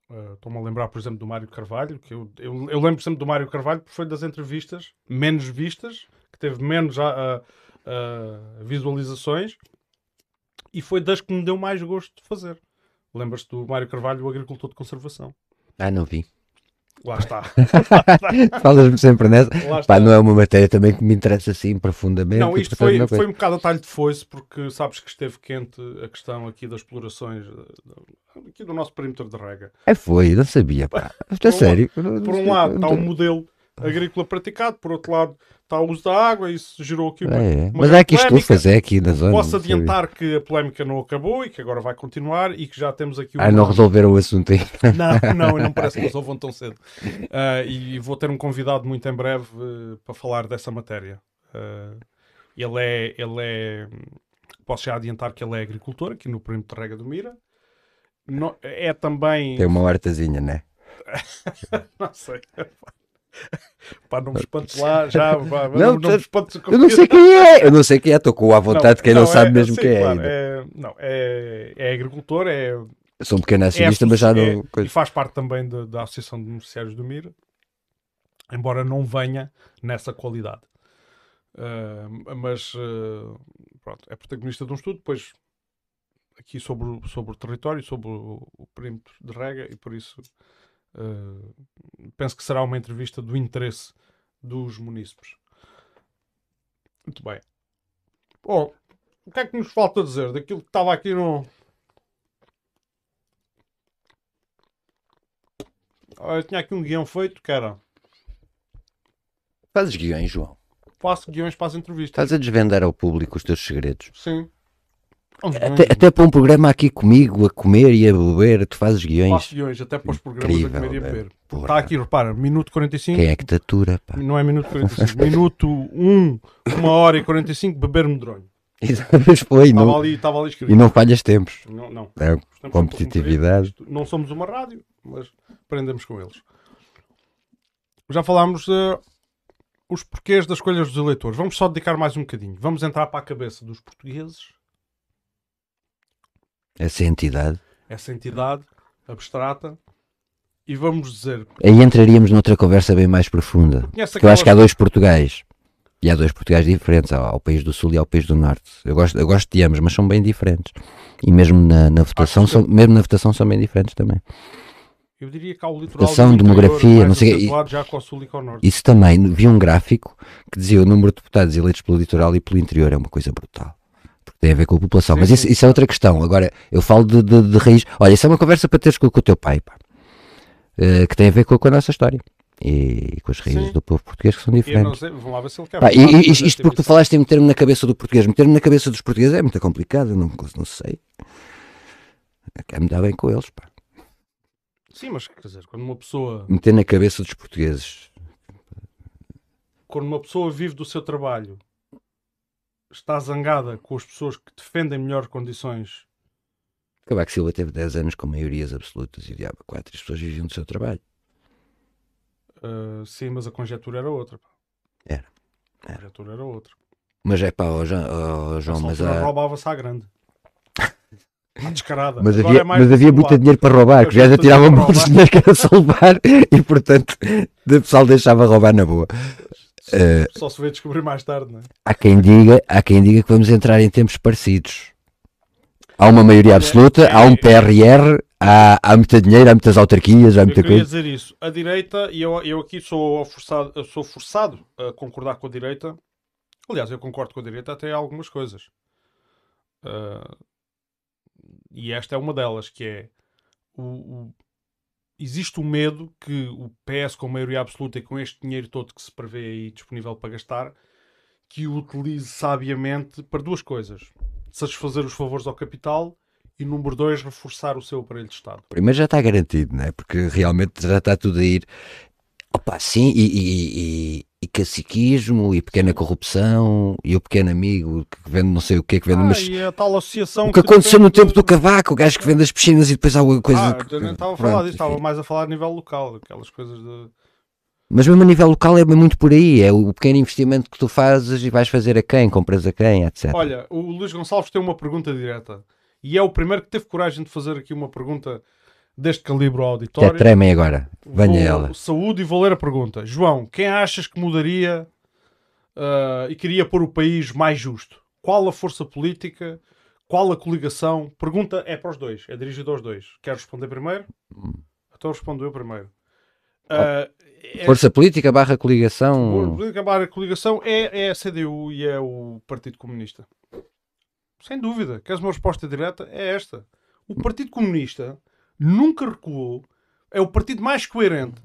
Uh, Estou-me a lembrar, por exemplo, do Mário Carvalho, que eu, eu, eu lembro sempre do Mário Carvalho porque foi das entrevistas menos vistas, que teve menos ah, ah, ah, visualizações e foi das que me deu mais gosto de fazer. Lembras-te do Mário Carvalho, o agricultor de conservação? Ah, não vi. Lá está. Falas-me sempre nessa. Pá, não é uma matéria também que me interessa assim profundamente. Não, isto foi, não foi um bocado a talho de foice, porque sabes que esteve quente a questão aqui das explorações, aqui do nosso perímetro de rega. É, foi, não sabia, pá. Está Por um sério. Por um lado está o modelo agrícola praticado, por outro lado está o uso da água, e isso gerou aqui uma, É, é. uma Mas há grande aqui polémica. é aqui na zona. Posso adiantar que a polémica não acabou e que agora vai continuar e que já temos aqui Ah, não resolveram o assunto aí. Não, não, não parece que resolvam tão cedo. Ah, e vou ter um convidado muito em breve eh, para falar dessa matéria. Ah, ele é, ele é, posso já adiantar que ele é agricultor aqui no perímetro de Rega do Mira. No- é também, Tem uma hortazinha, né? não sei. Pá, não me espantes lá, já, pá, não, Não, não, me espantes Eu não sei quem é. Eu não sei quem é. Estou com à vontade de quem não, sabe é- mesmo sim, quem é. claro, ainda. é. Não, é, é agricultor, é, Eu sou um pequeno é acionista, mas já não. é- e faz parte também da- da Associação de Beneficiários do Mira, embora não venha nessa qualidade. Ah, mas ah, pronto, é protagonista de um estudo, depois aqui sobre, o- sobre o território, sobre o, o perímetro de rega, e por isso ah, penso que será uma entrevista do interesse dos munícipes. Muito bem. Bom, o que é que nos falta dizer daquilo que estava aqui no. Ah, Eu tinha aqui um guião feito que era Fazes guiões, João. faço guiões para as entrevistas. Estás a desvendar ao público os teus segredos. Sim. Guiões. Até, até para um programa aqui comigo, a comer e a beber, tu fazes guiões. Faço guiões até para os programas Incrível, a comer e a beber. Porra. Está aqui, repara, minuto 45. Quem é que te atura, pá? Não é minuto 45. minuto 1, 1 hora e 45, beber medronho. Foi, Estava não, ali, estava ali escrito. e não falhas tempos. Não, não. É, competitividade. Não somos uma rádio, mas aprendemos com eles. Já falámos eh, os porquês das escolhas dos eleitores. Vamos só dedicar mais um bocadinho. Vamos entrar para a cabeça dos portugueses, Essa entidade. essa entidade abstrata, e vamos dizer. Aí entraríamos noutra conversa bem mais profunda. Porque eu acho que há dois Portugais. E há dois Portugais diferentes, ao, país do Sul e ao país do Norte. Eu gosto, eu gosto de ambos, mas são bem diferentes. E mesmo na, na votação, que- são, mesmo na votação são bem diferentes também. Eu diria que há o litoral. Votação, demografia, não sei- acentuado já com o sul e com o norte. Isso também, vi um gráfico que dizia o número de deputados eleitos pelo litoral e pelo interior. É uma coisa brutal. Tem a ver com a população. Sim, Mas isso, isso é outra questão. Agora, eu falo de, de, de raiz. Olha, isso é uma conversa para teres com, com o teu pai, pá. Eh, que tem a ver com, com a nossa história. E, com as raízes Sim. do povo português que são diferentes. sei, vamos lá ver se ele quer. Pá, e, e isto esta porque tu falaste em meter-me na cabeça do português. Meter-me na cabeça dos portugueses é muito complicado. Não, não sei. Quero-me dar bem com eles, pá. Sim, mas quer dizer, quando uma pessoa Meter na cabeça dos portugueses. quando uma pessoa vive do seu trabalho, está zangada com as pessoas que defendem melhores condições. Cavaco Silva teve 10 anos com maiorias absolutas e o diabo 4 as pessoas viviam do seu trabalho. uh, sim, mas a conjetura era outra. pá. Era. A conjetura era outra. Mas é pá, ó, João, ó, João, mas, há- roubava-se à grande. Descarada. mas Agora havia, é mas havia muito dinheiro para roubar, que já tiravam muito dinheiro dinheiro que era só levar e portanto o pessoal deixava roubar na boa. Eh, Só se veio descobrir mais tarde, não é? há quem diga, há quem diga que vamos entrar em tempos parecidos. Há uma maioria Olha, absoluta, há um é- PRR, há, há muito dinheiro, há muitas autarquias, há Eu muita queria coisa. dizer isso. A direita, e eu, eu aqui sou forçado, eu sou forçado a concordar com a direita. Aliás, eu concordo com a direita até algumas coisas. Ah, e esta é uma delas, que é o, o- existe o medo que o PS com maioria absoluta e com este dinheiro todo que se prevê aí disponível para gastar, que o utilize sabiamente para duas coisas. Satisfazer os favores ao capital e, número dois, reforçar o seu aparelho de Estado. Primeiro já está garantido, né? porque realmente já está tudo a ir. Opa, sim, e, e, e, e caciquismo, e pequena corrupção, e o pequeno amigo que vende não sei o que, que vende, Ah, mas e a tal associação o que aconteceu no tempo do cavaco, o gajo que vende as piscinas e depois há uma coisa. Ah, que- eu nem estava a falar disso, estava mais a falar a nível local, aquelas coisas de. Mas mesmo a nível local é muito por aí, é o pequeno investimento que tu fazes e vais fazer a quem, compras a quem, etc. Olha, o Luís Gonçalves tem uma pergunta direta e é o primeiro que teve coragem de fazer aqui uma pergunta deste calibre ao é auditório. tremem agora, venha Vou- ela. Saúde e vou ler a pergunta. João, quem achas que mudaria ah, e queria pôr o país mais justo? Qual a força política? Qual a coligação? Pergunta é para os dois, é dirigida aos dois. Quer responder primeiro? Hum. Então respondo eu primeiro. Ah, é- Força política barra coligação. Vou acabar a coligação é, é a CDU e é o Partido Comunista. Sem dúvida. Queres uma resposta direta? É esta. O Partido Comunista nunca recuou, é o partido mais coerente,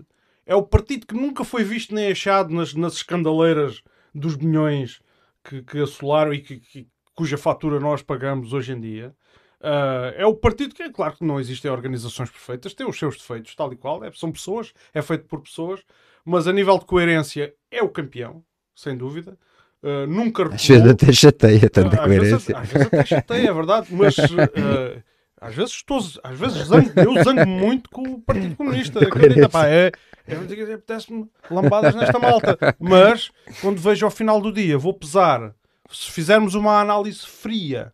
é o partido que nunca foi visto nem achado nas, nas escandaleiras dos milhões que, que assolaram e que, que, cuja fatura nós pagamos hoje em dia. Uh, é o partido que, é claro que não existem organizações perfeitas, tem os seus defeitos, tal e qual, é, são pessoas, é feito por pessoas, mas a nível de coerência é o campeão, sem dúvida. Uh, nunca Às vezes até chateia tanta às coerência. Vezes, às vezes até chateia, é verdade, mas uh, às vezes estou, às vezes zango, eu zango muito com o Partido Comunista. Acredita, pá, é, é, apetece-me lambadas nesta malta. Mas quando vejo ao final do dia, vou pesar, se fizermos uma análise fria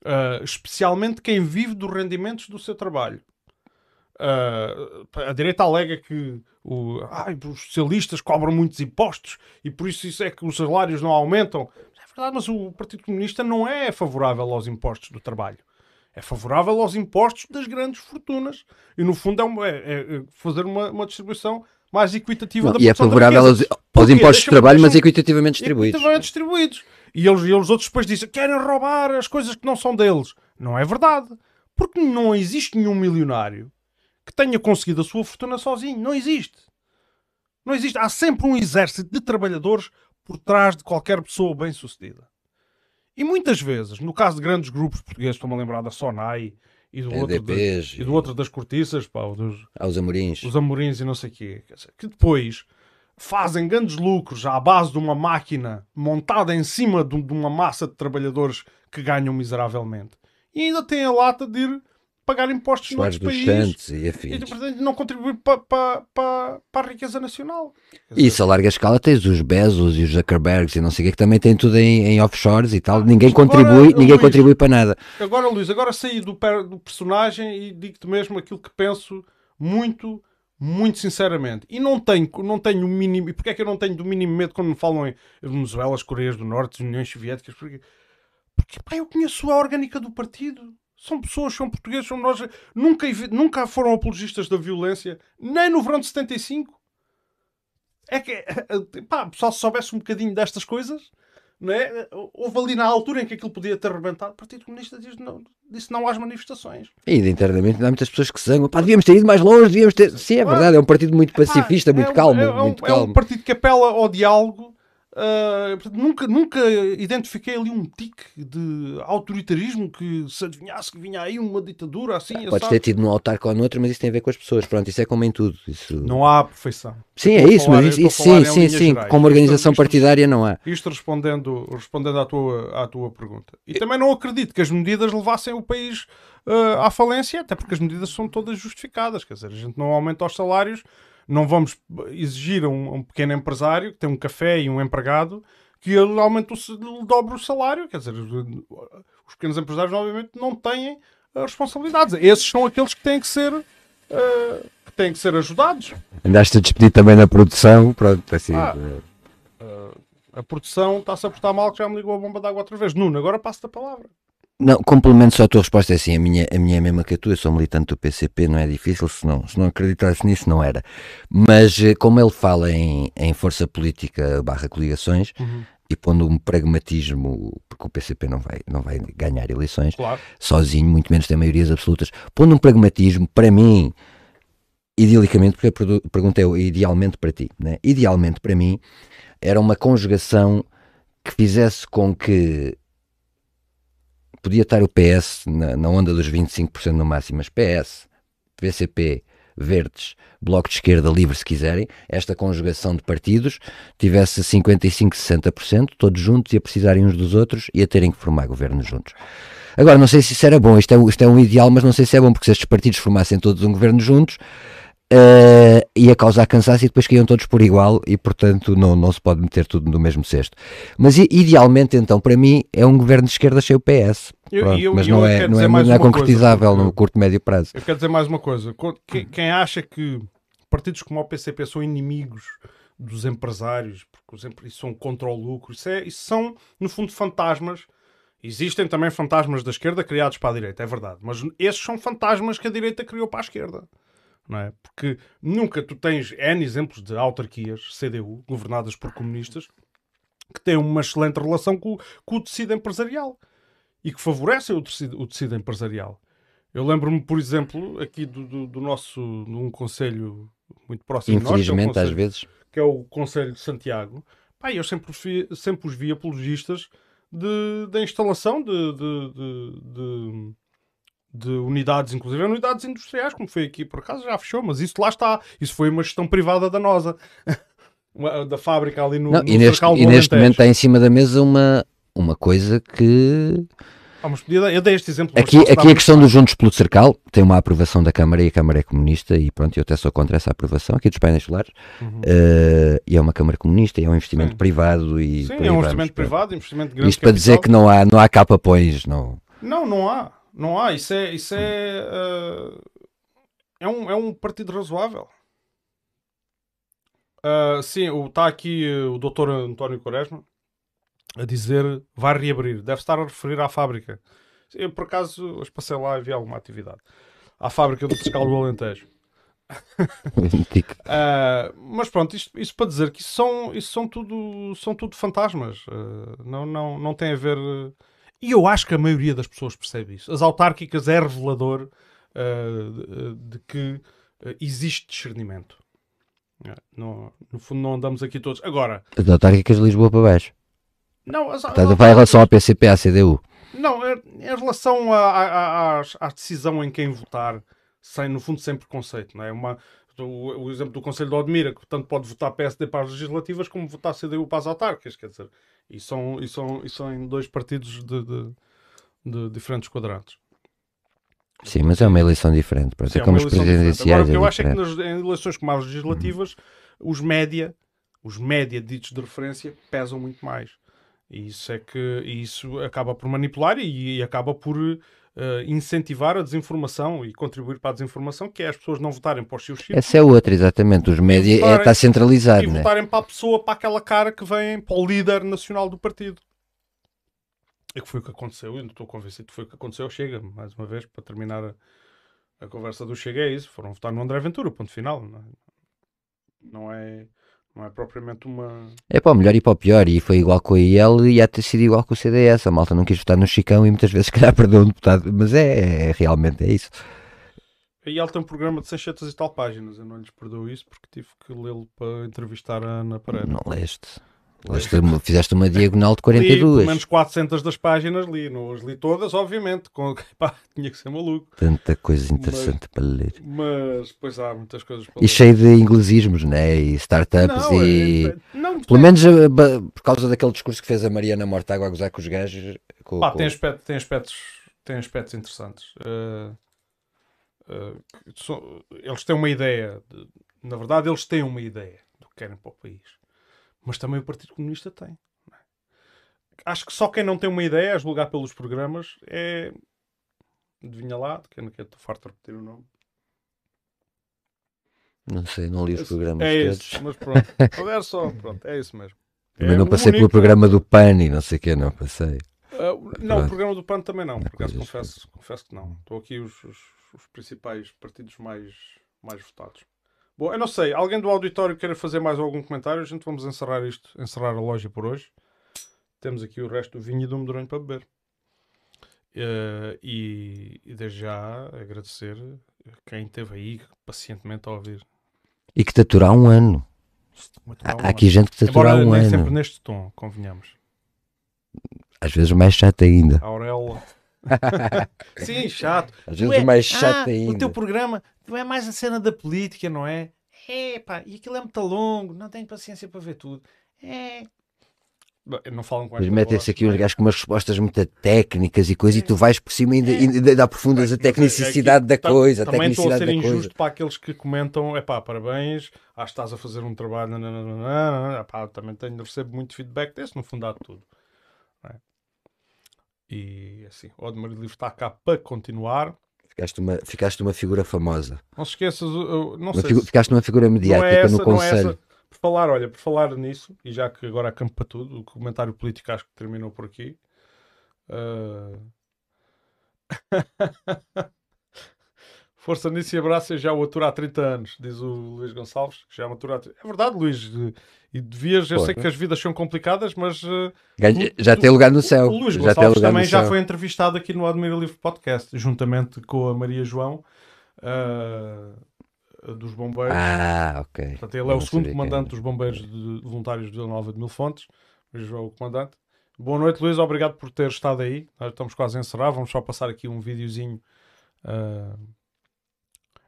Uh, especialmente quem vive dos rendimentos do seu trabalho. Uh, a direita alega que o, ai, os socialistas cobram muitos impostos e por isso, isso é que os salários não aumentam. É verdade, mas o Partido Comunista não é favorável aos impostos do trabalho. É favorável aos impostos das grandes fortunas. E, no fundo, é, uma, é, é fazer uma, uma distribuição mais equitativa não, da E é favorável aos, aos impostos de trabalho, mas equitativamente distribuídos. Equitativamente distribuídos. E eles, e eles outros depois dizem querem roubar as coisas que não são deles. Não é verdade. Porque não existe nenhum milionário que tenha conseguido a sua fortuna sozinho. Não existe. Não existe. Há sempre um exército de trabalhadores por trás de qualquer pessoa bem-sucedida. E muitas vezes, no caso de grandes grupos portugueses, estou-me a lembrar da Sonai e do, outro, de, e do outro das cortiças, pá, dos, aos amorins. Os amorins e não sei o quê. Que depois fazem grandes lucros à base de uma máquina montada em cima de uma massa de trabalhadores que ganham miseravelmente. E ainda têm a lata de ir pagar impostos Soares noutros países. E, afins. e portanto, não contribuir para pa, pa, pa a riqueza nacional. E isso a larga escala tens os Bezos e os Zuckerbergs e não sei o que, que também têm tudo em, em offshores e tal. Ah, ninguém contribui, agora, ninguém Luís, contribui para nada. Agora, Luís, agora saí do, do personagem e digo-te mesmo aquilo que penso muito muito sinceramente. E não tenho, não tenho o mínimo. E porquê é que eu não tenho do mínimo medo quando me falam em Venezuela, as Coreias do Norte, as Uniões Soviéticas? Porque, porque pá, eu conheço a orgânica do partido. São pessoas, são portugueses, são nós. Nunca, nunca foram apologistas da violência, nem no verão de 75. É que, pá, pessoal, se soubesse um bocadinho destas coisas, não é? Houve ali na altura em que aquilo podia ter rebentado, o Partido Comunista diz não, disse não às manifestações. E internamente há muitas pessoas que se zangam, pá, devíamos ter ido mais longe, devíamos ter. Sim, é verdade, é um partido muito pacifista, muito é calmo. É, é, muito um, calmo. é um partido que apela ao diálogo Uh, nunca, nunca identifiquei ali um tique de autoritarismo que se adivinhasse que vinha aí uma ditadura assim. Ah, podes ter tido num altar com a outra, mas isso tem a ver com as pessoas. Pronto, isso é como em tudo. Isso... Não há perfeição. Sim, é isso, falar, mas isso, sim, sim, sim. Gerais. Como organização isto, partidária não há. Isto respondendo, respondendo à, tua, à tua pergunta. E também não acredito que as medidas levassem o país uh, à falência, até porque as medidas são todas justificadas. Quer dizer, a gente não aumenta os salários não vamos exigir a um, um, pequeno empresário que tem um café e um empregado que ele aumente o, dobre o salário. Quer dizer, os pequenos empresários, obviamente, não têm responsabilidades. Esses são aqueles que têm que ser. Uh, que têm que ser ajudados. Andaste a despedir também na produção, pronto, assim. Ah, uh, a produção está-se a portar mal que já me ligou a bomba d'água outra vez. Nuno, agora passo-te a palavra. Não, complemento só a tua resposta, é assim, a minha, a minha é a mesma que a tua, eu sou militante do PCP, não é difícil, se não, se não acreditasse nisso não era. Mas eh, como ele fala em, em força política barra coligações, uhum. e pondo um pragmatismo, porque o PCP não vai, não vai ganhar eleições claro. sozinho, muito menos tem maiorias absolutas, pondo um pragmatismo, para mim, idealicamente, porque a pergunta é idealmente para ti, né? idealmente para mim, era uma conjugação que fizesse com que podia estar o PS na, na onda dos 25% no máximo, mas PS, PCP, Verdes, Bloco de Esquerda Livre, se quiserem, esta conjugação de partidos tivesse 55%, 60%, todos juntos e a precisarem uns dos outros e a terem que formar governo juntos. Agora, não sei se isso era bom, isto é, isto é um ideal, mas não sei se é bom, porque se estes partidos formassem todos um governo juntos, uh, ia causar cansaço e depois caíam todos por igual e, portanto, não, não se pode meter tudo no mesmo cesto. Mas, idealmente, então, para mim, é um governo de esquerda cheio PS. Pronto, eu, mas não é, não é, não é concretizável coisa, no curto médio prazo. Eu quero dizer mais uma coisa. Quem acha que partidos como o PCP são inimigos dos empresários, porque os empresários são contra o lucro, isso, é, isso são, no fundo, fantasmas. Existem também fantasmas da esquerda criados para a direita, é verdade. Mas esses são fantasmas que a direita criou para a esquerda não é? Porque nunca tu tens N exemplos de autarquias, CDU, governadas por comunistas, que têm uma excelente relação com, com o tecido empresarial e que favorecem o tecido, o tecido empresarial. Eu lembro-me, por exemplo, aqui do, do, do nosso, de um conselho muito próximo de nós, que é o Infelizmente, às Conselho- vezes. que é o Conselho de Santiago, pá, eu sempre, os vi- sempre os vi apologistas de, da instalação de, de, de, de- de unidades, inclusive unidades industriais, como foi aqui, por acaso já fechou, mas isso lá está. Isso foi uma gestão privada da NOSA, Uma- da fábrica ali no, Não, no e neste, e neste momento está em cima da mesa uma, uma coisa que. Ah, mas podia- eu dei este exemplo. Aqui, aqui a questão dos Juntos pelo Cercal tem uma aprovação da Câmara e a Câmara é comunista e pronto, eu até sou contra essa aprovação aqui dos painéis solares. Uhum. Eh, e é uma Câmara comunista e é um investimento Sim. privado e Sim, é um vamos, investimento privado, investimento de grande Isto para dizer capital. que não há, não há capa-pões, não. Não, não há. Não há. Isso é. Isso é, eh, é, um, é um partido razoável. Ah, sim, está aqui eh, o doutor António Quaresma a dizer vai reabrir. Deve estar a referir à fábrica. Eu, por acaso, hoje passei lá e vi alguma atividade. À fábrica do Fiscal do Alentejo. Ah, mas pronto, isto, isto para dizer que isso são, isso são, tudo, são tudo fantasmas. Ah, não, não, não tem a ver. eh, E eu acho que a maioria das pessoas percebe isso. As autárquicas é revelador ah, de, que ah, existe discernimento. Não- no fundo, não andamos aqui todos. Agora, As autárquicas de Lisboa para baixo. não, as, a falar em relação ao PCP, à CDU. Não, é- em relação à- à decisão em quem votar, sem, no fundo, sem preconceito, não é? Uma, o, o exemplo do Conselho de Odmira, que tanto pode votar PSD para as legislativas como votar CDU para as autárquicas, quer dizer, e são, e são, e são em dois partidos de, de- de diferentes quadrantes. Sim, mas é uma eleição diferente. Pronto. Sim, é como uma os presidenciais. Agora, o que eu é acho é que nas em eleições como as legislativas, os média, os média ditos de referência, pesam muito mais. E isso é que e isso acaba por manipular e, e acaba por eh, incentivar a desinformação e contribuir para a desinformação, que é as pessoas não votarem para os seus sítios Essa é outra, exatamente. Os média é, está e centralizado, né? votarem para a pessoa, para aquela cara que vem para o líder nacional do partido. É que foi o que aconteceu, eu não estou convencido que foi o que aconteceu. Chega, mais uma vez, para terminar a, a conversa do Chega, é isso. Foram votar no André Ventura, ponto final. Não é, não é, não é propriamente uma. É para o melhor e para o pior. E foi igual com a IEL e ia ter sido igual com o CDS. A malta não quis votar no Chicão e muitas vezes, se calhar, perdeu um deputado. Mas é, é realmente é isso. E ele tem um programa de 600 e tal páginas. Eu não lhes perdoo isso porque tive que lê-lo para entrevistar a Ana Pereira. Não leste. Uma- fizeste uma diagonal de Li, pelo 42. menos 400 das páginas li. Não as li todas, obviamente. Com, pá, tinha que ser maluco. Tanta coisa interessante para ler. Mas, pois há muitas coisas para E cheio de inglesismos, né? E startups Não, e. é- não, Pelo menos eh, por causa daquele discurso que fez a Mariana Mortágua a gozar com os gajos. Com, pá, com- tem, aspecto, tem, aspectos, tem aspectos interessantes. Eh, que são- eles têm uma ideia. de- na verdade, eles têm uma ideia do que querem para o país. Mas também o Partido Comunista tem. não é? Acho que só quem não tem uma ideia, a julgar pelos programas, é. Adivinha lá, de quem não quero, estou farto de repetir o nome. Não sei, não li os programas é todos. isso, mas pronto. É só, pronto, é isso mesmo. Também É não passei pelo único- programa do PAN e não sei o que, não passei. Ah, não, Pronto. o programa do PAN também não. Há Por acaso coisas confesso, confesso que não. Estou aqui os, os, os principais partidos mais, mais votados. Bom, eu não sei. Alguém do auditório queira fazer mais algum comentário? A gente vamos encerrar isto, encerrar a loja por hoje. Temos aqui o resto do vinho e do medronho para beber. Eh, e, e desde já agradecer quem esteve aí pacientemente a ouvir. E que te aturar um ano. Há, aqui gente que te Embora aturar um nem ano. sempre neste tom, convenhamos. Às vezes mais chato ainda. A Aurélia. Sim, chato. Às vezes é- mais chato ah, ainda. O teu programa tu é mais a cena da política, não é? É, pá, e aquilo é muito longo, não tenho paciência para ver tudo. É. Não falam com metem-se aqui uns não é? gajos com umas respostas muito técnicas e coisa e É. tu vais por cima e ainda, É. ainda, ainda aprofundas a Mas é tecnicidade da coisa. A Também estou a tecnicidade ser da coisa. injusto para aqueles que comentam, é pá, parabéns, acho que estás a fazer um trabalho, nananana, epá, também tenho, recebo muito feedback desse, no fundo há tudo. É? E assim, o Odmar Livre está cá para continuar. Ficaste uma, ficaste uma figura famosa. Não se esqueças, não sei figu- se- Ficaste uma figura não mediática é essa, no é Conselho. essa. Por falar, olha, por falar nisso, e já que agora há campo para tudo, o comentário político acho que terminou por aqui. Ah, Força nisso e abraço, já o aturo há 30 anos, diz o Luís Gonçalves, que já me atura há 30 É verdade, Luís, e devias, eu sei Porra. que as vidas são complicadas, mas uh, Ganha- já tem lugar no céu. o Luís já Gonçalves também já céu. foi entrevistado aqui no Admira Livre Podcast, juntamente com a Maria João, uh, dos bombeiros. Ah, ok. Portanto, ele é o segundo comandante dos bombeiros de, voluntários de Vila Nova de Mil Fontes. Maria João é o comandante. Boa noite, Luís. Obrigado por ter estado aí. Nós estamos quase a encerrar. Vamos só passar aqui um videozinho. Uh...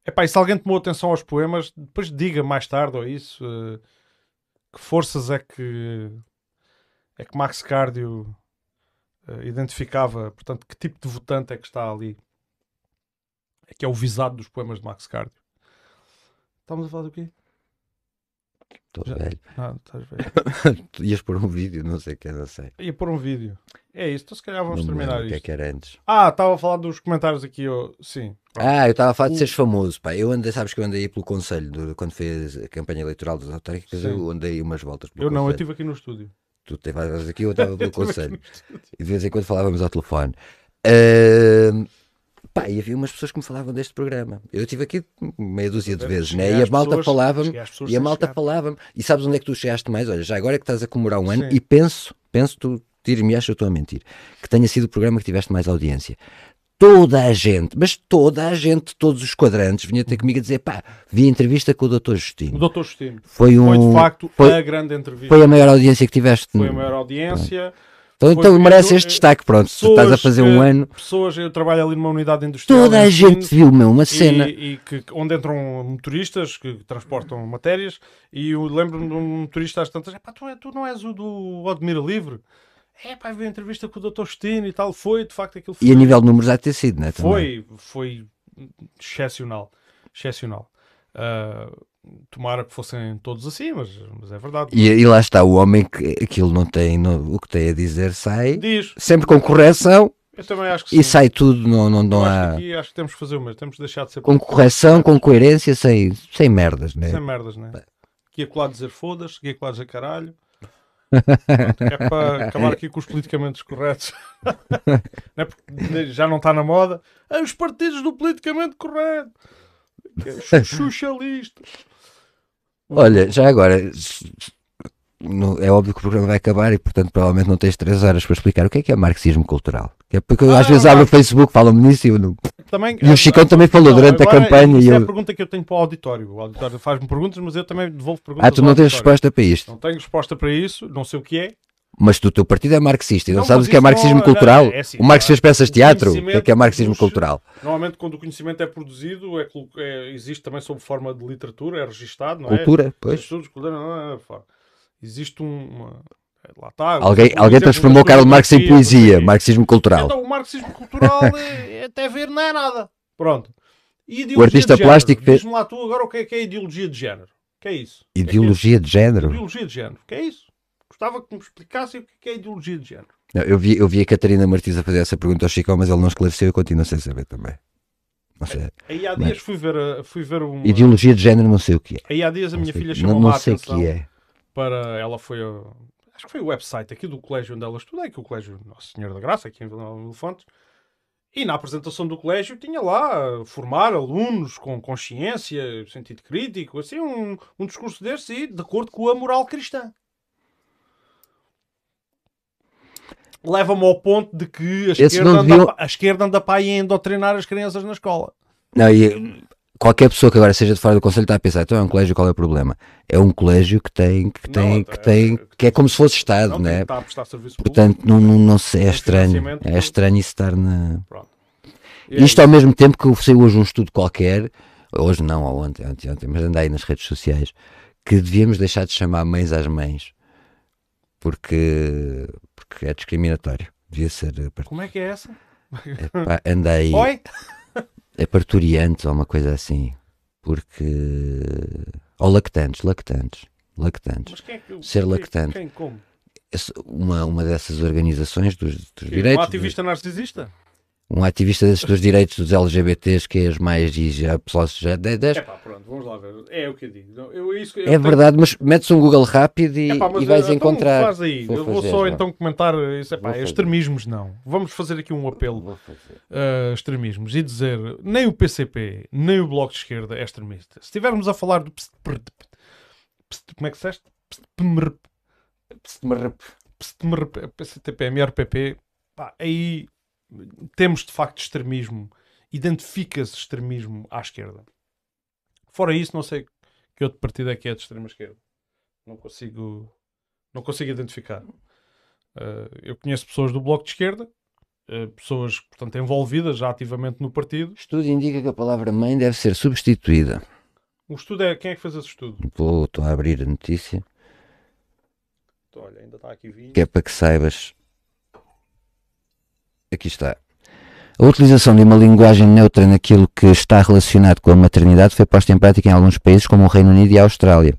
Epá, e se alguém tomou atenção aos poemas, depois diga mais tarde ou isso. uh, Que forças é que é que Max Cardio uh, identificava? Portanto, que tipo de votante é que está ali? É que é o visado dos poemas de Max Cardio. Estamos a falar do quê? Estou velho. Ah, estás. Tu ias pôr um vídeo, não sei o que, não sei. Ia pôr um vídeo. É isso, então se calhar vamos não terminar lembro o que é que era antes. Ah, estava a falar dos comentários aqui. ó. Sim. Ah, eu estava a falar de seres famoso, pá. Eu andei, sabes que eu andei pelo Conselho, do- quando fez a campanha eleitoral das autárquicas, Sim. eu andei umas voltas eu não, eu Conselho. estive aqui no estúdio. Tu estavas aqui, eu estava pelo aqui Conselho. E de vez em quando falávamos ao telefone. Ahm, pá, e havia umas pessoas que me falavam deste programa. Eu estive aqui meia dúzia de vezes, né? E a malta falava-me. E a malta falava-me. E sabes onde é que tu chegaste mais? Olha, já agora é que estás a comemorar um ano Sim. e penso, penso, tu tira-me acho que eu estou a mentir, que tenha sido o programa que tiveste mais audiência. Toda a gente, mas toda a gente, todos os quadrantes, vinha ter comigo a dizer: pá, vi a entrevista com o Dr. O Justino. Dr. Justino. Foi um. Foi de facto foi- a grande entrevista. Foi a maior audiência que tiveste. Foi a maior audiência. Então, então merece este destaque. Pronto, tu estás a Pessoas fazer um ano. Pessoas, eu trabalho ali numa unidade industrial. Toda a gente viu, meu, uma cena. E, e que, onde entram motoristas que transportam matérias e eu lembro-me de um motorista às tantas, "Epá, tu, é- tu não és o do Admira Livre? É pá, a entrevista com o Dr. Justino e tal, foi, de facto aquilo foi. E a nível de números há de ter sido, né? também. Foi, foi excepcional. Excepcional. Ah, tomara que fossem todos assim, mas, mas é verdade. E, e lá está, o homem que aquilo não tem, não- o que tem a dizer sai, Diz, sempre com correção eu também acho que e sim. sai tudo, não, não, não há. acho que aqui acho que temos que fazer o mesmo, temos que deixar de ser Com correção, com coerência, sem, sem merdas, né? sem merdas, né? Aqui a colar dizer foda-se, aqui a colar dizer caralho. Pronto, é para acabar aqui com os politicamente corretos. Não é já não está na moda. Ah, os partidos do politicamente correto. Que é Xuxalista. Olha, já agora, é óbvio que o programa vai acabar e, portanto, provavelmente não tens três horas para explicar o que é que é marxismo cultural. Que é porque eu, Ah, às vezes abro o Facebook, falam-me nisso e eu não. Também, E o Chicão também falou Não, durante a campanha Isso é a eu. pergunta que eu tenho para o auditório. O auditório faz-me perguntas, mas eu também devolvo perguntas. Ah, tu não tens resposta para isto. Não tenho resposta para isso, não sei o que é. Mas tu, o teu partido é marxista e não, Não, sabes o que é isso não- marxismo não, cultural? é assim, o Marx não, fez peças de teatro? O que é que é marxismo dos- cultural? Normalmente, quando o conhecimento é produzido, é, é- existe também sob forma de literatura, é registado, não é? Cultura, pois. Estudos, cultura, não, não, não. Existe um. Uma... Lá está. Alguém, por alguém exemplo, transformou Karl Marx em não poesia, marxismo cultural. Então, o marxismo cultural, é, até ver, não é nada. Pronto. Ideologia O artista de plástico fez- Diz-me lá tu agora o que é, que é ideologia de género. Que é isso? Que é que é Ideologia de isso? género. Ideologia de género. Que é isso? Gostava que me explicassem o que é ideologia de género. Não, eu, vi, eu vi a Catarina Martins a fazer essa pergunta ao Chicão, mas ele não esclareceu e continuo sem saber também. Não sei. Aí há dias fui ver, fui ver uma... Ideologia de género, não sei o que é. Aí há dias a minha Não filha não, chamou-me não a sei atenção que é. para... Ela foi... Acho que foi o website aqui do colégio onde ela estudei, que é o colégio Nossa Senhora da Graça, aqui em Vila Nova de Fontes. E na apresentação do colégio tinha lá uh, formar alunos com consciência, sentido crítico, assim, um, um discurso desse e de acordo com a moral cristã. Leva-me ao ponto de que a esquerda, anda, deviam- a esquerda anda para aí a doutrinar as crianças na escola. Não, e qualquer pessoa que agora seja de fora do conselho está a pensar, então é um colégio, qual é o problema? É um colégio que tem, que Não, tem, até- que tem, que é como se fosse Estado, Não, é? prestar serviço Portanto, não, não, não sei, é estranho. É estranho isso estar na. público. É Isto ao mesmo tempo que saiu hoje um estudo qualquer, hoje não, ou ontem, ontem, ontem, mas anda aí nas redes sociais, que devíamos deixar de chamar mães às mães porque, porque é discriminatório. Devia ser. eh, part- Como é que é essa? É, aí. Oi? É parturiantes ou uma coisa assim. Porque. Ou lactantes, lactantes. Lactantes. Mas quem é que, Ser quem- lactante. Quem, como? Uma, uma dessas organizações dos, dos Quem? direitos. Um ativista narcisista? Um ativista desses dos direitos dos LGBTs que é as mais e já, pessoal, já de- de- É pá, pronto, vamos lá ver. É o que eu digo. Não, Eu, isso, eu é tenho- verdade, mas metes um Google rápido e, Epá, e vais então encontrar. Faz aí. Vou eu vou fazer, só vá. então comentar isso. Epá, extremismos não. Vamos fazer aqui um apelo a extremismos e dizer nem o PCP, nem o Bloco de Esquerda é extremista. Se estivermos a falar do como é que disseste? PCTP, MRPP, pá, aí temos de facto extremismo. Identifica-se extremismo à esquerda. Fora isso, não sei que outro partido é que é de extrema esquerda. Não consigo, não consigo identificar. Eh, eu conheço pessoas do Bloco de Esquerda, eh, pessoas, portanto, envolvidas já ativamente no partido. Estudo indica que a palavra mãe deve ser substituída. O estudo é. Quem é que fez esse estudo? Vou, estou a abrir a notícia, Olha, ainda está aqui vinho. que é para que saibas. Aqui está. A utilização de uma linguagem neutra naquilo que está relacionado com a maternidade foi posta em prática em alguns países, como o Reino Unido e a Austrália.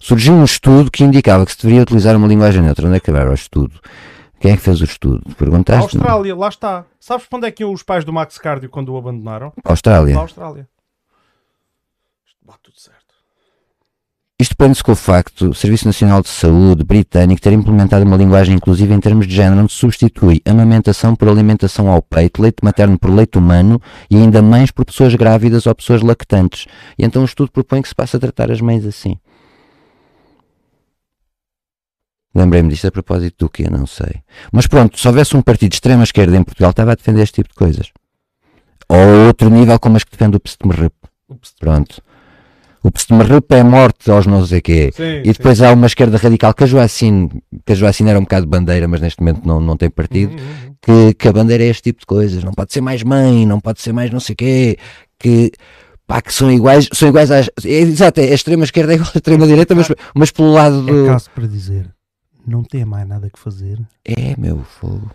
Surgiu um estudo que indicava que se deveria utilizar uma linguagem neutra. Onde é que era o estudo? Quem é que fez o estudo? A Perguntaste? Não? Austrália, lá está. Sabes para onde é que iam os pais do Max Cardio quando o abandonaram? Austrália. A Austrália. Isto bate tudo certo. Isto prende-se com o facto do Serviço Nacional de Saúde britânico ter implementado uma linguagem inclusiva em termos de género, onde substitui amamentação por alimentação ao peito, leite materno por leite humano e ainda mães por pessoas grávidas ou pessoas lactantes. E então o estudo propõe que se passe a tratar as mães assim. Lembrei-me disto a propósito do quê? Não sei. Mas pronto, se houvesse um partido de extrema esquerda em Portugal, estava a defender este tipo de coisas. Ou outro nível como as que defende o PSTMRP. Pronto. O PSTMRP é morte aos não sei quê. Sim, E depois há uma esquerda radical que a Joacine, que a Joacine era um bocado bandeira, mas neste momento não, não tem sim. partido, Uhum, uhum. que, que a bandeira é este tipo de coisas, não pode ser mais mãe, não pode ser mais não sei quê, que, pá, que são iguais, são iguais às. É, exato, é, a extrema esquerda é igual à extrema direita, mas, mas pelo lado É do. caso para dizer, não tem mais nada que fazer. É, meu fogo.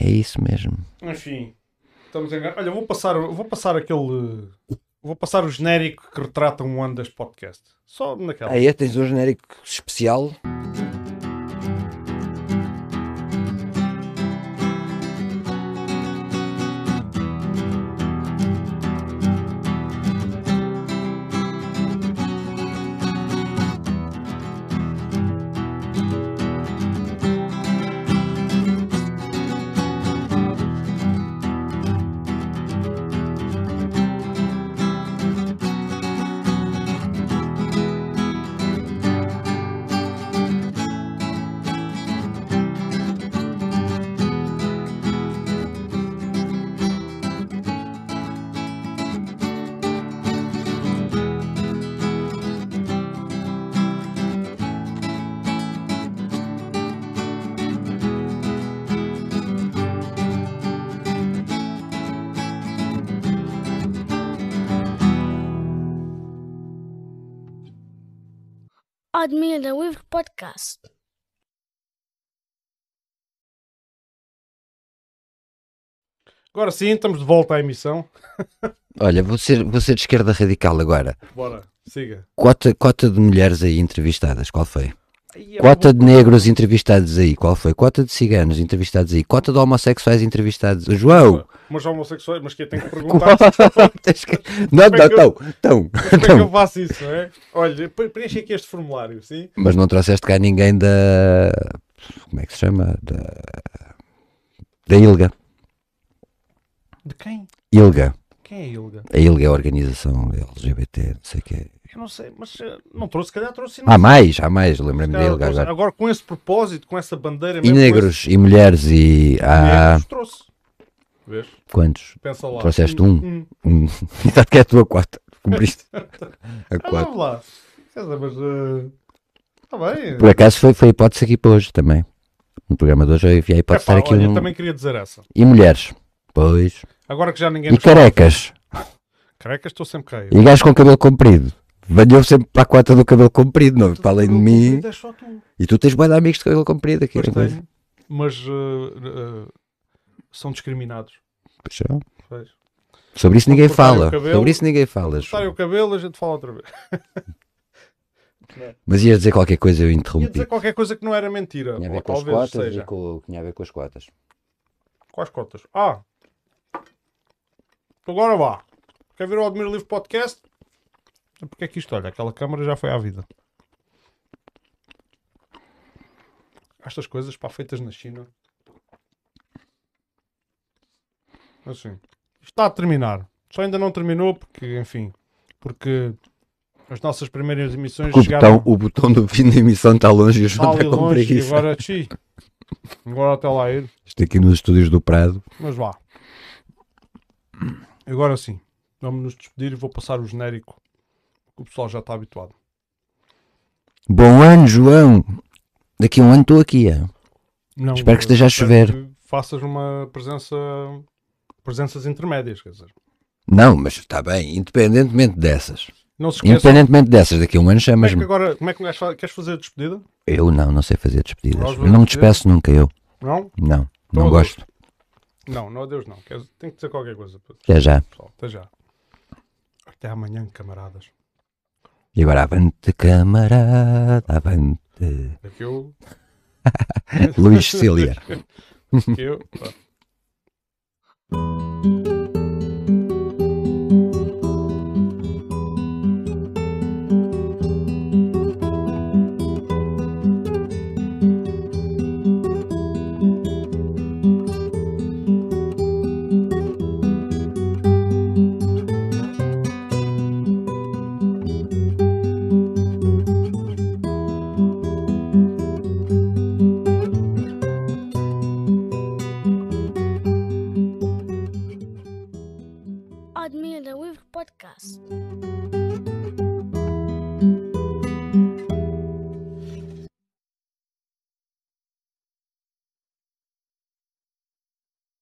É isso mesmo. Enfim, estamos em... Olha, vou passar, vou passar aquele. Vou passar o genérico que retrata um ano deste podcast. Só naquela. Aí tens um genérico especial. Admira Livre Podcast. Agora sim, estamos de volta à emissão. Olha, vou ser, vou ser de esquerda radical agora. Bora, siga. Cota, cota de mulheres aí entrevistadas, qual foi? É Cota de negros entrevistados aí, qual foi? Cota de ciganos entrevistados aí, cota de homossexuais entrevistados. João! Mas homossexuais, mas que eu tenho que perguntar que- não, Como é não, que eu- não, não, como é que eu faço isso, não é? Olha, pre- preenche aqui este formulário, sim? Mas não trouxeste cá ninguém da. Como é que se chama? Da. Da ILGA. De quem? ILGA. Quem é Ilga? A ILGA é a organização LGBT, não sei o quê. Eu não sei, mas eh, não trouxe, se calhar trouxe. Há mais, há mais, lembrei-me trouxe- agora. agora com esse propósito, com essa bandeira E mesmo, com negros, e mulheres, e. esse- Há. negros, trouxe. Vês? Quantos? Pensa lá. Trouxeste um? Hum. Exato que é a tua cota. Cumpriste a Ah, cota. vamos lá. Mas. Está bem. Por acaso foi, foi a hipótese aqui para hoje também. No programa de hoje eu enviei a hipótese estar aqui olha, um... também queria dizer essa. E mulheres. Pois. Agora que já ninguém E carecas. Carecas, estou sempre caído. E gajos com cabelo comprido. Venham sempre para a cota do cabelo comprido, não? Para além de mim. É tu. E tu tens bem de amigos de cabelo comprido aqui. Pois é? tenho, mas uh, uh, são discriminados. Pois são. Pois. Sobre isso ninguém fala. cabelo- Sobre isso ninguém fala. Cortarem o cabelo, a gente fala outra vez. Mas ias dizer qualquer coisa, eu Ia interrompi. dizer qualquer coisa que não era mentira. Tinha a ver com as cotas seja. e com... Tinha a ver com as cotas. Quais cotas? Ah! Agora vá. Quer ver o Admiro Livre Podcast? Porque é que isto, olha, aquela câmara já foi à vida. Estas coisas, pá, feitas na China. Assim. Está a terminar. Só ainda não terminou porque, enfim, porque as nossas primeiras emissões O chegaram botão, o botão do fim da emissão está longe e o João está com preguiça. agora, chi, agora até lá ir. Isto aqui nos estúdios do Prado. Mas vá. Agora sim. Vamos nos despedir e vou passar o genérico. O pessoal já está habituado. Bom ano, João. Daqui a um ano estou aqui. é? Não, Espero que esteja a chover. Faças uma presença. Presenças intermédias, quer dizer. Não, mas está bem, independentemente dessas. Não se esqueçam. Independentemente dessas, daqui a um ano Como é chamas-me. agora. Como é que queres fa- queres fazer a despedida? Eu não, não sei fazer despedidas. Não me despeço nunca, eu. Não? Não, Então não adeus. gosto. Não, não, adeus não. Tem que dizer qualquer coisa. Até já. Pessoal, até já. Até amanhã, camaradas. E agora avante, camarada, avante. É que eu. Luís Cília. que eu.